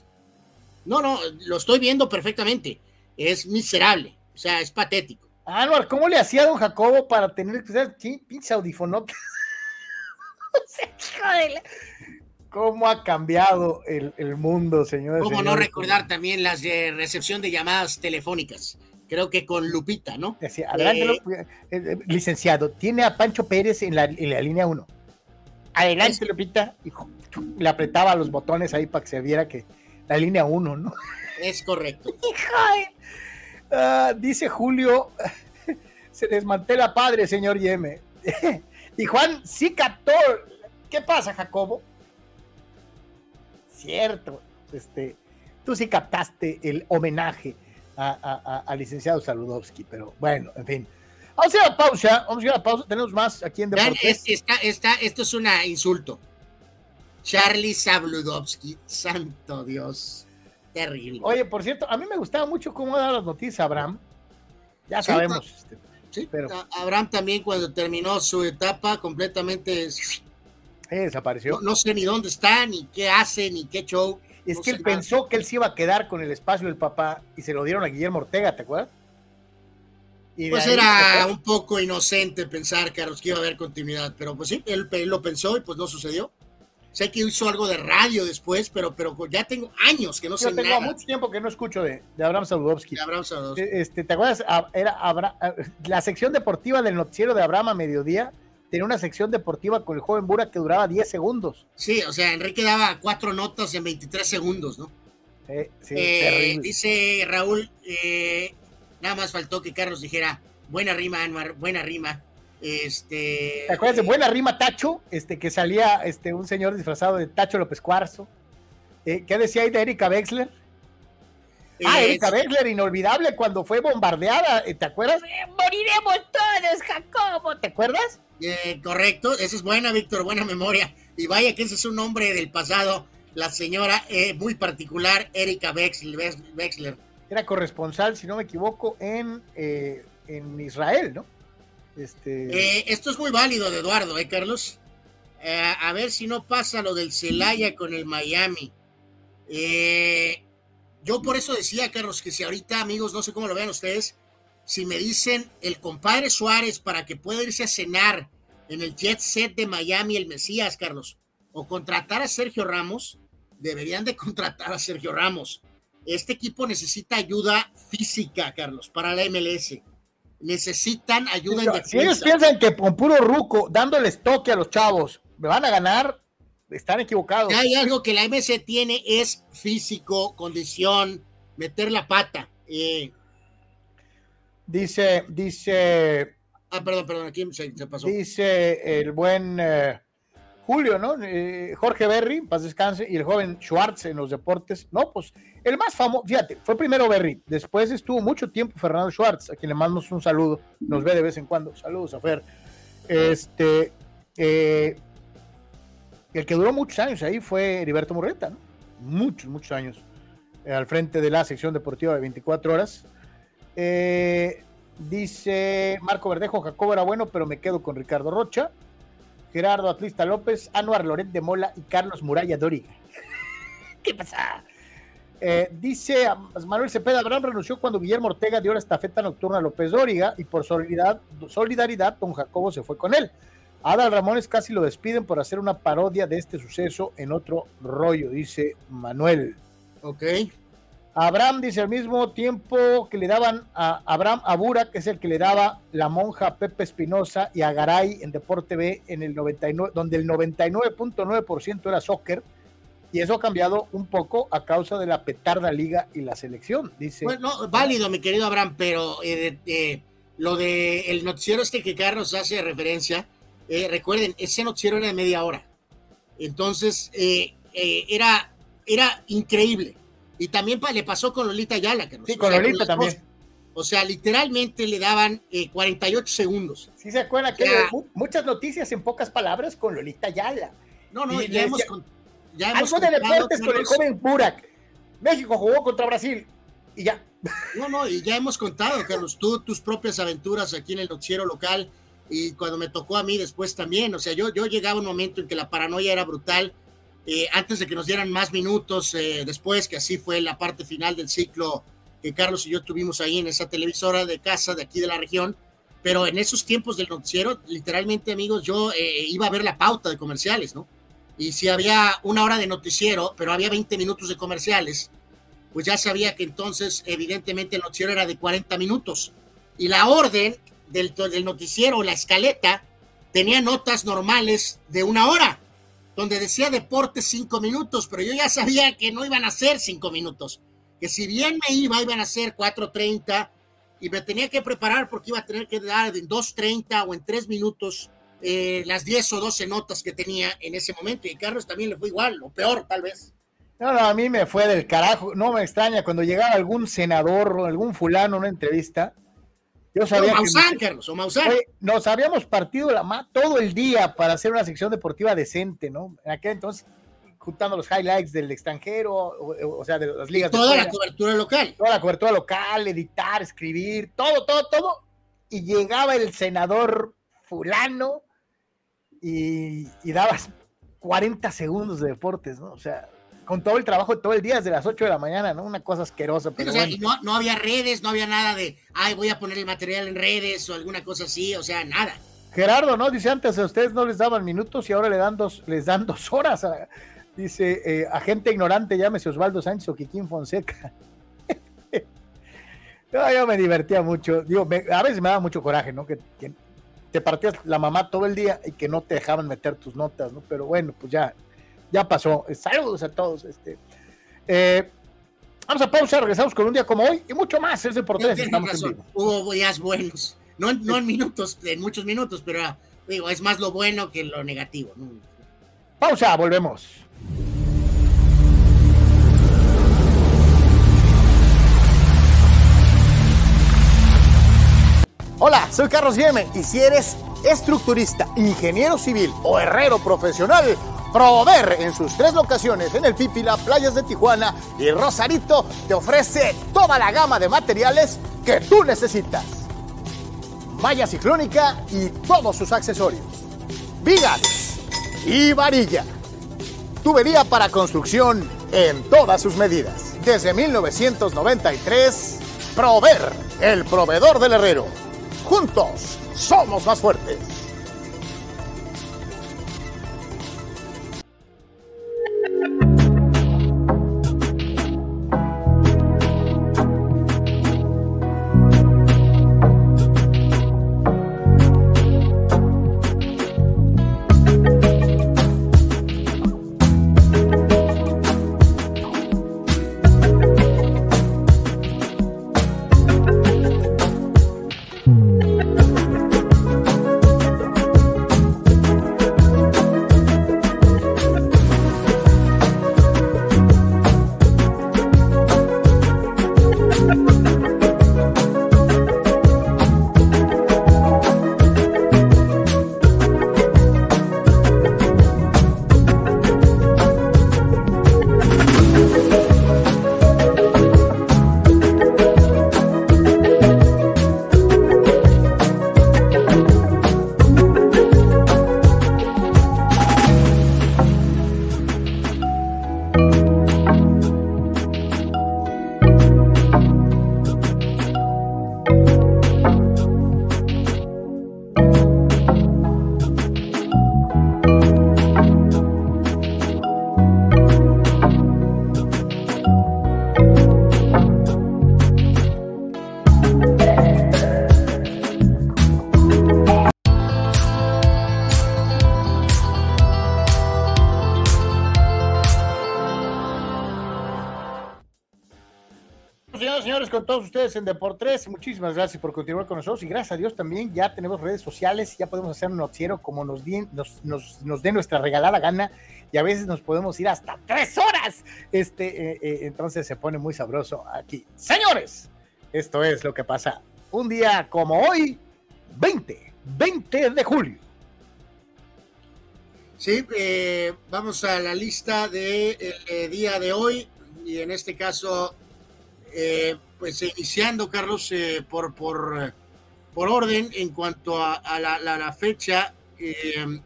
Speaker 2: No, no, lo estoy viendo perfectamente. Es miserable, o sea, es patético.
Speaker 1: Anuar, ¿cómo le hacía a don Jacobo para tener que ser pinche audífono? ¿Cómo ha cambiado el, mundo, señores?
Speaker 2: ¿Cómo no recordar también las de recepción de llamadas telefónicas? Creo que con Lupita, ¿no?
Speaker 1: adelante, eh, eh, eh, licenciado, tiene a Pancho Pérez en la, en la línea 1. Adelante, Lupita. Hijo le apretaba los botones ahí para que se viera que la línea 1, ¿no?
Speaker 2: Es correcto.
Speaker 1: Ah, dice Julio, se desmantela padre, señor Yeme. y Juan sí captó. ¿Qué pasa, Jacobo? Cierto, este, tú sí captaste el homenaje al licenciado Saludowski, pero bueno, en fin. Vamos a ir a la pausa, vamos a ir a la pausa, tenemos más aquí en
Speaker 2: Deportes. esto es un insulto. Charlie Sabludowski, santo Dios, terrible.
Speaker 1: Oye, por cierto, a mí me gustaba mucho cómo daba las noticias Abraham. Ya sabemos. Este,
Speaker 2: sí, pero... Abraham también cuando terminó su etapa completamente
Speaker 1: desapareció.
Speaker 2: No, sé ni dónde está, ni qué hace, ni qué show.
Speaker 1: Es que él pensó que él se iba a quedar con el espacio del papá y se lo dieron a Guillermo Ortega, ¿te acuerdas?
Speaker 2: pues era un poco inocente pensar, Carlos, que iba a haber continuidad, pero pues sí, él, él, lo pensó y pues no sucedió. Sé que hizo algo de radio después, pero, pero ya tengo años que no sé
Speaker 1: tengo mucho tiempo que no escucho de, de Abraham Sadudowski. Este, ¿Te acuerdas? Ah, era ah, la sección deportiva del noticiero de Abraham a mediodía tenía una sección deportiva con el joven Burak que duraba 10 segundos.
Speaker 2: Sí, o sea, Enrique daba cuatro notas en 23 segundos, ¿no?
Speaker 1: Eh, sí,
Speaker 2: Eh, dice Raúl, eh, nada más faltó que Carlos dijera, buena rima, Anwar, buena rima. Este,
Speaker 1: ¿Te acuerdas de Buena Rima Tacho? Este, que salía este, un señor disfrazado de Tacho López Cuarzo. Eh, ¿Qué decía ahí de Erika Wexler? Ah, Erika Wexler, inolvidable cuando fue bombardeada. eh, ¿Te acuerdas? Moriremos todos, Jacobo. ¿Te acuerdas?
Speaker 2: eh, correcto, esa es buena, Víctor, buena memoria. Y vaya que ese es un nombre del pasado, la señora eh, muy particular, Erika Wexler. Wexler.
Speaker 1: Era corresponsal, si no me equivoco, en, eh, en Israel, ¿no? Este,
Speaker 2: Eh, esto es muy válido de Eduardo, ¿eh, Carlos? Eh, a ver si no pasa lo del Celaya con el Miami. Eh, yo por eso decía, Carlos, que si ahorita, amigos, no sé cómo lo vean ustedes, si me dicen el compadre Suárez para que pueda irse a cenar en el jet set de Miami, el Mesías, Carlos, o contratar a Sergio Ramos, deberían de contratar a Sergio Ramos. Este equipo necesita ayuda física, Carlos, para la MLS. Necesitan ayuda en
Speaker 1: si ellos piensan que con puro ruco, dándoles toque a los chavos, me van a ganar, están equivocados.
Speaker 2: Hay algo que la MS tiene es físico, condición, meter la pata. Eh,
Speaker 1: Dice, dice,
Speaker 2: ah, perdón, perdón, aquí se, se pasó.
Speaker 1: dice el buen eh, Julio, ¿no? Eh, Jorge Berry, paz descanse, y el joven Schwartz en los deportes. No, pues el más famoso, fíjate, fue primero Berry, después estuvo mucho tiempo Fernando Schwartz, a quien le mandamos un saludo, nos ve de vez en cuando. Saludos a Fer. Este, eh, el que duró muchos años ahí fue Heriberto Murrieta, ¿no? Muchos, muchos años eh, al frente de la sección deportiva de 24 horas. Dice Marco Verdejo, Jacobo era bueno, pero me quedo con Ricardo Rocha, Gerardo Atlista López, Anuar Loret de Mola y Carlos Muralla Dóriga. ¿Qué pasa? Eh, dice a Manuel Cepeda, Abraham renunció cuando Guillermo Ortega dio la estafeta nocturna a López Dóriga y por solidaridad, solidaridad don Jacobo se fue con él. Adal Ramones casi lo despiden por hacer una parodia de este suceso en otro rollo, dice Manuel.
Speaker 2: Ok.
Speaker 1: Abraham dice al mismo tiempo que le daban a Abraham Abura, que es el que le daba la monja Pepe Espinosa y a Garay en Deporte B en el 99, donde el 99.9% era soccer, y eso ha cambiado un poco a causa de la petarda liga y la selección, dice.
Speaker 2: Bueno, válido, mi querido Abraham, pero eh, lo de el noticiero este que Carlos hace referencia, eh, recuerden, ese noticiero era de media hora. Entonces, eh, era, era increíble. Y también pa- le pasó con Lolita Ayala. Carlos.
Speaker 1: Sí,
Speaker 2: O
Speaker 1: con
Speaker 2: sea,
Speaker 1: Lolita
Speaker 2: las
Speaker 1: también.
Speaker 2: O sea, literalmente le daban eh, 48 segundos.
Speaker 1: ¿Sí se acuerdan que
Speaker 2: Ya.
Speaker 1: mu- muchas noticias en pocas palabras con Lolita Yala?
Speaker 2: No, no,
Speaker 1: Y
Speaker 2: ya hemos, con- ya hemos
Speaker 1: Algo de deportes con el joven Burak. México jugó contra Brasil y ya.
Speaker 2: No, no, y ya hemos contado, Carlos, tú tus propias aventuras aquí en el noticiero local y cuando me tocó a mí después también, o sea, yo, yo llegaba a un momento en que la paranoia era brutal, eh, antes de que nos dieran más minutos eh, después, que así fue la parte final del ciclo que Carlos y yo tuvimos ahí en esa televisora de casa de aquí de la región, pero en esos tiempos del noticiero, literalmente amigos, yo eh, iba a ver la pauta de comerciales, ¿no? Y si había una hora de noticiero, pero había 20 minutos de comerciales, pues ya sabía que entonces evidentemente el noticiero era de 40 minutos. Y la orden del, del noticiero, la escaleta, tenía notas normales de una hora, donde decía deporte cinco minutos, pero yo ya sabía que no iban a ser cinco minutos, que si bien me iba, iban a ser 4.30 y me tenía que preparar porque iba a tener que dar en 2.30 o en 3 minutos eh, las 10 o 12 notas que tenía en ese momento. Y Carlos también le fue igual, o peor tal vez.
Speaker 1: No, no, a mí me fue del carajo. No me extraña cuando llegaba algún senador o algún fulano a una entrevista. Yo sabía que
Speaker 2: Carlos, o Maussan.
Speaker 1: Oye, nos habíamos partido la ma todo el día para hacer una sección deportiva decente, ¿no? En aquel entonces, juntando los highlights del extranjero, o, o sea, de las ligas.
Speaker 2: Toda
Speaker 1: de
Speaker 2: la cobertura local.
Speaker 1: toda la cobertura local, editar, escribir, todo, todo, todo. Y llegaba el senador fulano y, y dabas 40 segundos de deportes, ¿no? O sea, con todo el trabajo todo el día, desde las 8 de la mañana, ¿no? Una cosa asquerosa, pero
Speaker 2: o sea,
Speaker 1: bueno.
Speaker 2: y no, no había redes, no había nada de, ay, voy a poner el material en redes o alguna cosa así, o sea, nada.
Speaker 1: Gerardo, ¿no? Dice antes a ustedes no les daban minutos y ahora le dan dos, les dan dos horas. a- dice, eh, agente ignorante, llámese Osvaldo Sánchez o Quiquín Fonseca. no, yo me divertía mucho. Digo, me- a veces me daba mucho coraje, ¿no? Que, que te partías la mamá todo el día y que no te dejaban meter tus notas, ¿no? Pero bueno, pues ya, ya pasó. Saludos a todos. Este. Eh, vamos a pausa, regresamos con un día como hoy y mucho más. Es de por tres.
Speaker 2: Hubo días buenos. No, no en minutos, en muchos minutos, pero digo, es más lo bueno que lo negativo.
Speaker 1: Pausa, volvemos. Hola, soy Carlos Yeme y si eres estructurista, ingeniero civil o herrero profesional, Prover en sus tres locaciones en el Pípila, Playas de Tijuana y Rosarito te ofrece toda la gama de materiales que tú necesitas. Malla ciclónica y todos sus accesorios. Vigas y varilla. Tubería para construcción en todas sus medidas. Desde 1993, Prover, el proveedor del herrero. Juntos somos más fuertes. Todos ustedes en Deportes. Muchísimas gracias por continuar con nosotros y gracias a Dios también ya tenemos redes sociales, ya podemos hacer un noticiero como nos, nos, nos, dé nuestra regalada gana y a veces nos podemos ir hasta tres horas. Este, eh, eh, entonces se pone muy sabroso aquí. Señores, esto es lo que pasa un día como hoy, 20, 20 de julio.
Speaker 2: Sí, eh, vamos a la lista del de, día de hoy y en este caso eh, pues iniciando, Carlos, eh, por, por, por orden en cuanto a, la, fecha eh,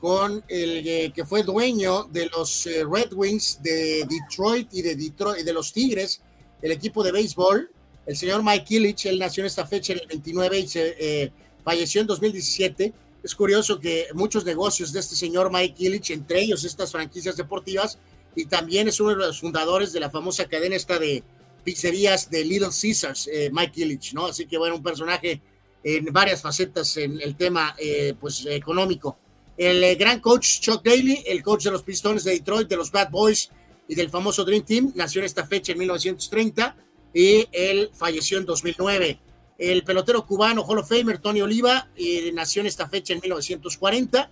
Speaker 2: con el que fue dueño de los Red Wings de Detroit y de Detroit de los Tigres, el equipo de béisbol, el señor Mike Illich, él nació en esta fecha en el 29 y se falleció en 2017. Es curioso que muchos negocios de este señor Mike Illich, entre ellos estas franquicias deportivas, y también es uno de los fundadores de la famosa cadena esta de pizzerías de Little Caesars, eh, Mike Illich, ¿no? Así que bueno, un personaje en varias facetas en el tema eh, pues económico. El eh, gran coach Chuck Daly, el coach de los Pistones de Detroit, de los Bad Boys y del famoso Dream Team, nació en esta fecha en 1930 y él falleció en 2009. El pelotero cubano Hall of Famer Tony Oliva nació en esta fecha en 1940.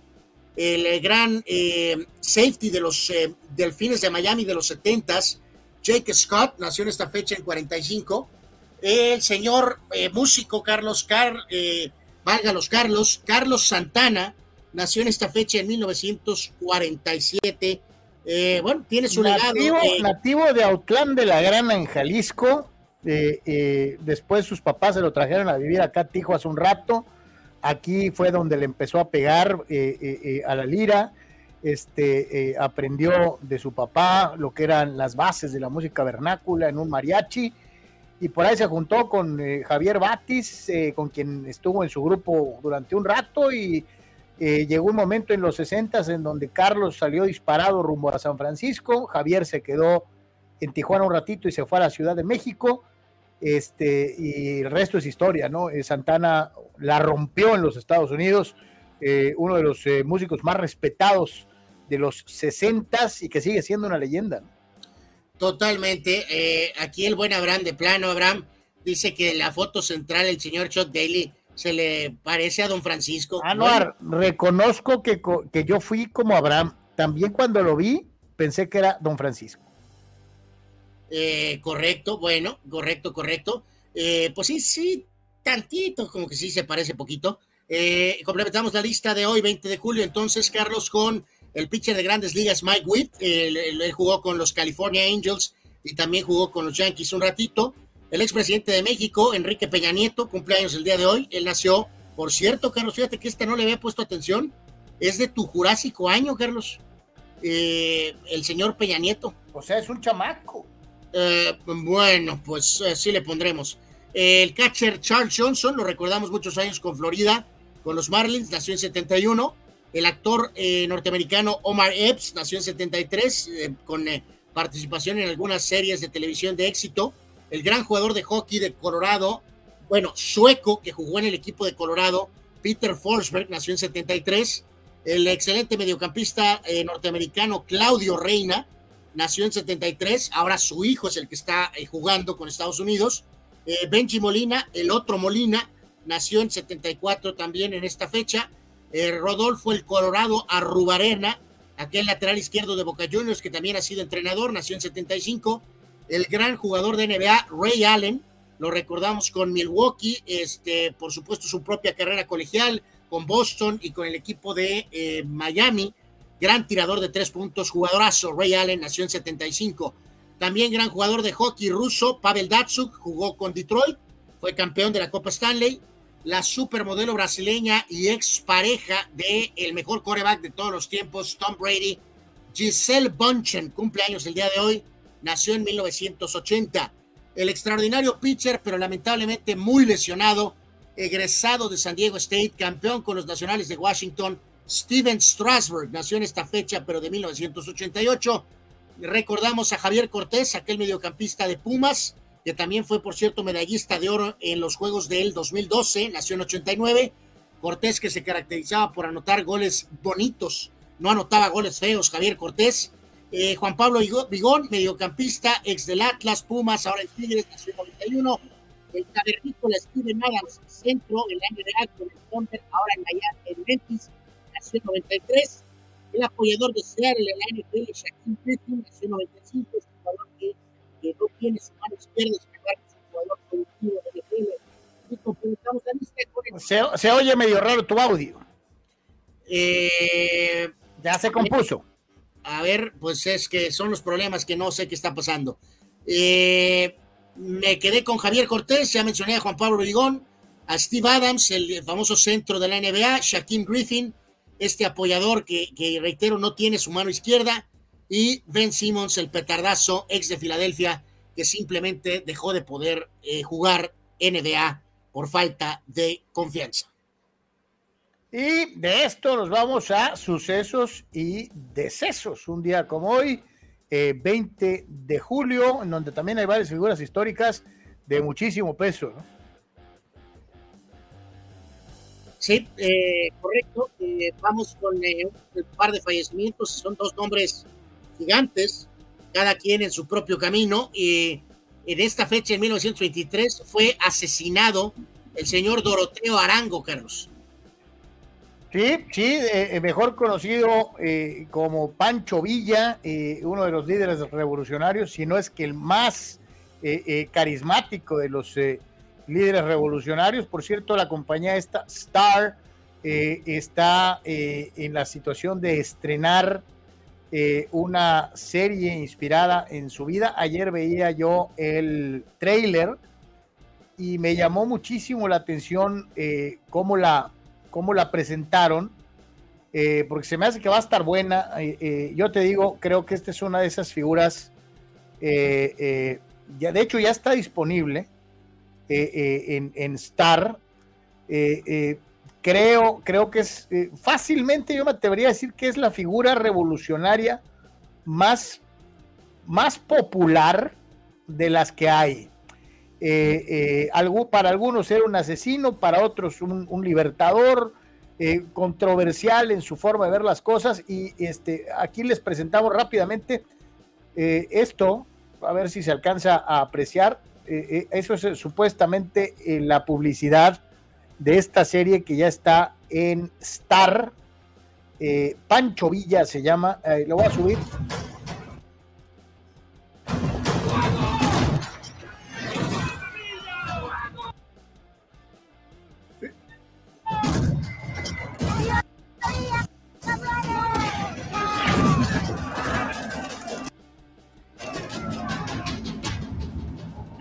Speaker 2: El gran safety de los Delfines de Miami de los 70s, Jake Scott nació en esta fecha en 45. El señor eh, músico Carlos Car, eh, valga los Carlos, Carlos Santana nació en esta fecha en 1947. Eh, bueno, tiene su legado.
Speaker 1: Nativo de Autlán de la Grana en Jalisco. después sus papás se lo trajeron a vivir acá a Tijo hace un rato. Aquí fue donde le empezó a pegar a la lira este, eh, aprendió de su papá lo que eran las bases de la música vernácula en un mariachi y por ahí se juntó con eh, Javier Batis, eh, con quien estuvo en su grupo durante un rato y llegó un momento en los 60 en donde Carlos salió disparado rumbo a San Francisco, Javier se quedó en Tijuana un ratito y se fue a la Ciudad de México este, y el resto es historia, ¿no? Santana la rompió en los Estados Unidos, uno de los músicos más respetados de los 60 y que sigue siendo una leyenda.
Speaker 2: Totalmente. aquí el buen Abraham de plano, Abraham, dice que la foto central, el señor Chuck Daly, se le parece a don Francisco.
Speaker 1: Anuar, reconozco que, que yo fui como Abraham. También cuando lo vi, pensé que era don Francisco.
Speaker 2: Eh, correcto, bueno, correcto, correcto. Eh, pues sí, sí, tantito, como que sí se parece poquito. Eh, complementamos la lista de hoy, 20 de julio, entonces, Carlos, con el pitcher de grandes ligas, Mike Witt. Él, jugó con los California Angels y también jugó con los Yankees un ratito. El expresidente de México, Enrique Peña Nieto, cumpleaños el día de hoy. Él nació, por cierto, Carlos, fíjate que esta no le había puesto atención. Es de tu jurásico año, Carlos. el señor Peña Nieto.
Speaker 1: O sea, es un chamaco.
Speaker 2: Eh, bueno, pues eh, sí le pondremos. El catcher Charles Johnson, lo recordamos muchos años con Florida, con los Marlins, nació en 71. El actor eh, norteamericano Omar Epps nació en 73, con participación en algunas series de televisión de éxito. El gran jugador de hockey de Colorado, bueno, sueco, que jugó en el equipo de Colorado, Peter Forsberg, nació en 73. El excelente mediocampista norteamericano Claudio Reina, nació en 73, ahora su hijo es el que está eh, jugando con Estados Unidos. Eh, Benji Molina, el otro Molina, nació en 74 también en esta fecha. Eh, Rodolfo el Colorado Arrubarena, aquel lateral izquierdo de Boca Juniors que también ha sido entrenador, nació en 75. El gran jugador de NBA, Ray Allen, lo recordamos con Milwaukee, este, por supuesto su propia carrera colegial, con Boston y con el equipo de Miami gran tirador de tres puntos, jugadorazo. Ray Allen nació en 75. También gran jugador de hockey ruso, Pavel Datsuk, jugó con Detroit, fue campeón de la Copa Stanley. La supermodelo brasileña y ex pareja de el mejor coreback de todos los tiempos, Tom Brady, Giselle Bunchen, cumpleaños el día de hoy, nació en 1980. El extraordinario pitcher, pero lamentablemente muy lesionado, egresado de San Diego State, campeón con los Nacionales de Washington, Steven Strasberg nació en esta fecha, pero de 1988. Recordamos a Javier Cortés, aquel mediocampista de Pumas, que también fue, por cierto, medallista de oro en los Juegos del 2012, nació en 89. Cortés que se caracterizaba por anotar goles bonitos, no anotaba goles feos, Javier Cortés. Eh, Juan Pablo Vigón, mediocampista, ex del Atlas, Pumas, ahora en Tigres, nació en 91. El cavernícola Steven Adams, centro, el año de acto, ahora en Miami, en Memphis, 93, el apoyador de Seattle en la NFL, Shaquille Griffin, nació en 95, es un jugador que, que, no tiene su mano izquierda, es un jugador productivo de NFL. Y complementamos la lista con
Speaker 1: se, se, oye medio raro tu audio.
Speaker 2: Eh,
Speaker 1: ya se compuso.
Speaker 2: A ver, pues es que son los problemas que no sé qué está pasando. Eh, me quedé con Javier Cortés, ya mencioné a Juan Pablo Brigón, a Steve Adams, el famoso centro de la NBA, Shaquille Griffin, este apoyador que, reitero no tiene su mano izquierda, y Ben Simmons, el petardazo ex de Filadelfia, que simplemente dejó de poder eh, jugar NBA por falta de confianza.
Speaker 1: Y de esto nos vamos a sucesos y decesos. Un día como hoy, 20 eh, de julio, en donde también hay varias figuras históricas de muchísimo peso. ¿no?
Speaker 2: Sí, eh, correcto. Eh, vamos con un par de fallecimientos. Son dos nombres gigantes, cada quien en su propio camino. Y en esta fecha, en 1923, fue asesinado el señor Doroteo Arango, Carlos.
Speaker 1: Sí, sí, mejor conocido como Pancho Villa, uno de los líderes revolucionarios, si no es que el más carismático de los líderes revolucionarios. Por cierto, la compañía esta, Star, eh, está eh, en la situación de estrenar eh, una serie inspirada en su vida. Ayer veía yo el trailer y me llamó muchísimo la atención cómo, la, cómo la presentaron. porque se me hace que va a estar buena. yo te digo, creo que esta es una de esas figuras. ya, de hecho, ya está disponible eh, eh, en, Star. Eh, creo, creo que es fácilmente, yo me atrevería a decir que es la figura revolucionaria más, más popular de las que hay. eh, algo, para algunos era un asesino, para otros un, libertador, controversial en su forma de ver las cosas. Y este, aquí les presentamos rápidamente esto, a ver si se alcanza a apreciar. eso es supuestamente la publicidad de esta serie que ya está en Star. Pancho Villa se llama, lo voy a subir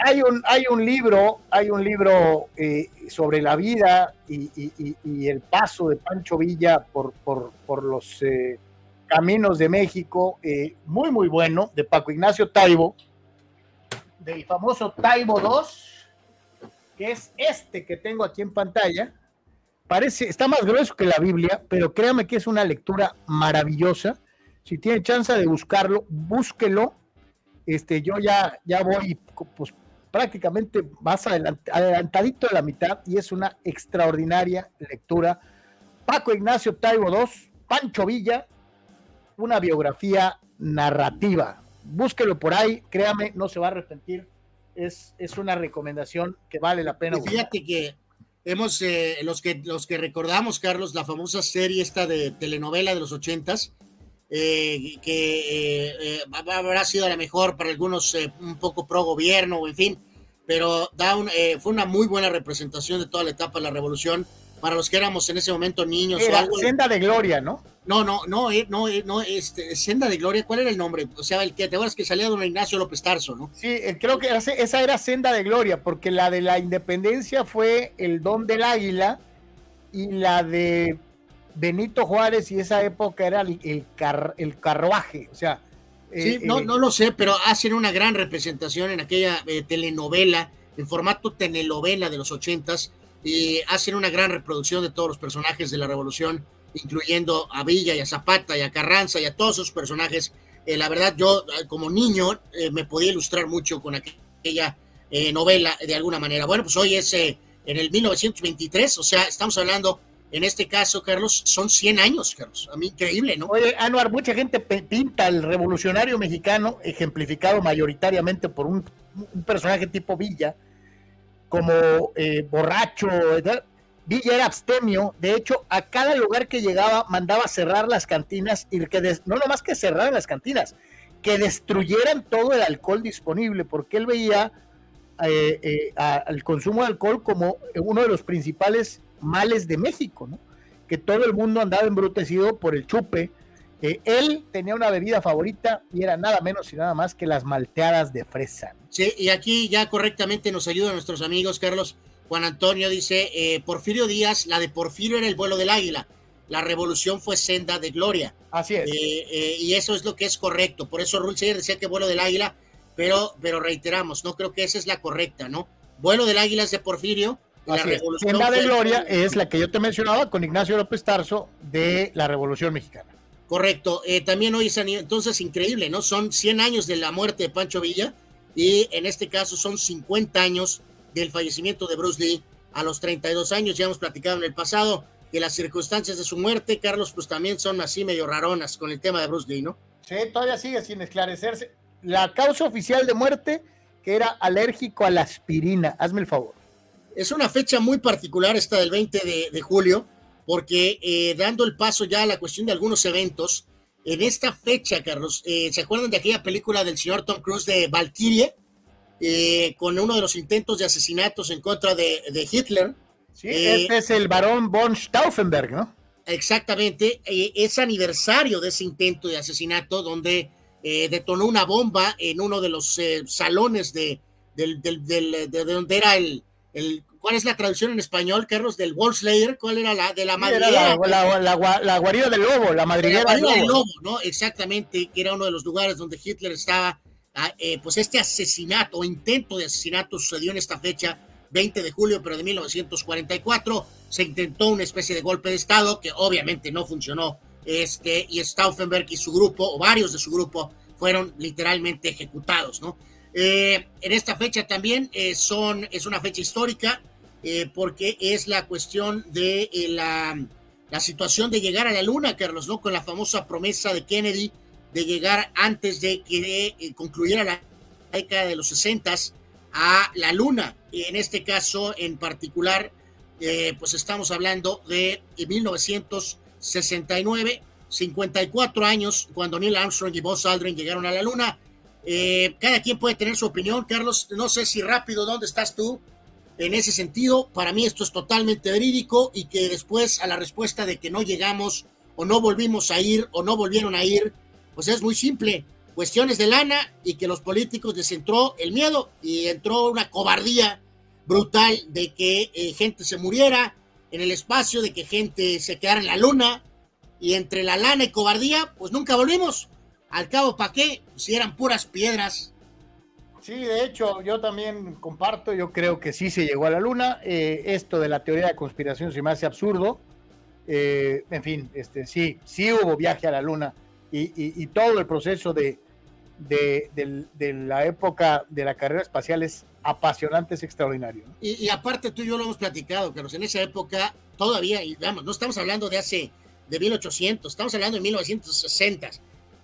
Speaker 1: hay un, hay un libro, hay un libro eh, sobre la vida y, el paso de Pancho Villa por, por, los eh, caminos de México, eh, muy, muy bueno, de Paco Ignacio Taibo, del famoso Taibo II, que es este que tengo aquí en pantalla. Parece, está más grueso que la Biblia, pero créame que es una lectura maravillosa. Si tiene chance de buscarlo, búsquelo. Este, yo ya, ya voy pues, prácticamente más adelantadito de la mitad y es una extraordinaria lectura. Paco Ignacio Taibo II, Pancho Villa, una biografía narrativa. Búsquelo por ahí, créame, no se va a arrepentir. Es, es una recomendación que vale la pena.
Speaker 2: fíjate que hemos, eh, los que los que recordamos, Carlos, la famosa serie esta de telenovela de los ochentas, eh, que eh, habrá sido a lo mejor para algunos un poco pro gobierno, en fin, pero da fue una muy buena representación de toda la etapa de la revolución para los que éramos en ese momento niños.
Speaker 1: Era Senda de Gloria, ¿no?
Speaker 2: No, no, no, no, no, este, Senda de Gloria, ¿cuál era el nombre? O sea, el que te acuerdas que salía don Ignacio López Tarso, ¿no?
Speaker 1: Sí, creo que esa era Senda de Gloria, porque la de la independencia fue el Don del Águila y la de Benito Juárez y esa época era el, el, carruaje, o sea.
Speaker 2: Sí, eh, no, eh, no lo sé, pero hacen una gran representación en aquella eh, telenovela, en formato telenovela de los ochentas, y hacen una gran reproducción de todos los personajes de la revolución, incluyendo a Villa y a Zapata y a Carranza y a todos esos personajes. la verdad, yo como niño me podía ilustrar mucho con aquella novela de alguna manera. Bueno, pues hoy es en el 1923, o sea, estamos hablando en este caso, Carlos, son 100 años, Carlos. A mí increíble, ¿no?
Speaker 1: Oye, Anuar, mucha gente pinta al revolucionario mexicano, ejemplificado mayoritariamente por un, personaje tipo Villa, como eh, borracho. Villa era abstemio. De hecho, a cada lugar que llegaba mandaba cerrar las cantinas y que no nomás que cerraran las cantinas, que destruyeran todo el alcohol disponible, porque él veía eh, eh, al consumo de alcohol como uno de los principales males de México, ¿no? Que todo el mundo andaba embrutecido por el chupe. él tenía una bebida favorita y era nada menos y nada más que las malteadas de fresa.
Speaker 2: Sí, y aquí ya correctamente nos ayudan nuestros amigos, Carlos. Juan Antonio dice, eh, Porfirio Díaz, la de Porfirio era el vuelo del águila, la revolución fue senda de gloria.
Speaker 1: Así es.
Speaker 2: Eh, eh, y eso es lo que es correcto. Por eso Rulseyer decía que vuelo del águila, pero, pero reiteramos, no creo que esa es la correcta, ¿no? Vuelo del águila es de Porfirio,
Speaker 1: la revolución de Gloria es la que yo te mencionaba con Ignacio López Tarso de la Revolución Mexicana.
Speaker 2: Correcto. Eh, también hoy es entonces increíble, ¿no? Son 100 años de la muerte de Pancho Villa y en este caso son 50 años del fallecimiento de Bruce Lee a los 32 años. Ya hemos platicado en el pasado que las circunstancias de su muerte, Carlos, pues también son así medio raronas con el tema de Bruce Lee, ¿no?
Speaker 1: Sí, todavía sigue sin esclarecerse. La causa oficial de muerte, que era alérgico a la aspirina. Hazme el favor.
Speaker 2: Es una fecha muy particular esta del 20 de, julio, porque eh, dando el paso ya a la cuestión de algunos eventos, en esta fecha, Carlos, eh, ¿se acuerdan de aquella película del señor Tom Cruise de Valkyrie? Eh, con uno de los intentos de asesinatos en contra de, Hitler.
Speaker 1: Sí, este es el barón von Stauffenberg, ¿no?
Speaker 2: Exactamente, es aniversario de ese intento de asesinato donde detonó una bomba en uno de los salones de, de, donde era el, el, ¿Cuál es la traducción en español, Carlos, del Wolfslayer? ¿Cuál era la de la
Speaker 1: madriguera? la, guarida del lobo, la madriguera
Speaker 2: del lobo. ¿no? Exactamente, que era uno de los lugares donde Hitler estaba. Ah, eh, pues este asesinato o intento de asesinato sucedió en esta fecha, 20 de julio, pero de 1944. Se intentó una especie de golpe de Estado que obviamente no funcionó. Este, y Stauffenberg y su grupo, o varios de su grupo, fueron literalmente ejecutados, ¿no? en esta fecha también son, es una fecha histórica porque es la cuestión de la, la, situación de llegar a la luna, Carlos, ¿no? Con la famosa promesa de Kennedy de llegar antes de que concluyera la década de los 60 a la luna. En este caso en particular, eh, pues estamos hablando de 1969, 54 años, cuando Neil Armstrong y Buzz Aldrin llegaron a la luna. Eh, cada quien puede tener su opinión. Carlos, no sé si rápido, ¿dónde estás tú? En ese sentido, para mí esto es totalmente verídico y que después a la respuesta de que no llegamos o no volvimos a ir o no volvieron a ir, pues es muy simple cuestiones de lana y que los políticos les entró el miedo y entró una cobardía brutal de que eh, gente se muriera en el espacio, de que gente se quedara en la luna y entre la lana y cobardía, pues nunca volvimos. Al cabo, ¿para qué? Si eran puras piedras.
Speaker 1: Sí, de hecho, yo también comparto, yo creo que sí se llegó a la luna. Eh, esto de la teoría de conspiración se me hace absurdo. Eh, en fin, este, sí, sí hubo viaje a la luna y todo el proceso de, la época de la carrera espacial es apasionante, es extraordinario.
Speaker 2: Y, aparte tú y yo lo hemos platicado, Carlos, en esa época todavía, y vamos, no estamos hablando de hace, de 1800, estamos hablando de 1960.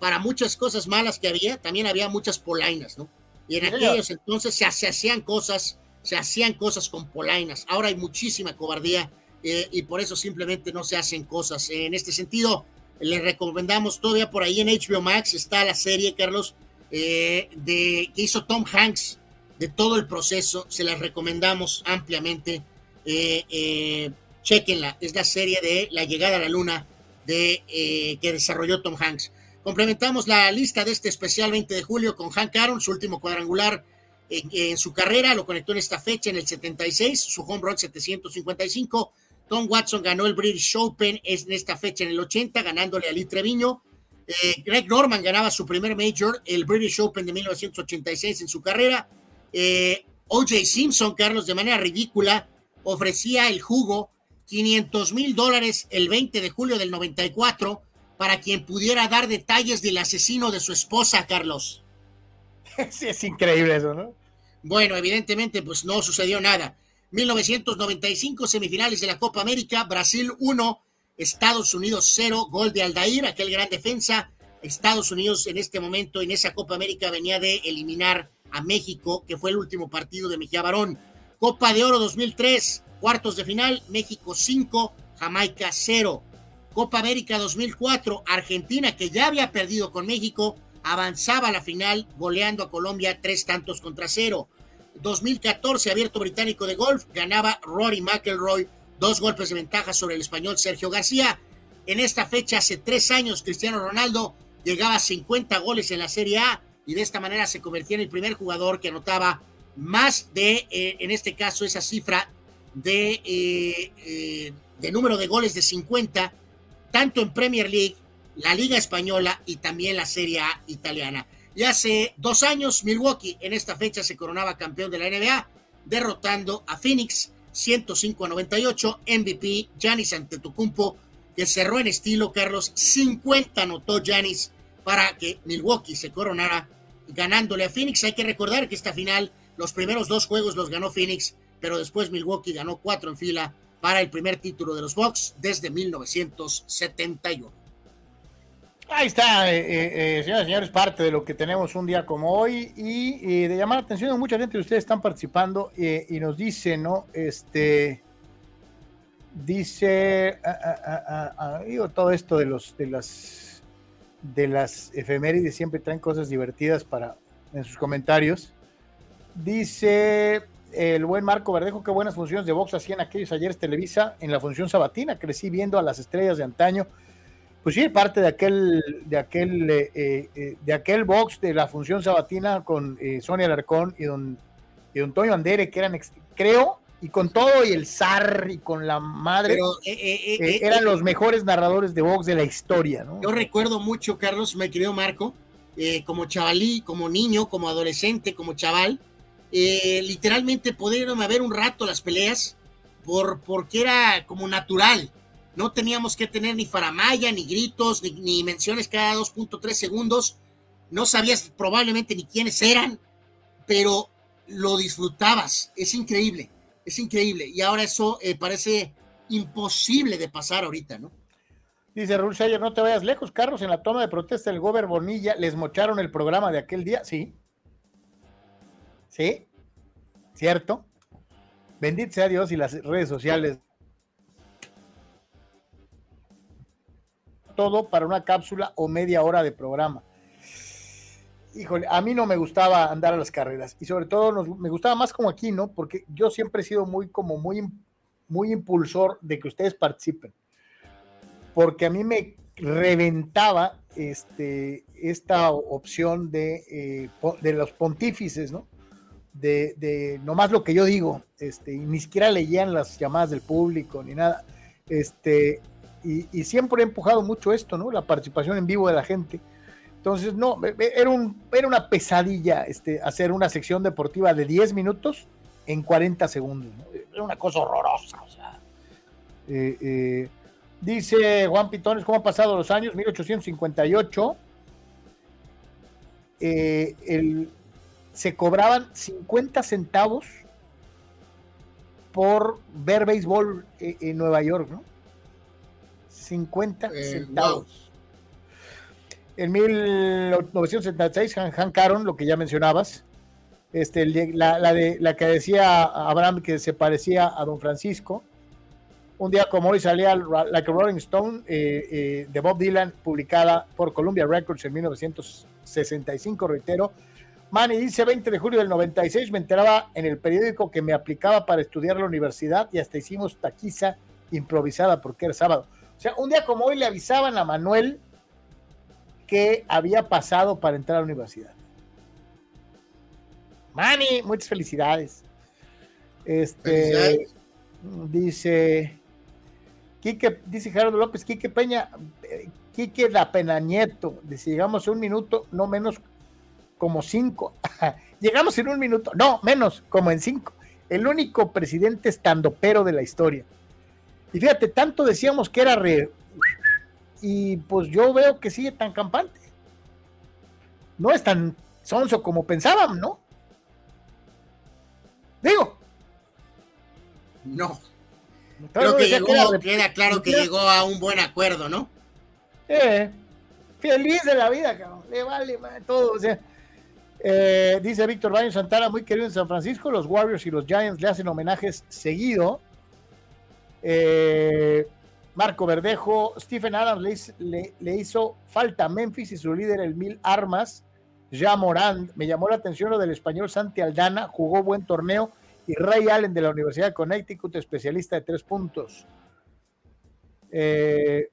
Speaker 2: Para muchas cosas malas que había, también había muchas polainas, ¿no? Y en aquellos entonces se, hacían cosas, se hacían cosas con polainas. Ahora hay muchísima cobardía eh, y por eso simplemente no se hacen cosas. En este sentido, le recomendamos todavía por ahí en HBO Max está la serie, Carlos, eh, de, que hizo Tom Hanks de todo el proceso. Se las recomendamos ampliamente. Eh, eh, chequenla, es la serie de La llegada a la luna de, que desarrolló Tom Hanks. Complementamos la lista de este especial 20 de julio con Hank Aaron, su último cuadrangular en, su carrera, lo conectó en esta fecha en el 76, su home run 755. Tom Watson ganó el British Open en esta fecha en el 80, ganándole a Lee Treviño. Eh, Greg Norman ganaba su primer major, el British Open de 1986 en su carrera. Eh, OJ Simpson, Carlos, de manera ridícula, ofrecía el jugo 500 mil dólares el 20 de julio del 94 para quien pudiera dar detalles del asesino de su esposa, Carlos.
Speaker 1: Sí, es increíble eso, ¿no?
Speaker 2: Bueno, evidentemente, pues no sucedió nada. 1995, semifinales de la Copa América, Brasil 1, Estados Unidos cero, gol de Aldair, aquel gran defensa. Estados Unidos en este momento, en esa Copa América, venía de eliminar a México, que fue el último partido de Mejía Barón. Copa de Oro 2003, cuartos de final, México 5, Jamaica 0. Copa América 2004, Argentina, que ya había perdido con México, avanzaba a la final goleando a Colombia tres tantos contra cero. 2014, Abierto Británico de Golf, ganaba Rory McElroy dos golpes de ventaja sobre el español Sergio García. En esta fecha, hace tres años, Cristiano Ronaldo llegaba a 50 goles en la Serie A y de esta manera se convertía en el primer jugador que anotaba más de, eh, en este caso, esa cifra de, eh, eh, de número de goles de 50, tanto en Premier League, la Liga Española y también la Serie A italiana. Y hace dos años, Milwaukee en esta fecha se coronaba campeón de la NBA, derrotando a Phoenix 105 a 98, MVP Giannis Antetokounmpo, que cerró en estilo, Carlos, 50 anotó Giannis para que Milwaukee se coronara ganándole a Phoenix. Hay que recordar que esta final, los primeros dos juegos los ganó Phoenix, pero después Milwaukee ganó cuatro en fila para el primer título de los Bucks desde 1971.
Speaker 1: Ahí está, eh, eh, eh, señoras y señores, parte de lo que tenemos un día como hoy y, de llamar la atención de mucha gente de ustedes están participando y nos dice, ¿no? Este, dice, ah, ah, ah, digo, todo esto de los, de las, de las efemérides siempre traen cosas divertidas para en sus comentarios. Dice el buen Marco Verdejo, qué buenas funciones de box hacían aquellos ayeres Televisa en la función sabatina. Crecí viendo a las estrellas de antaño pues sí, parte de aquel, de aquel, eh, eh, de aquel box de la función sabatina con eh, Sonia Alarcón y don, y don Toño Andere, que eran, creo, y con todo y el zar y con la madre, eran los mejores narradores de box de la historia, ¿no?
Speaker 2: Yo recuerdo mucho, Carlos, me querido Marco, como chavalí, como niño, como adolescente, como chaval, literalmente pudieron haber un rato las peleas por, porque era como natural no teníamos que tener ni faramaya, ni gritos, ni, menciones cada 2.3 segundos. No sabías probablemente ni quiénes eran, pero lo disfrutabas. Es increíble, es increíble. Y ahora eso eh, parece imposible de pasar ahorita, ¿no?
Speaker 1: Dice Raúl no te vayas lejos, Carlos, en la toma de protesta del Gober Bonilla les mocharon el programa de aquel día, sí. Sí, cierto. Bendito sea Dios y las redes sociales. Todo para una cápsula o media hora de programa. Híjole, a mí no me gustaba andar a las carreras y sobre todo me gustaba más como aquí, ¿no? Porque yo siempre he sido muy como muy, muy impulsor de que ustedes participen porque a mí me reventaba este, esta opción de, eh, de los pontífices, ¿no? De, nomás lo que yo digo, este, y ni siquiera leían las llamadas del público ni nada. Este, y, siempre he empujado mucho esto, ¿no? La participación en vivo de la gente. Entonces, no, era, un, era una pesadilla este, hacer una sección deportiva de 10 minutos en 40 segundos. Era una cosa horrorosa. Eh, eh, Dice Juan Pitones, ¿cómo han pasado los años? 1858. Eh, se cobraban 50 centavos por ver béisbol eh, en Nueva York, ¿no? 50 eh, centavos. En 1976, Han, Caron, lo que ya mencionabas, este, la, de, la que decía Abraham que se parecía a Don Francisco, un día como hoy salía Like a Rolling Stone eh, eh, de Bob Dylan, publicada por Columbia Records en 1965, reitero. Manny dice 20 de julio del 96, me enteraba en el periódico que me aplicaba para estudiar la universidad y hasta hicimos taquiza improvisada porque era sábado. O sea, un día como hoy le avisaban a Manuel que había pasado para entrar a la universidad. Manny, muchas felicidades. Este dice Quique, dice Gerardo López, Quique Peña, Quique la Pena Nieto, dice, llegamos en un minuto, no menos como cinco. llegamos en un minuto, no, menos, como en cinco. El único presidente estandopero de la historia. Y fíjate, tanto decíamos que era re... Y pues yo veo que sigue tan campante. No es tan sonso como pensábamos, ¿no? Digo.
Speaker 2: No. Creo que llegó, queda claro que llegó a un buen acuerdo, ¿no?
Speaker 1: Eh, feliz de la vida, cabrón. Le vale todo. O sea, eh, dice Víctor Baño Santana, muy querido en San Francisco, los Warriors y los Giants le hacen homenajes seguido. Eh, Marco Verdejo, Stephen Adams le, le, hizo falta Memphis y su líder, el Mil Armas, ya Morán. Me llamó la atención lo del español Santi Aldana, jugó buen torneo y Ray Allen de la Universidad de Connecticut, especialista de tres puntos.
Speaker 2: Eh,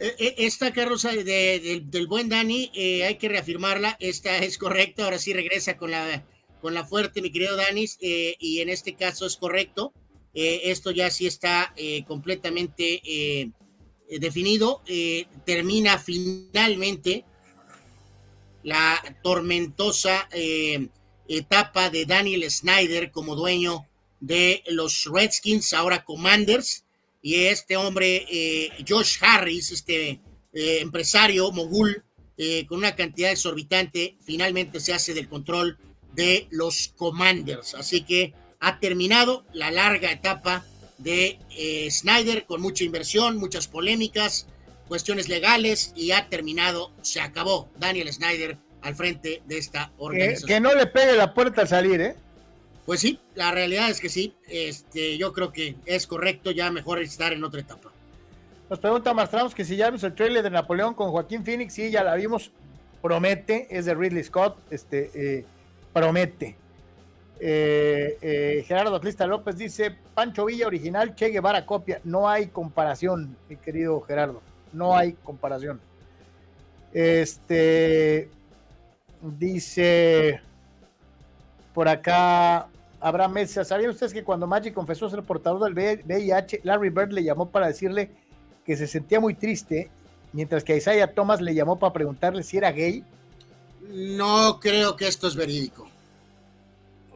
Speaker 2: eh, eh, esta carroza del buen Dani, hay que reafirmarla, esta es correcta, ahora sí regresa con la, con la fuerte, mi querido Danis, y en este caso es correcto, esto ya sí está completamente definido, termina finalmente la tormentosa etapa de Daniel Snyder como dueño de los Redskins, ahora Commanders, y este hombre, eh, Josh Harris, este eh, empresario mogul, eh, con una cantidad exorbitante, finalmente se hace del control de los Commanders. Así que ha terminado la larga etapa de Snyder con mucha inversión, muchas polémicas, cuestiones legales y ha terminado, se acabó Daniel Snyder al frente de esta organización.
Speaker 1: Que, no le pegue la puerta al salir, ¿eh?
Speaker 2: Pues sí, la realidad es que sí. Este, yo creo que es correcto ya mejor estar en otra etapa.
Speaker 1: Nos pregunta Mastramos que si ya vimos el trailer de Napoleón con Joaquín Phoenix, sí, ya la vimos. Promete, es de Ridley Scott, este, eh, promete. Eh, eh, Gerardo Atlista López dice: Pancho Villa original, Che Guevara copia. No hay comparación, mi querido Gerardo. No hay comparación. Este, Dice por acá Abraham Mesa, ¿sabían ustedes que cuando Magic confesó ser portador del VIH, Larry Bird le llamó para decirle que se sentía muy triste, mientras que Isaiah Thomas le llamó para preguntarle si era gay?
Speaker 2: No creo que esto es verídico.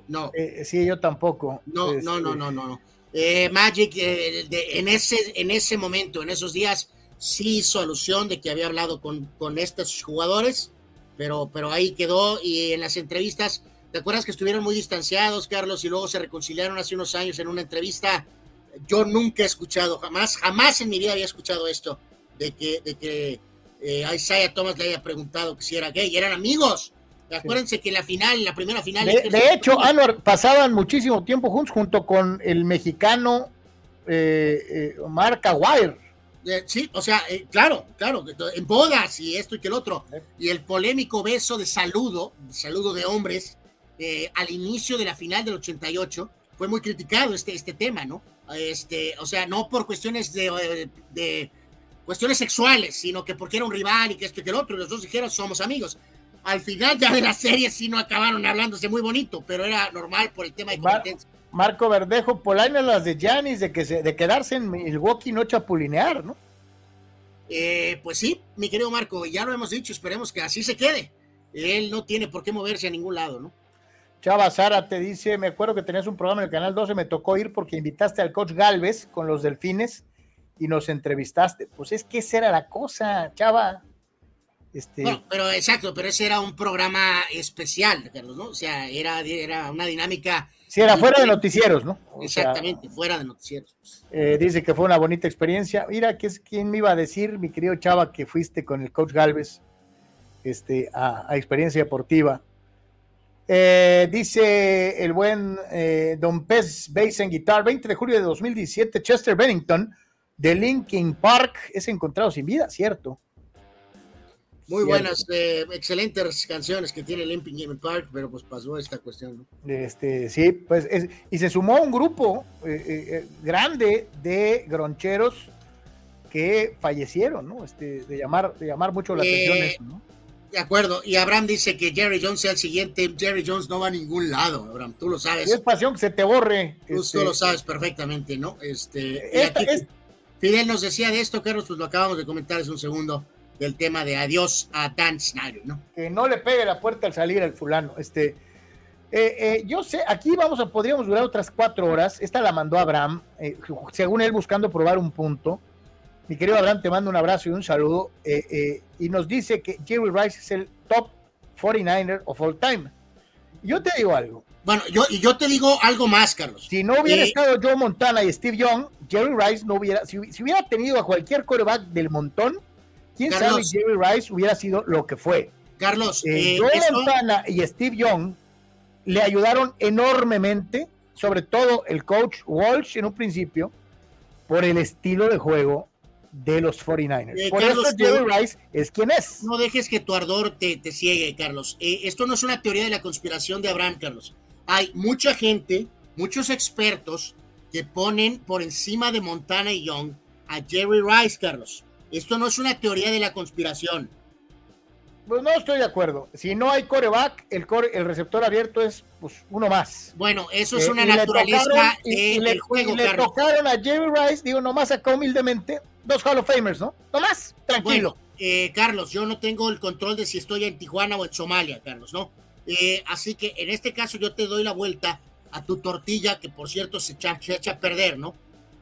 Speaker 2: No.
Speaker 1: Eh, sí, yo tampoco.
Speaker 2: No, no, no, no, no. Eh, Magic eh, en, ese, en ese momento, en esos días, sí hizo alusión de que había hablado con, con estos jugadores pero, pero ahí quedó y en las entrevistas ¿Te acuerdas que estuvieron muy distanciados, Carlos, y luego se reconciliaron hace unos años en una entrevista? Yo nunca he escuchado, jamás, jamás en mi vida había escuchado esto, de que, de que eh, Isaiah Thomas le haya preguntado que si era gay, eran amigos. Acuérdense que la final, la primera final.
Speaker 1: De, hecho, Anwar, pasaban muchísimo tiempo juntos, junto con el mexicano eh, eh Mark
Speaker 2: eh, sí, o sea, eh, claro, claro, en bodas y esto y que el otro. Y el polémico beso de saludo, saludo de hombres, al inicio de la final del 88, fue muy criticado este, este tema, ¿no? Este, o sea, no por cuestiones de, de cuestiones sexuales, sino que porque era un rival y que esto y que el otro, y los dos dijeron somos amigos al final ya de la serie sí no acabaron hablándose muy bonito, pero era normal por el tema de competencia.
Speaker 1: Marco Verdejo, Polaina las de Janis de que se, de quedarse en Milwaukee no chapulinear, ¿no?
Speaker 2: Eh, pues sí, mi querido Marco, ya lo hemos dicho, esperemos que así se quede. Él no tiene por qué moverse a ningún lado, ¿no?
Speaker 1: Chava Sara te dice, me acuerdo que tenías un programa en el Canal 12, me tocó ir porque invitaste al coach Galvez con los delfines y nos entrevistaste. Pues es que esa era la cosa, Chava.
Speaker 2: Este... No, pero exacto, pero ese era un programa especial, Carlos, ¿no? O sea, era, era una dinámica.
Speaker 1: Sí, era fuera de noticieros, ¿no?
Speaker 2: Exactamente, fuera de noticieros.
Speaker 1: Eh, dice que fue una bonita experiencia. Mira, ¿quién me iba a decir, mi querido Chava, que fuiste con el coach Galvez este, a, experiencia deportiva? Eh, dice el buen eh, Don Pez Bass en Guitar, 20 de julio de 2017, Chester Bennington de Linkin Park es encontrado sin vida, ¿cierto?
Speaker 2: Muy buenas, eh, excelentes canciones que tiene Limping Park, pero pues pasó esta cuestión.
Speaker 1: ¿no? Este, sí, pues y se sumó un grupo eh, eh, grande de groncheros que fallecieron, ¿no? Este, de llamar, de llamar mucho la atención eso, ¿no?
Speaker 2: De acuerdo, y Abraham dice que Jerry Jones sea el siguiente. Jerry Jones no va a ningún lado, Abraham, tú lo sabes.
Speaker 1: Es pasión que se te borre.
Speaker 2: Tú, este, lo sabes perfectamente, ¿no? Este, Fidel nos decía de esto, Carlos, pues lo acabamos de comentar hace un segundo del tema de adiós a Dan Snyder, ¿no?
Speaker 1: Que no le pegue la puerta al salir al fulano. Este, eh, eh, yo sé, aquí vamos a, podríamos durar otras cuatro horas. Esta la mandó Abraham, eh, según él buscando probar un punto. Mi querido Abraham, te mando un abrazo y un saludo. y nos dice que Jerry Rice es el top 49er of all time. Yo te digo algo.
Speaker 2: Bueno, yo, y yo te digo algo más, Carlos.
Speaker 1: Si no hubiera estado Joe Montana y Steve Young, Jerry Rice no hubiera, si, si hubiera tenido a cualquier coreback del montón, quién sabe Jerry Rice hubiera sido lo que fue.
Speaker 2: Carlos,
Speaker 1: eh, eh Joe Montana y Steve Young le ayudaron enormemente, sobre todo el coach Walsh en un principio, por el estilo de juego de los 49ers. Eh, por eso Jerry Rice es quien es.
Speaker 2: No dejes que tu ardor te, te ciegue, Carlos. Eh, esto no es una teoría de la conspiración de Abraham, Carlos. Hay mucha gente, muchos expertos que ponen por encima de Montana y Young a Jerry Rice, Carlos. Esto no es una teoría de la conspiración.
Speaker 1: Pues no estoy de acuerdo. Si no hay coreback, el, core, el receptor abierto es pues, uno más.
Speaker 2: Bueno, eso es eh, una naturaleza
Speaker 1: y, le, juego. le tocaron a Jerry Rice, digo, nomás acá humildemente, dos Hall of Famers, ¿no? Nomás, tranquilo.
Speaker 2: Eh, Carlos, yo no tengo el control de si estoy en Tijuana o en Somalia, Carlos, ¿no? Eh, así que en este caso yo te doy la vuelta a tu tortilla, que por cierto se echa, se echa a perder, ¿no?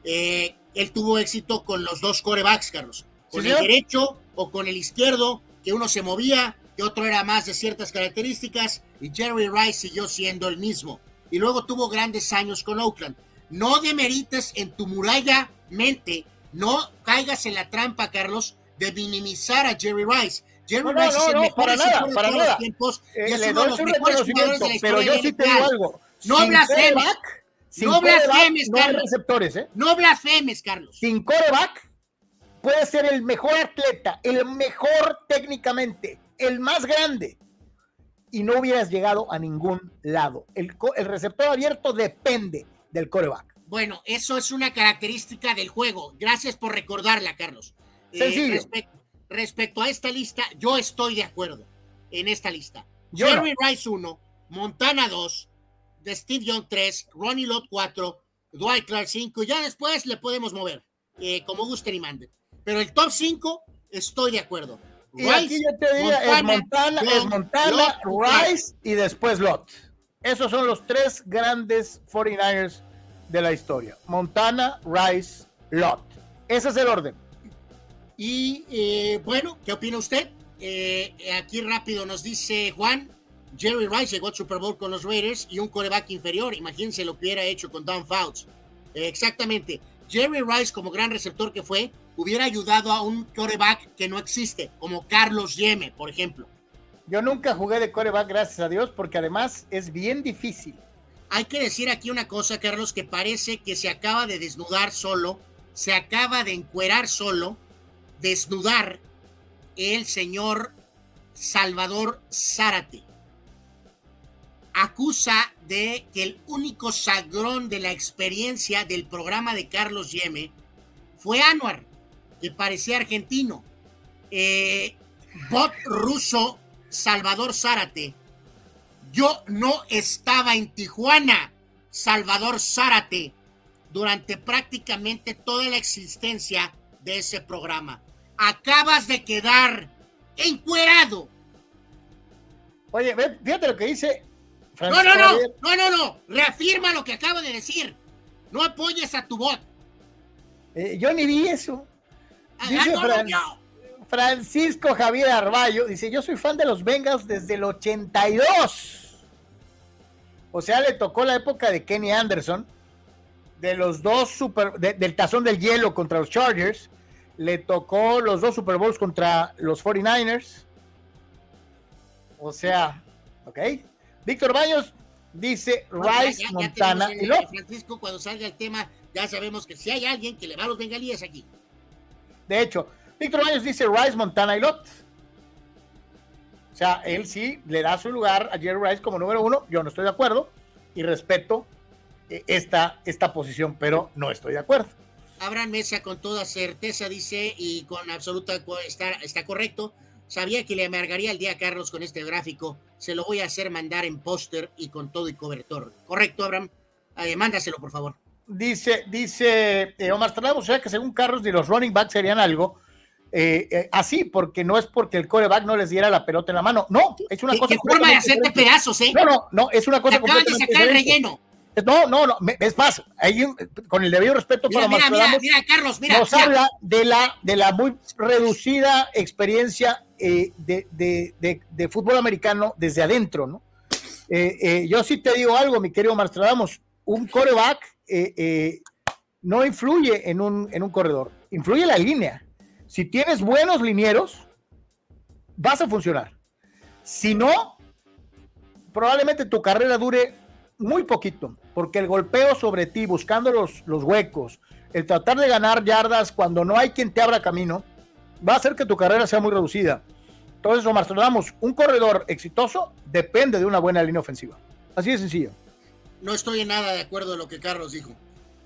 Speaker 2: él tuvo éxito con los dos corebacks, Carlos con el derecho o con el izquierdo, que uno se movía, que otro era más de ciertas características, y Jerry Rice siguió siendo el mismo. Y luego tuvo grandes años con Oakland. No demerites en tu muralla mente, no caigas en la trampa, Carlos, de minimizar a Jerry Rice. Jerry Rice es el mejor para nada, para nada. Los tiempos,
Speaker 1: eh, es uno de los mejores jugadores de la historia. Pero yo sí te digo algo.
Speaker 2: No blasfemes. No blasfemes,
Speaker 1: Carlos. No receptores, ¿eh?
Speaker 2: No blasfemes, Carlos.
Speaker 1: Sin coreback puede ser el mejor atleta, el mejor técnicamente, el más grande, y no hubieras llegado a ningún lado. El, receptor abierto depende del coreback.
Speaker 2: Bueno, eso es una característica del juego. Gracias por recordarla, Carlos.
Speaker 1: Eh,
Speaker 2: respecto a esta lista, yo estoy de acuerdo en esta lista. Jerry Rice 1, Montana 2, de Steve Young 3, Ronnie Lott 4, Dwight Clark 5. Ya después le podemos mover, eh, como gusten y manden. Pero el top 5, estoy de acuerdo.
Speaker 1: Y aquí yo te diría, es Montana, es Montana Rice y después Lot. Esos son los tres grandes 49ers de la historia. Montana, Rice, Lot. Ese es el orden.
Speaker 2: Y eh, bueno, ¿qué opina usted? Eh, aquí rápido nos dice Juan, Jerry Rice llegó al Super Bowl con los Raiders y un coreback inferior. Imagínense lo que hubiera hecho con Don Fouts. exactamente. Jerry Rice, como gran receptor que fue, hubiera ayudado a un coreback que no existe, como Carlos Yeme, por ejemplo.
Speaker 1: Yo nunca jugué de coreback, gracias a Dios, porque además es bien difícil.
Speaker 2: Hay que decir aquí una cosa, Carlos, que parece que se acaba de desnudar solo, se acaba de encuerar solo, desnudar el señor Salvador Zárate. Acusa de que el único sagrón de la experiencia del programa de Carlos Yeme fue Anuar, que parecía argentino. Eh, bot ruso Salvador Zárate. Yo no estaba en Tijuana, Salvador Zárate, durante prácticamente toda la existencia de ese programa. Acabas de quedar encuerado.
Speaker 1: Oye, fíjate lo que dice.
Speaker 2: no, no, no, no, no, no. Reafirma lo que acabo de decir. No apoyes a tu bot.
Speaker 1: Eh, yo ni vi eso. Dice Francisco Javier Arballo dice: Yo soy fan de los Bengals desde el 82. O sea, le tocó la época de Kenny Anderson, de los dos super, del tazón del hielo contra los Chargers, le tocó los dos Super Bowls contra los 49ers. O sea, ok. Víctor Baños dice Rice, Montana y.
Speaker 2: Francisco, cuando salga el tema, ya sabemos que si hay alguien que le va a los bengalíes aquí.
Speaker 1: De hecho, Víctor Baños dice Rice, Montana y Lot. O sea, él sí le da su lugar a Jerry Rice como número uno. Yo no estoy de acuerdo y respeto eh, esta, esta posición, pero no estoy de acuerdo.
Speaker 2: Abraham Mesa con toda certeza dice y con absoluta está, está correcto. Sabía que le amargaría el día a Carlos con este gráfico. Se lo voy a hacer mandar en póster y con todo y cobertor. Correcto, Abraham. Eh, mándaselo, por favor.
Speaker 1: Dice, dice eh, Omar Stradamus, o sea que según Carlos ni los running backs serían algo. Eh, eh, así, porque no es porque el coreback no les diera la pelota en la mano. No, es una cosa.
Speaker 2: ¿Qué forma de hacerte pedazos, eh?
Speaker 1: No, no, no, es una cosa.
Speaker 2: Acaban de sacar el relleno.
Speaker 1: No, no, no, es más, hay con el debido respeto
Speaker 2: mira, para mira, mira, Carlos, mira,
Speaker 1: nos habla de la, de la muy reducida experiencia eh, de, de, de, fútbol americano desde adentro, ¿no? yo sí te digo algo, mi querido Marstradamos, un coreback no influye en un, en un corredor, influye la línea si tienes buenos linieros, vas a funcionar. Si no, probablemente tu carrera dure muy poquito, porque el golpeo sobre ti, buscando los, los huecos, el tratar de ganar yardas cuando no hay quien te abra camino, va a hacer que tu carrera sea muy reducida. Entonces, Omar, damos un corredor exitoso depende de una buena línea ofensiva. Así de sencillo.
Speaker 2: No estoy en nada de acuerdo de lo que Carlos dijo.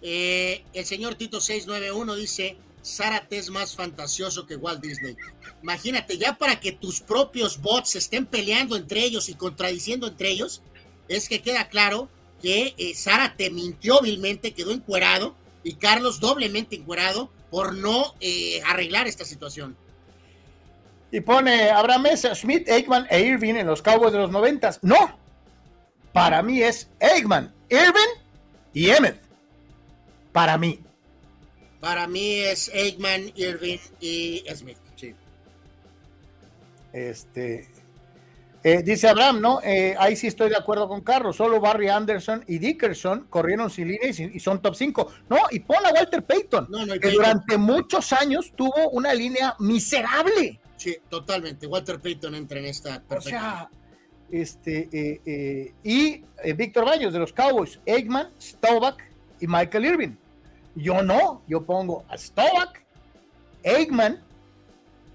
Speaker 2: Eh, el señor Tito 691 dice, Zárate es más fantasioso que Walt Disney. Imagínate, ya para que tus propios bots estén peleando entre ellos y contradiciendo entre ellos, es que queda claro que eh, Zárate mintió vilmente, quedó encuerado y Carlos doblemente encuerado por no eh, arreglar esta situación.
Speaker 1: Y pone Abraham Mesa, Smith, Aikman e Irving en los Cowboys de los noventas. No, para mí es Aikman, Irving y Emmett. Para mí.
Speaker 2: Para mí es Eggman, Irving y Smith. Sí.
Speaker 1: Este. Eh, dice Abraham, ¿no? Eh, ahí sí estoy de acuerdo con Carlos. Solo Barry Anderson y Dickerson corrieron sin línea y, son top 5. No, y pon a Walter Payton, que durante muchos años tuvo una línea miserable.
Speaker 2: Sí, totalmente. Walter Payton entra en esta
Speaker 1: perfecta. O sea, este, eh, y Víctor Baños de los Cowboys, Eggman, Staubach y Michael Irving. Yo no, yo pongo a Stovak, Eggman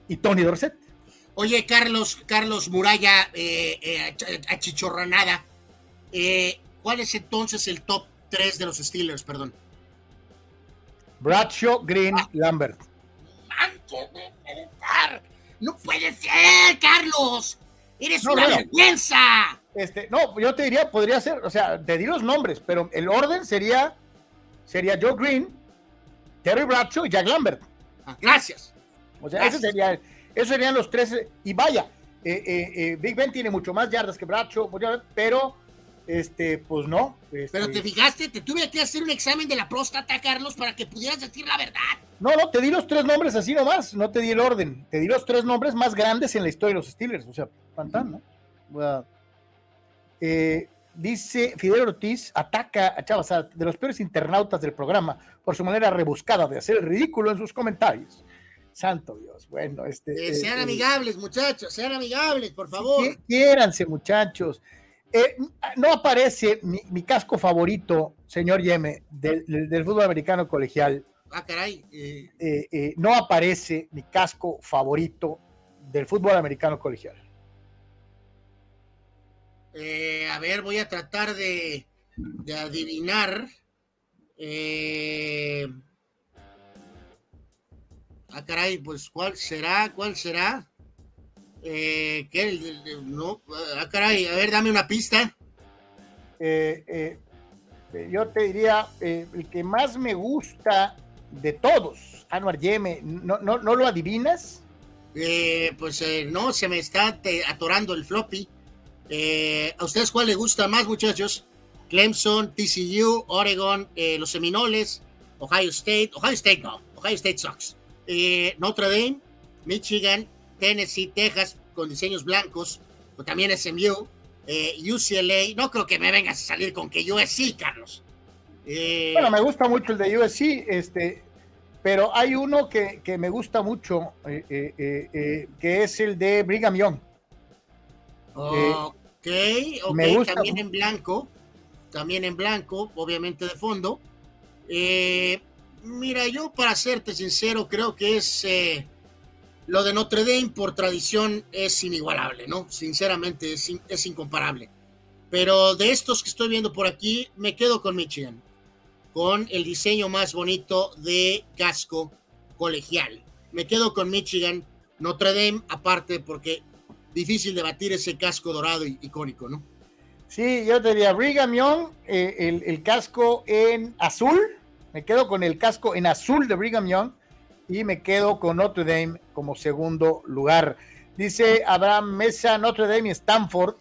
Speaker 1: y Tony Dorset.
Speaker 2: Oye, Carlos, Carlos Muralla, eh, eh, achichorranada, eh, ¿cuál es entonces el top 3 de los Steelers, perdón?
Speaker 1: Bradshaw, Green, ah. Lambert.
Speaker 2: No puede ser, Carlos. Eres una vergüenza.
Speaker 1: Este, no, yo te diría, podría ser, o sea, te di los nombres, pero el orden sería sería Joe Green, Terry Bradshaw y Jack Lambert.
Speaker 2: Ah, gracias.
Speaker 1: O sea, Ese sería, esos serían los tres. Y vaya, eh, eh, eh, Big Ben tiene mucho más yardas que Bradshaw, pero este, pues no. Este
Speaker 2: pero te fijaste, te tuve que hacer un examen de la próstata, Carlos, para que pudieras decir la verdad.
Speaker 1: No, no, te di los tres nombres así nomás, no te di el orden. Te di los tres nombres más grandes en la historia de los Steelers. O sea, pantán, ¿no? Eh, dice Fidel Ortiz, ataca a Chavas de los peores internautas del programa por su manera rebuscada de hacer el ridículo en sus comentarios. Santo Dios, bueno, este.
Speaker 2: Eh, sean amigables, muchachos, sean amigables, por favor.
Speaker 1: Quiéranse, muchachos. No aparece mi, casco favorito, señor Yeme, del fútbol americano colegial
Speaker 2: Ah, caray.
Speaker 1: Eh. Eh, eh, no aparece mi casco favorito del fútbol americano colegial.
Speaker 2: a ver, voy a tratar de, adivinar. ah, caray, pues ¿cuál será? ¿Cuál será? ¿Qué? No, ah, caray, a ver, dame una pista.
Speaker 1: yo te diría, el que más me gusta de todos, Anuar Yeme, ¿no, no, no lo adivinas?
Speaker 2: Eh, pues eh, no, se me está atorando el floppy. Eh, ¿A ustedes cuál les gusta más, muchachos? Clemson, TCU, Oregon, los Seminoles, Ohio State, Ohio State no, Ohio State sucks. Notre Dame, Michigan, Tennessee, Texas, con diseños blancos, o también SMU, UCLA. No creo que me vengas a salir con que USC, Carlos.
Speaker 1: bueno, me gusta mucho el de USC. Este, pero hay uno que, me gusta mucho, eh, eh, eh, que es el de Brigham Young.
Speaker 2: Ok, ok, también en blanco, también en blanco, obviamente de fondo. mira, yo para serte sincero, creo que es lo de Notre Dame por tradición es inigualable, ¿no? Sinceramente es, es incomparable. Pero de estos que estoy viendo por aquí, me quedo con Michigan con el diseño más bonito de casco colegial. Me quedo con Michigan, Notre Dame, aparte, porque difícil de batir ese casco dorado icónico, ¿no?
Speaker 1: Sí, yo te diría Brigham Young, eh, el, casco en azul. Me quedo con el casco en azul de Brigham Young y me quedo con Notre Dame como segundo lugar. Dice Abraham Mesa, Notre Dame y Stanford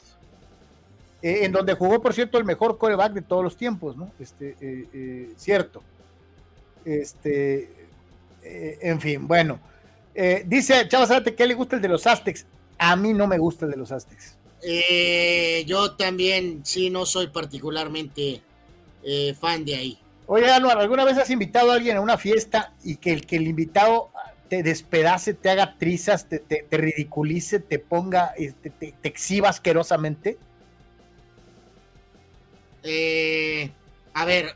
Speaker 1: eh, en donde jugó, por cierto, el mejor coreback de todos los tiempos, ¿no? Este, eh, eh, cierto. Este, en fin, bueno. dice Chava Zárate que le gusta el de los Aztecs. A mí no me gusta el de los Aztecs.
Speaker 2: yo también, sí, no soy particularmente fan de ahí.
Speaker 1: Oye, Anuar, ¿alguna vez has invitado a alguien a una fiesta y que el, que el invitado te despedace, te haga trizas, te, ridiculice, te ponga, este, te, te exhiba asquerosamente?
Speaker 2: Eh, a ver,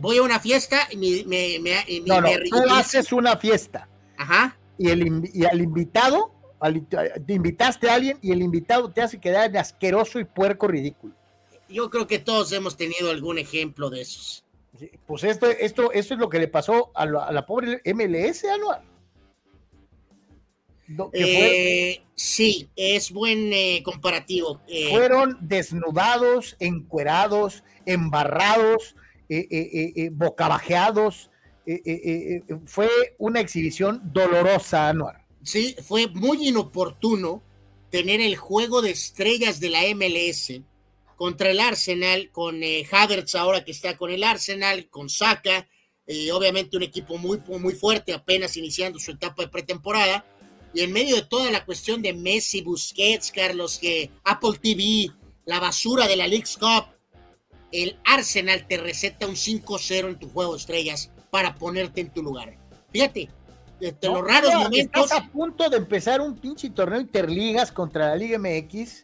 Speaker 2: voy a una fiesta y me,
Speaker 1: no, no, tú haces una fiesta.
Speaker 2: Ajá.
Speaker 1: Y, el, y al invitado, te invitaste a alguien y el invitado te hace quedar asqueroso y puerco ridículo.
Speaker 2: Yo creo que todos hemos tenido algún ejemplo de esos.
Speaker 1: Pues esto, esto, esto es lo que le pasó a la, pobre MLS, Anual.
Speaker 2: Eh, sí, es buen eh, comparativo.
Speaker 1: Eh. Fueron desnudados, encuerados, embarrados, bocabajeados. fue una exhibición dolorosa, Anuar.
Speaker 2: Sí, fue muy inoportuno tener el juego de estrellas de la MLS contra el Arsenal, con Havertz ahora que está con el Arsenal, con Saka, obviamente un equipo muy, muy fuerte, apenas iniciando su etapa de pretemporada y en medio de toda la cuestión de Messi, Busquets, Carlos, que Apple TV, la basura de la League's Cup, el Arsenal te receta un 5-0 en tu juego de estrellas para ponerte en tu lugar. Fíjate, de, los raros momentos.
Speaker 1: Estás a punto de empezar un pinche torneo interligas contra la Liga MX.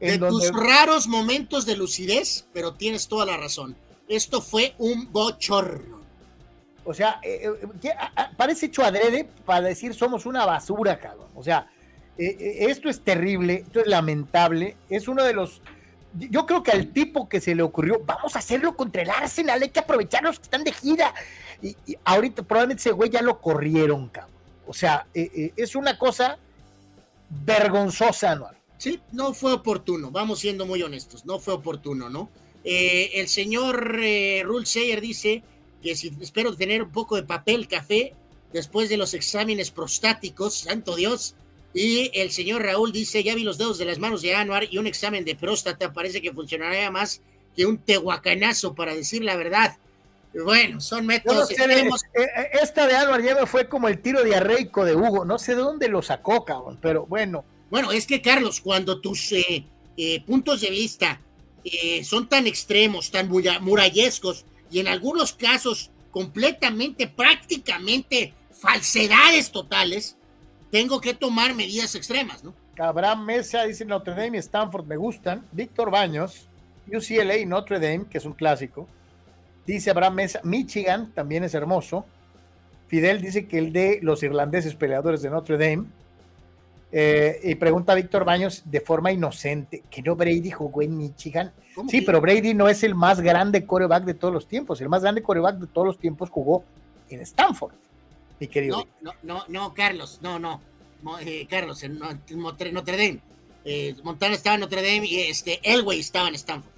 Speaker 2: En de tus raros momentos de lucidez, pero tienes toda la razón. Esto fue un bochorno.
Speaker 1: O sea, eh, eh, parece hecho adrede para decir somos una basura, cabrón. O sea, eh, esto es terrible, esto es lamentable. Es uno de los. Yo creo que al tipo que se le ocurrió, vamos a hacerlo contra el Arsenal, hay que aprovechar los que están de gira. Y, ahorita probablemente ese güey ya lo corrieron, cabrón. O sea, es una cosa vergonzosa, ¿no?
Speaker 2: Sí, no fue oportuno, vamos siendo muy honestos, no fue oportuno, ¿no? el señor Rule Sayer dice que si espero tener un poco de papel café después de los exámenes prostáticos, santo Dios. Y el señor Raúl dice, ya vi los dedos de las manos de Anuar y un examen de próstata parece que funcionaría más que un tehuacanazo, para decir la verdad. Bueno, son métodos.
Speaker 1: Eh, eh, esta de Anuar ya fue como el tiro diarreico de Hugo. No sé de dónde lo sacó, cabrón, pero bueno.
Speaker 2: Bueno, es que Carlos, cuando tus eh, puntos de vista eh, son tan extremos, tan murallescos y en algunos casos completamente, prácticamente falsedades totales, tengo que tomar medidas extremas, ¿no?
Speaker 1: Abraham Mesa dice Notre Dame y Stanford me gustan. Víctor Baños, UCLA y Notre Dame, que es un clásico. Dice Abraham Mesa, Michigan también es hermoso. Fidel dice que el de los irlandeses peleadores de Notre Dame. Eh, y pregunta a Víctor Baños de forma inocente, que no Brady jugó en Michigan. Sí, pero Brady no es el más grande coreback de todos los tiempos. El más grande coreback de todos los tiempos jugó en Stanford, mi querido.
Speaker 2: No, no, no, no Carlos, no, no. Eh, Carlos, en Notre, Dame. Eh, Montana estaba en Notre Dame y este, Elway estaba en Stanford.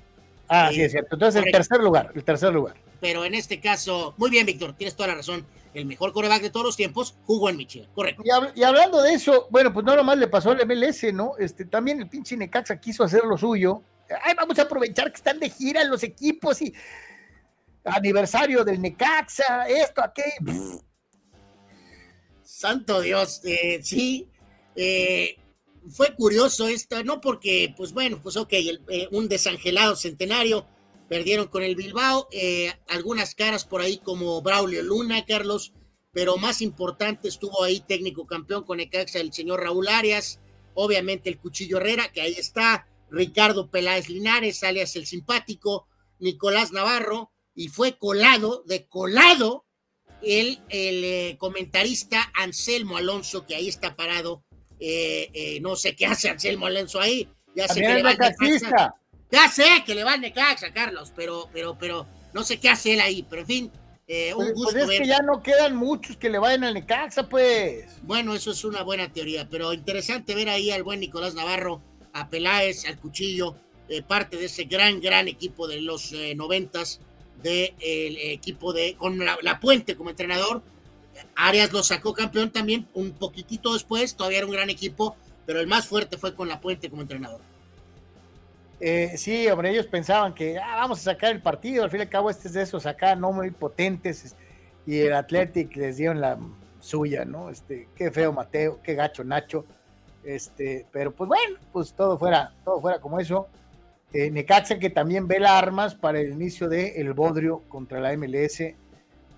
Speaker 1: Ah, sí, es cierto. Entonces, el tercer lugar, el tercer lugar.
Speaker 2: Pero en este caso, muy bien, Víctor, tienes toda la razón el mejor coreback de todos los tiempos, jugó en Michigan, correcto.
Speaker 1: Y, hablando de eso, bueno, pues no nomás le pasó al MLS, ¿no? Este, también el pinche Necaxa quiso hacer lo suyo. Ay, vamos a aprovechar que están de gira los equipos y aniversario del Necaxa, esto, aquello.
Speaker 2: Santo Dios, eh, sí. Eh, fue curioso esto, no porque, pues bueno, pues ok, eh, un desangelado centenario, perdieron con el Bilbao, eh, algunas caras por ahí como Braulio Luna, Carlos, pero más importante estuvo ahí técnico campeón con Ecaxa el señor Raúl Arias, obviamente el Cuchillo Herrera, que ahí está, Ricardo Peláez Linares, alias el simpático, Nicolás Navarro, y fue colado, de colado, el, el eh, comentarista Anselmo Alonso, que ahí está parado, eh, no sé qué hace Anselmo Alonso ahí, ya sé que ya sé que le va al Necaxa, Carlos, pero, pero, pero no sé qué hace él ahí, pero en fin, eh, un
Speaker 1: pues,
Speaker 2: gusto.
Speaker 1: Pues es que ya no quedan muchos que le vayan al Necaxa, pues.
Speaker 2: Bueno, eso es una buena teoría, pero interesante ver ahí al buen Nicolás Navarro, a Peláez, al Cuchillo, eh, parte de ese gran, gran equipo de los eh, noventas, del equipo de, con la, Puente como entrenador. Arias lo sacó campeón también un poquitito después, todavía era un gran equipo, pero el más fuerte fue con la Puente como entrenador.
Speaker 1: Eh, sí, hombre, ellos pensaban que ah, vamos a sacar el partido, al fin y al cabo este es de esos acá, no muy potentes, y el Athletic les dieron la suya, ¿no? Este, qué feo Mateo, qué gacho Nacho, este, pero pues bueno, pues todo fuera, todo fuera como eso. Eh, Necaxa que también ve las armas para el inicio del el Bodrio contra la MLS,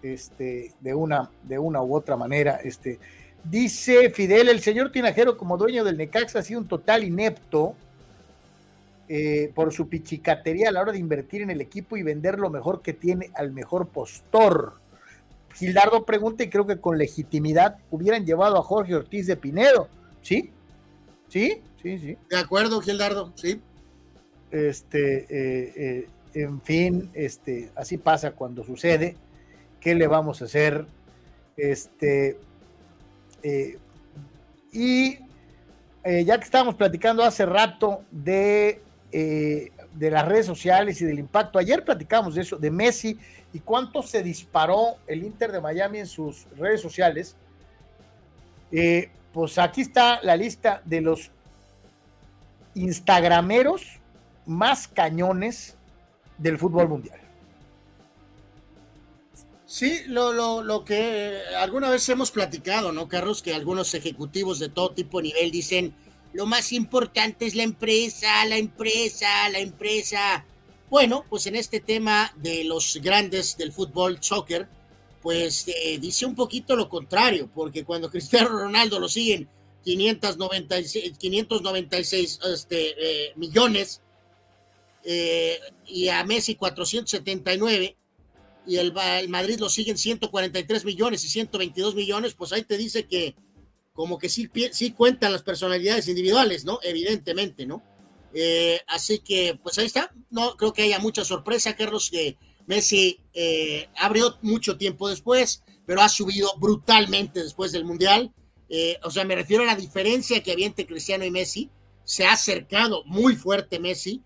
Speaker 1: este, de una, de una u otra manera, este. Dice Fidel, el señor Tinajero como dueño del Necaxa ha sido un total inepto, eh, por su pichicatería a la hora de invertir en el equipo y vender lo mejor que tiene al mejor postor. Gildardo pregunta y creo que con legitimidad hubieran llevado a Jorge Ortiz de Pinedo. ¿Sí? ¿Sí? Sí, sí.
Speaker 2: De acuerdo, Gildardo, sí.
Speaker 1: Este, eh, eh, en fin, este, así pasa cuando sucede. ¿Qué le vamos a hacer? Este, y ya que estábamos platicando hace rato de eh, de las redes sociales y del impacto. Ayer platicamos de eso, de Messi y cuánto se disparó el Inter de Miami en sus redes sociales. Eh, pues aquí está la lista de los instagrameros más cañones del fútbol mundial.
Speaker 2: Sí, lo, lo, que alguna vez hemos platicado, ¿no, Carlos? Que algunos ejecutivos de todo tipo de nivel dicen, lo más importante es la empresa, la empresa, la empresa. Bueno, pues en este tema de los grandes del fútbol, soccer, pues eh, dice un poquito lo contrario, porque cuando Cristiano Ronaldo lo siguen 596, 596 este, eh, millones eh, y a Messi 479 y el, el Madrid lo siguen 143 millones y 122 millones, pues ahí te dice que como que sí, sí cuentan las personalidades individuales, ¿no? Evidentemente, ¿no? Eh, así que, pues ahí está. No creo que haya mucha sorpresa, Carlos, que Messi eh, abrió mucho tiempo después, pero ha subido brutalmente después del Mundial. Eh, o sea, me refiero a la diferencia que había entre Cristiano y Messi. Se ha acercado muy fuerte Messi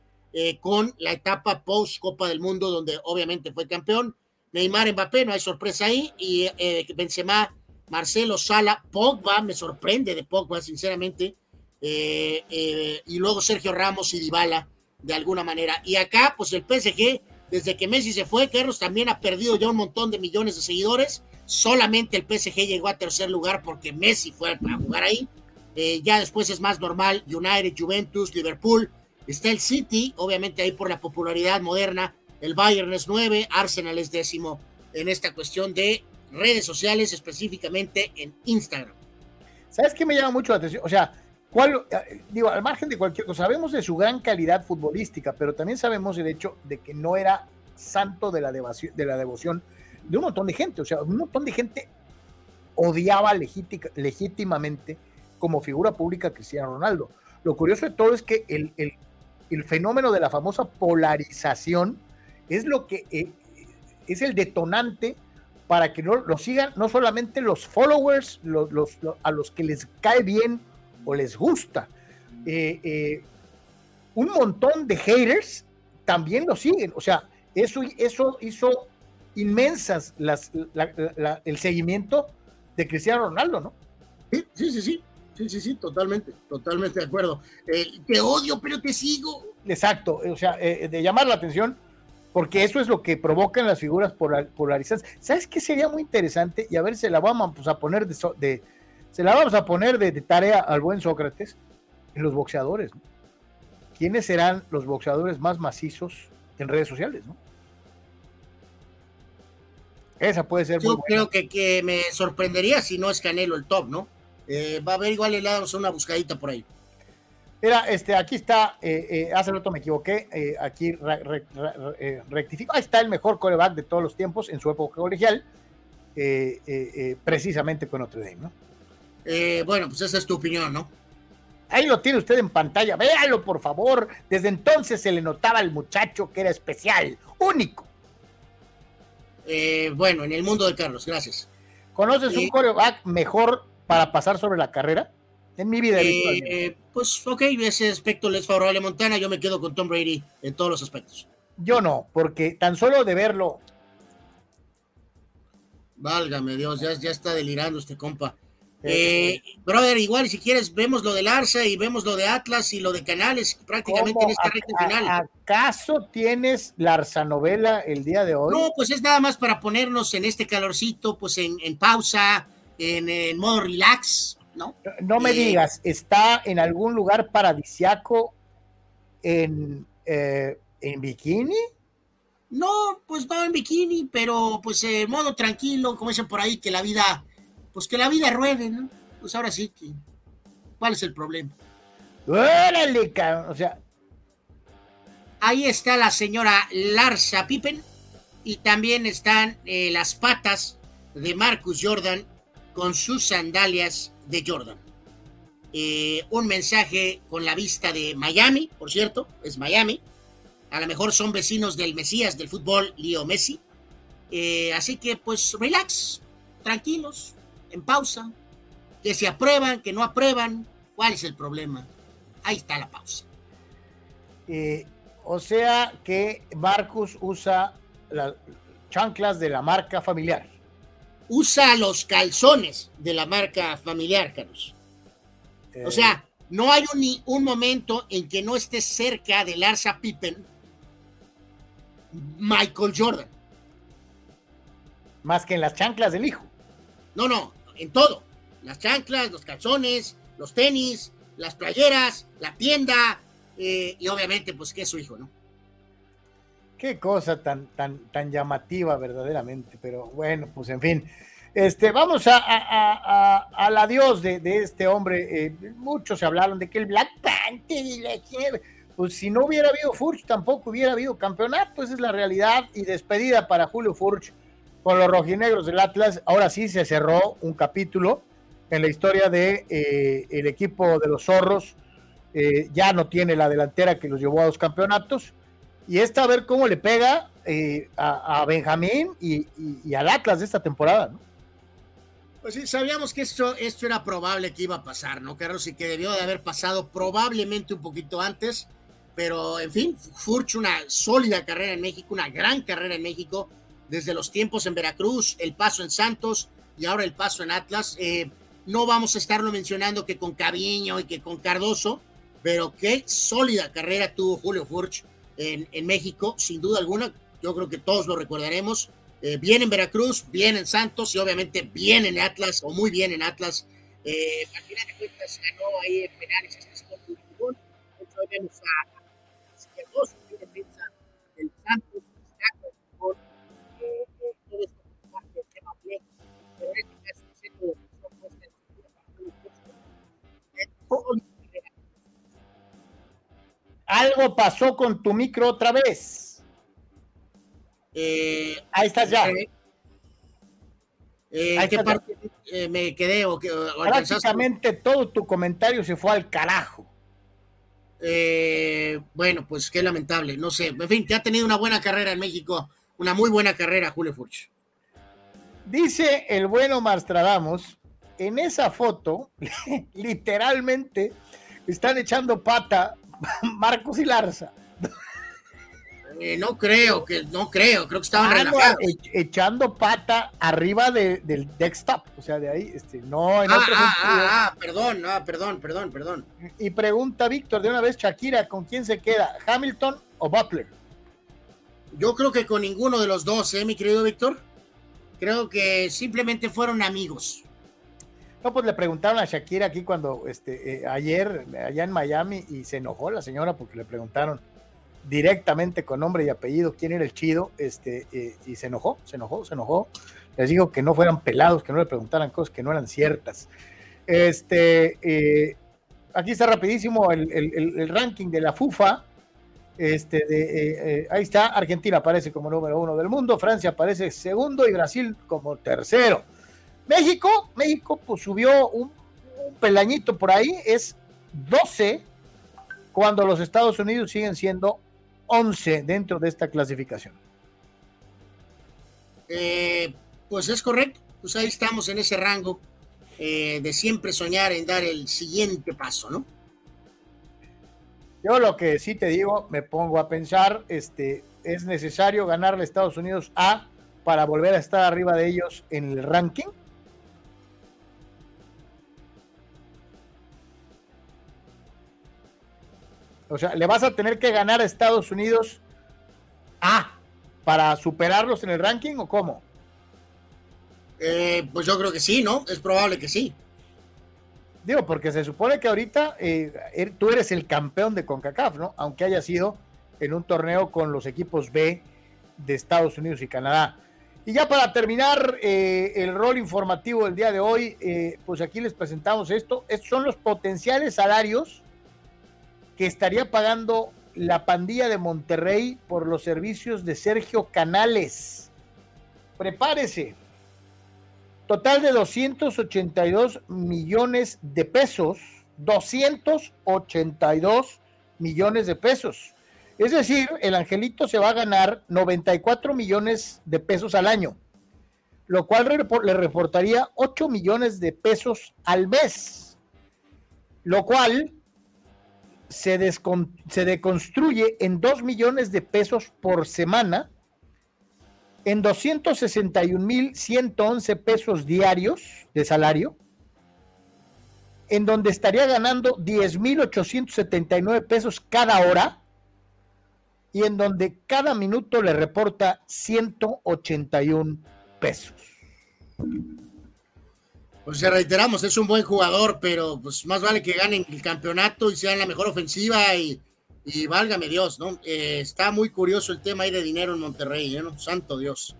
Speaker 2: con la etapa post Copa del Mundo, donde obviamente fue campeón. Neymar Mbappé, no hay sorpresa ahí, y Benzema Marcelo Sala, Pogba, me sorprende de Pogba, sinceramente, eh, eh, y luego Sergio Ramos y Dybala, de alguna manera. Y acá, pues el PSG, desde que Messi se fue, Carlos también ha perdido ya un montón de millones de seguidores. Solamente el PSG llegó a tercer lugar porque Messi fue a jugar ahí. Eh, ya después es más normal, United, Juventus, Liverpool, Está el City, obviamente ahí por la popularidad moderna. El Bayern es nueve, Arsenal es décimo en esta cuestión de redes sociales, específicamente en Instagram.
Speaker 1: ¿Sabes qué me llama mucho la atención? O sea, ¿cuál, eh, digo, al margen de cualquier cosa, sabemos de su gran calidad futbolística, pero también sabemos el hecho de que no era santo de la, devoción, de la devoción de un montón de gente. O sea, un montón de gente odiaba legítimamente como figura pública Cristiano Ronaldo. Lo curioso de todo es que el, el, fenómeno de la famosa polarización es lo que eh, es el detonante para que no lo sigan no solamente los followers, los, a los que les cae bien o les gusta. Eh, eh, un montón de haters también lo siguen. O sea, eso, eso hizo inmensas las, el seguimiento de Cristiano Ronaldo, ¿no?
Speaker 2: Sí, sí, sí, sí, sí, sí, totalmente, totalmente de acuerdo. Eh, te odio, pero te sigo.
Speaker 1: Exacto, o sea, de llamar la atención porque eso es lo que provocan las figuras polarizadas. ¿Sabes qué sería muy interesante? Y a ver, se la vamos pues, a poner de, se la vamos a poner de, tarea al buen Sócrates en los boxeadores. ¿Quiénes serán los boxeadores más macizos en redes sociales? ¿no? Esa puede ser.
Speaker 2: Yo creo que, que, me sorprendería si no es Canelo el top, ¿no? Eh, va a haber igual le damos una buscadita por ahí.
Speaker 1: Mira, este, aquí está, eh, eh, hace rato me equivoqué, eh, aquí rectifico, ahí está el mejor coreback de todos los tiempos en su época colegial, precisamente con Notre Dame,
Speaker 2: ¿no? bueno, pues esa es tu opinión, ¿no?
Speaker 1: Ahí lo tiene usted en pantalla, véalo por favor, desde entonces se le notaba al muchacho que era especial, único.
Speaker 2: bueno, en el mundo de Carlos, gracias.
Speaker 1: ¿Conoces un coreback mejor para pasar sobre la carrera? En mi vida
Speaker 2: eh, Pues ok, ese aspecto le es favorable a Montana, yo me quedo con Tom Brady en todos los aspectos.
Speaker 1: Yo no, porque tan solo de verlo.
Speaker 2: Válgame Dios, ya, ya está delirando este compa. Eh, brother, igual si quieres vemos lo del Arsa y vemos lo de Atlas y lo de Canales prácticamente en esta recta final.
Speaker 1: ¿Acaso tienes la Arsa novela el día de hoy?
Speaker 2: No, pues es nada más para ponernos en este calorcito, pues en, pausa, en, en modo relax, ¿no?
Speaker 1: No me digas, ¿está en algún lugar paradisiaco en, eh, en bikini?
Speaker 2: No, pues no en bikini, pero pues en modo tranquilo, como dicen por ahí, que la vida, pues que la vida ruede, ¿no? Pues ahora sí que, ¿cuál es el problema?
Speaker 1: Órale, o sea.
Speaker 2: Ahí está la señora Larsa Pippen y también están eh, las patas de Marcus Jordan con sus sandalias de Jordan. Eh, un mensaje con la vista de Miami, por cierto, es Miami. A lo mejor son vecinos del Mesías del fútbol, Leo Messi. Eh, así que pues relax, tranquilos, en pausa, que se aprueban, que no aprueban, ¿cuál es el problema? Ahí está la pausa.
Speaker 1: Eh, o sea que Marcus usa las chanclas de la marca familiar
Speaker 2: usa los calzones de la marca familiar, Carlos. O sea, no hay un, un momento en que no esté cerca de Larsa Pippen Michael Jordan.
Speaker 1: Más que en las chanclas del hijo.
Speaker 2: No, no, en todo. Las chanclas, los calzones, los tenis, las playeras, la tienda eh, y obviamente pues que es su hijo, ¿no?
Speaker 1: Qué cosa tan, tan, tan llamativa verdaderamente, pero bueno, pues en fin. Este, vamos a, al adiós de, este hombre. Eh, muchos se hablaron de que el Black Panther y la pues si no hubiera habido Furch, tampoco hubiera habido campeonato. Esa es la realidad. Y despedida para Julio Furch con los rojinegros del Atlas. Ahora sí se cerró un capítulo en la historia de eh, el equipo de los zorros. Eh, ya no tiene la delantera que los llevó a los campeonatos y esta a ver cómo le pega eh, a, Benjamín y, al Atlas de esta temporada, ¿no?
Speaker 2: Pues sí, sabíamos que esto, esto era probable que iba a pasar, ¿no, Carlos? Y que debió de haber pasado probablemente un poquito antes, pero en fin, Furch una sólida carrera en México, una gran carrera en México, desde los tiempos en Veracruz, el paso en Santos y ahora el paso en Atlas. Eh, no vamos a estarlo mencionando que con Caviño y que con Cardoso, pero qué sólida carrera tuvo Julio Furch en, en México, sin duda alguna. Yo creo que todos lo recordaremos. Eh, bien en Veracruz, bien en Santos y obviamente bien en Atlas o muy bien en Atlas. Eh, al final de cuentas ganó ahí en penales este Sport de Fútbol. Mucho vemos a Ciudadanos, que defensa del Santos, Atlas, por eh, eh, todo esto es parte del tema Pero en este caso, el centro de la propuesta de la
Speaker 1: algo pasó con tu micro otra vez.
Speaker 2: Eh,
Speaker 1: Ahí estás ya.
Speaker 2: eh, eh,
Speaker 1: Ahí
Speaker 2: ¿Qué
Speaker 1: está.
Speaker 2: parte me quedé o o alcanzaste?
Speaker 1: Prácticamente todo tu comentario se fue al carajo.
Speaker 2: Bueno, pues qué lamentable, no sé. En fin, que ha tenido una buena carrera en México, una muy buena carrera, Julio Furch.
Speaker 1: Dice el bueno Marstradamus, en esa foto, literalmente, están echando pata Marcos y Larza.
Speaker 2: Eh, no creo, que no creo, creo que estaban
Speaker 1: Ah, no,
Speaker 2: relajados.
Speaker 1: e- echando pata arriba de- del desktop, o sea, de ahí, este, no en
Speaker 2: Ah,
Speaker 1: otro
Speaker 2: ah,
Speaker 1: sentido.
Speaker 2: ah, ah, perdón, ah, perdón, perdón, perdón.
Speaker 1: Y pregunta Víctor de una vez, Shakira, ¿con quién se queda? ¿Hamilton o Butler?
Speaker 2: Yo creo que con ninguno de los dos, ¿eh, mi querido Víctor? Creo que simplemente fueron amigos.
Speaker 1: No, pues le preguntaron a Shakira aquí cuando, este, eh, ayer, allá en Miami, y se enojó la señora porque le preguntaron directamente con nombre y apellido quién era el chido, este, eh, y se enojó, se enojó, se enojó. Les digo que no fueran pelados, que no le preguntaran cosas que no eran ciertas. Este, eh, aquí está rapidísimo el, el- el- ranking de la FUFA. Este, de, eh, ahí está, Argentina aparece como número uno del mundo, Francia aparece segundo y Brasil como tercero. México, México pues subió un, un pelañito por ahí, es 12, cuando los Estados Unidos siguen siendo 11 dentro de esta clasificación.
Speaker 2: Eh, pues es correcto, pues ahí estamos en ese rango eh, de siempre soñar en dar el siguiente paso, ¿no?
Speaker 1: Yo lo que sí te digo, me pongo a pensar, este, es necesario ganarle a Estados Unidos A para volver a estar arriba de ellos en el ranking. O sea, le vas a tener que ganar a Estados Unidos A para superarlos en el ranking o cómo?
Speaker 2: Eh, pues yo creo que sí, ¿no? Es probable que sí.
Speaker 1: Digo, porque se supone que ahorita eh, er- tú eres el campeón de CONCACAF, ¿no? Aunque haya sido en un torneo con los equipos B de Estados Unidos y Canadá. Y ya para terminar eh, el rol informativo del día de hoy, eh, pues aquí les presentamos esto. Estos son los potenciales salarios que estaría pagando la pandilla de Monterrey por los servicios de Sergio Canales. Prepárese. Total de 282 millones de pesos. 282 millones de pesos. Es decir, el angelito se va a ganar 94 millones de pesos al año, lo cual le reportaría 8 millones de pesos al mes, lo cual se, deconstruye en 2 millones de pesos por semana, en 261.111 pesos diarios de salario, en donde estaría ganando 10.879 pesos cada hora y en donde cada minuto le reporta 181 pesos.
Speaker 2: Pues ya reiteramos, es un buen jugador, pero pues más vale que ganen el campeonato y sean la mejor ofensiva y, y válgame Dios, ¿no? Eh, está muy curioso el tema ahí de dinero en Monterrey, ¿eh? ¿no? Santo Dios.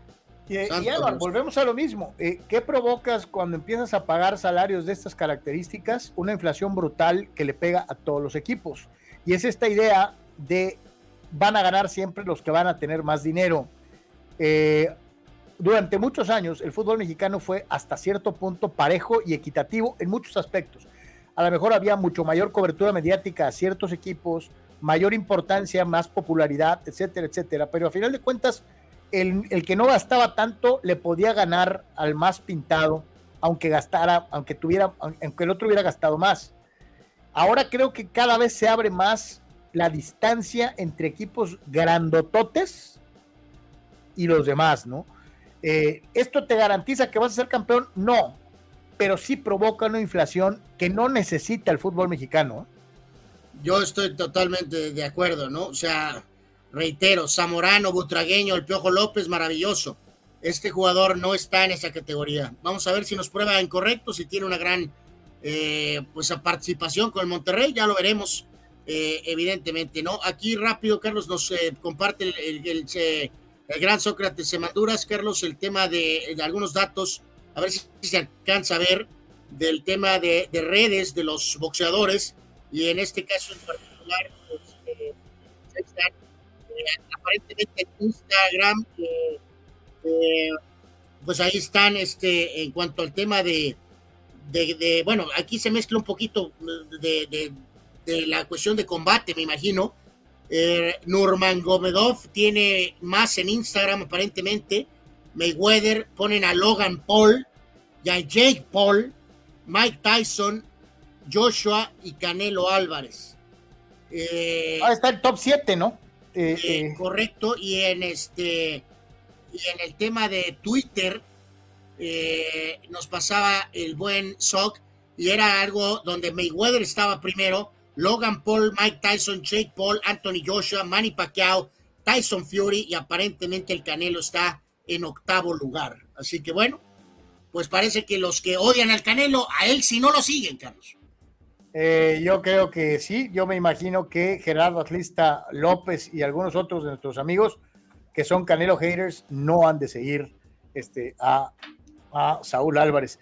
Speaker 1: Y, y
Speaker 2: Santo Dios.
Speaker 1: volvemos a lo mismo. Eh, ¿Qué provocas cuando empiezas a pagar salarios de estas características? Una inflación brutal que le pega a todos los equipos. Y es esta idea de van a ganar siempre los que van a tener más dinero. Eh, durante muchos años el fútbol mexicano fue hasta cierto punto parejo y equitativo en muchos aspectos. A lo mejor había mucho mayor cobertura mediática a ciertos equipos, mayor importancia, más popularidad, etcétera, etcétera. Pero a final de cuentas, el, el que no gastaba tanto le podía ganar al más pintado, aunque gastara, aunque tuviera, aunque el otro hubiera gastado más. Ahora creo que cada vez se abre más la distancia entre equipos grandototes y los demás, ¿no? Eh, ¿Esto te garantiza que vas a ser campeón? No, pero sí provoca una inflación que no necesita el fútbol mexicano.
Speaker 2: Yo estoy totalmente de acuerdo, ¿no? O sea, reitero, Zamorano, Butragueño, el Piojo López, maravilloso. Este jugador no está en esa categoría. Vamos a ver si nos prueba incorrecto, si tiene una gran eh, pues participación con el Monterrey, ya lo veremos, eh, evidentemente, ¿no? Aquí rápido, Carlos nos eh, comparte el, el, el, el, gran Sócrates Semaduras, Carlos, el tema de, algunos datos, a ver si se alcanza a ver del tema de, de redes de los boxeadores, y en este caso en particular, pues, eh, aparentemente en Instagram, pues ahí están, este, en cuanto al tema de, bueno, aquí se mezcla un poquito de la cuestión de combate, me imagino. Eh, Nurman Gomedov tiene más en Instagram aparentemente. Mayweather ponen a Logan Paul y a Jake Paul, Mike Tyson, Joshua y Canelo Álvarez.
Speaker 1: Eh, ah, está el top 7, ¿no?
Speaker 2: Eh, eh, correcto. Y en este y en el tema de Twitter nos pasaba el buen Sock y era algo donde Mayweather estaba primero Logan Paul, Mike Tyson, Jake Paul, Anthony Joshua, Manny Pacquiao, Tyson Fury y aparentemente el Canelo está en octavo lugar. Así que bueno, pues parece que los que odian al Canelo, a él sí no lo siguen, Carlos.
Speaker 1: Eh, yo creo que sí, yo me imagino que Gerardo Atlista López y algunos otros de nuestros amigos que son Canelo haters no han de seguir este, a, a Saúl Álvarez.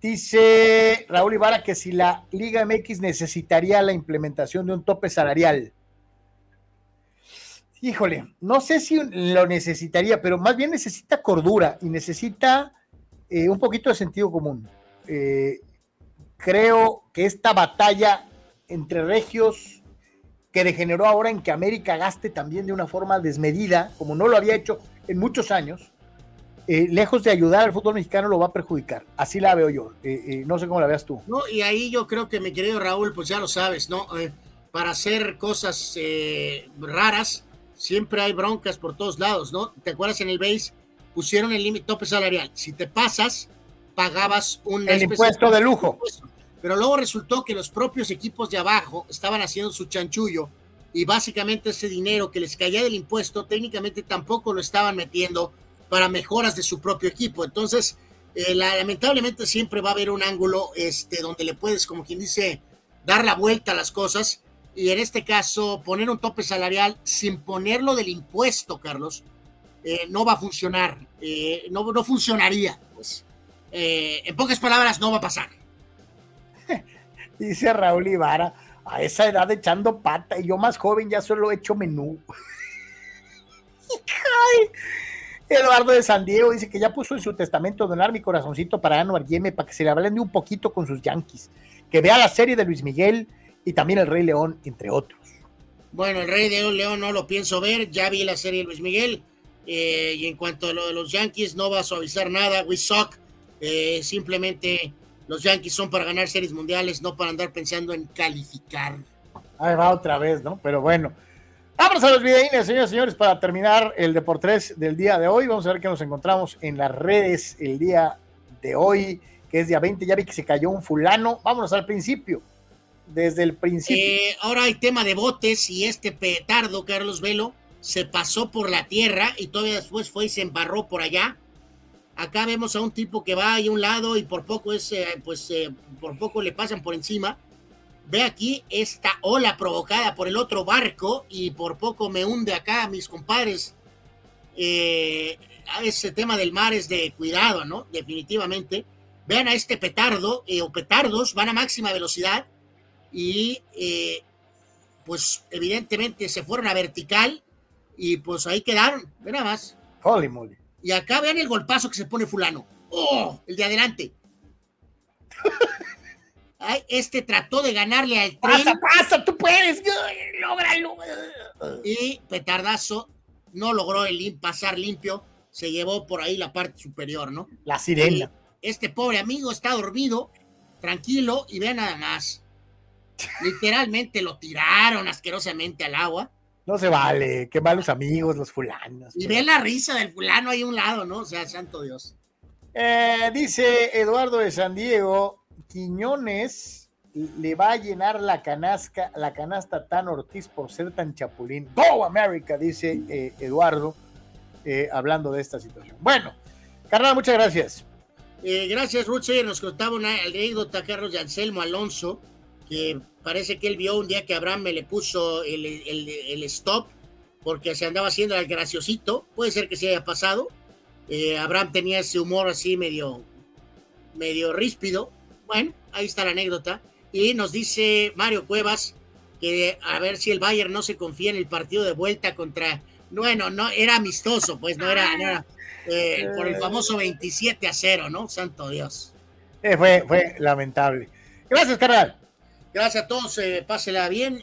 Speaker 1: Dice Raúl Ibarra que si la Liga MX necesitaría la implementación de un tope salarial. Híjole, no sé si lo necesitaría, pero más bien necesita cordura y necesita eh, un poquito de sentido común. Eh, creo que esta batalla entre regios que degeneró ahora en que América gaste también de una forma desmedida, como no lo había hecho en muchos años, eh, lejos de ayudar al fútbol mexicano, lo va a perjudicar. Así la veo yo. Eh, eh, no sé cómo la veas tú.
Speaker 2: No, y ahí yo creo que mi querido Raúl, pues ya lo sabes, ¿no? para hacer cosas raras, siempre hay broncas por todos lados, ¿no? ¿Te acuerdas en el base? Pusieron el límite tope salarial. Si te pasas, pagabas un...
Speaker 1: El impuesto de lujo.
Speaker 2: Pero luego resultó que los propios equipos de abajo estaban haciendo su chanchullo y básicamente ese dinero que les caía del impuesto técnicamente tampoco lo estaban metiendo para mejoras de su propio equipo. Entonces, eh, lamentablemente siempre va a haber un ángulo este, donde le puedes, como quien dice, dar la vuelta a las cosas. Y en este caso, poner un tope salarial sin ponerlo del impuesto, Carlos, eh, no va a funcionar. Eh, no, no funcionaría. Pues. en pocas palabras, no va a pasar.
Speaker 1: Dice Raúl Ibarra, a esa edad echando pata, y yo más joven ya solo he hecho menú. Ay, Eduardo de San Diego dice que ya puso en su testamento donar mi corazoncito para Anuar Yeme para que se le de un poquito con sus Yankees. Que vea la serie de Luis Miguel y también El Rey León, entre otros.
Speaker 2: Bueno, El Rey León no lo pienso ver, ya vi la serie de Luis Miguel. Eh, y en cuanto a lo de los Yankees, no va a suavizar nada. We suck. Eh, simplemente los Yankees son para ganar series mundiales, no para andar pensando en calificar.
Speaker 1: Ahí va otra vez, ¿no? Pero bueno. Vamos a los videínes, señores y señores, para terminar el Deportes del día de hoy. Vamos a ver qué nos encontramos en las redes el día de hoy, que es día 20. Ya vi que se cayó un fulano. Vámonos al principio. Desde el principio.
Speaker 2: Eh, ahora hay tema de botes y este petardo, Carlos Velo, se pasó por la tierra y todavía después fue y se embarró por allá. Acá vemos a un tipo que va ahí a un lado y por poco es, eh, pues, eh, por poco le pasan por encima Ve aquí esta ola provocada por el otro barco y por poco me hunde acá, mis compadres. Eh, ese tema del mar es de cuidado, ¿no? Definitivamente. Vean a este petardo eh, o petardos, van a máxima velocidad y eh, pues evidentemente se fueron a vertical y pues ahí quedaron, ve nada más.
Speaker 1: Holy moly.
Speaker 2: Y acá vean el golpazo que se pone fulano. ¡Oh! El de adelante. este trató de ganarle al
Speaker 1: tren. Pasa, pasa, tú puedes, lógralo.
Speaker 2: Y petardazo no logró el pasar limpio, se llevó por ahí la parte superior, ¿no?
Speaker 1: La sirena.
Speaker 2: este pobre amigo está dormido, tranquilo, y ve nada más. Literalmente lo tiraron asquerosamente al agua.
Speaker 1: No se vale, qué malos amigos los fulanos.
Speaker 2: Y ve la risa del fulano ahí a un lado, ¿no? O sea, santo Dios.
Speaker 1: Eh, dice Eduardo de San Diego, Quiñones le va a llenar la canasta, la canasta tan Ortiz por ser tan chapulín. Go America, dice eh, Eduardo, eh, hablando de esta situación. Bueno, carnal, muchas gracias.
Speaker 2: Eh, gracias, Ruth. Nos contaba una anécdota Carlos de Anselmo Alonso, que parece que él vio un día que Abraham me le puso el, el stop porque se andaba haciendo el graciosito. Puede ser que se haya pasado. Abraham tenía ese humor así medio, medio ríspido bueno, ahí está la anécdota. Y nos dice Mario Cuevas que a ver si el Bayern no se confía en el partido de vuelta contra Bueno, no, era amistoso, pues no era, eh, por el famoso 27 a 0, ¿no? Santo Dios.
Speaker 1: Eh, fue, fue lamentable. Gracias, carnal.
Speaker 2: Gracias a todos, eh, pásela bien.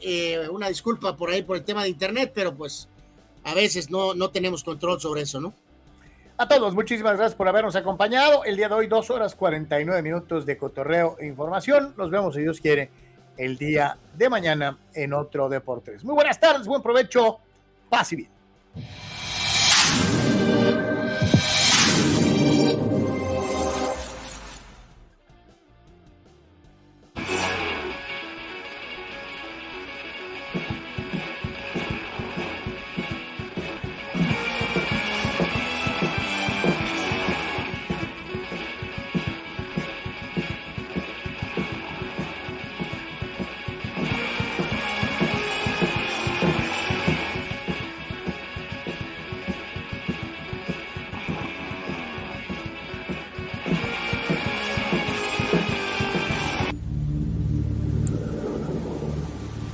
Speaker 2: una disculpa por ahí por el tema de internet, pero pues a veces no, no tenemos control sobre eso, ¿no?
Speaker 1: A todos, muchísimas gracias por habernos acompañado. El día de hoy, dos horas 49 minutos de cotorreo e información. Nos vemos, si Dios quiere, el día de mañana en otro Deportes. Muy buenas tardes, buen provecho. Paz y bien.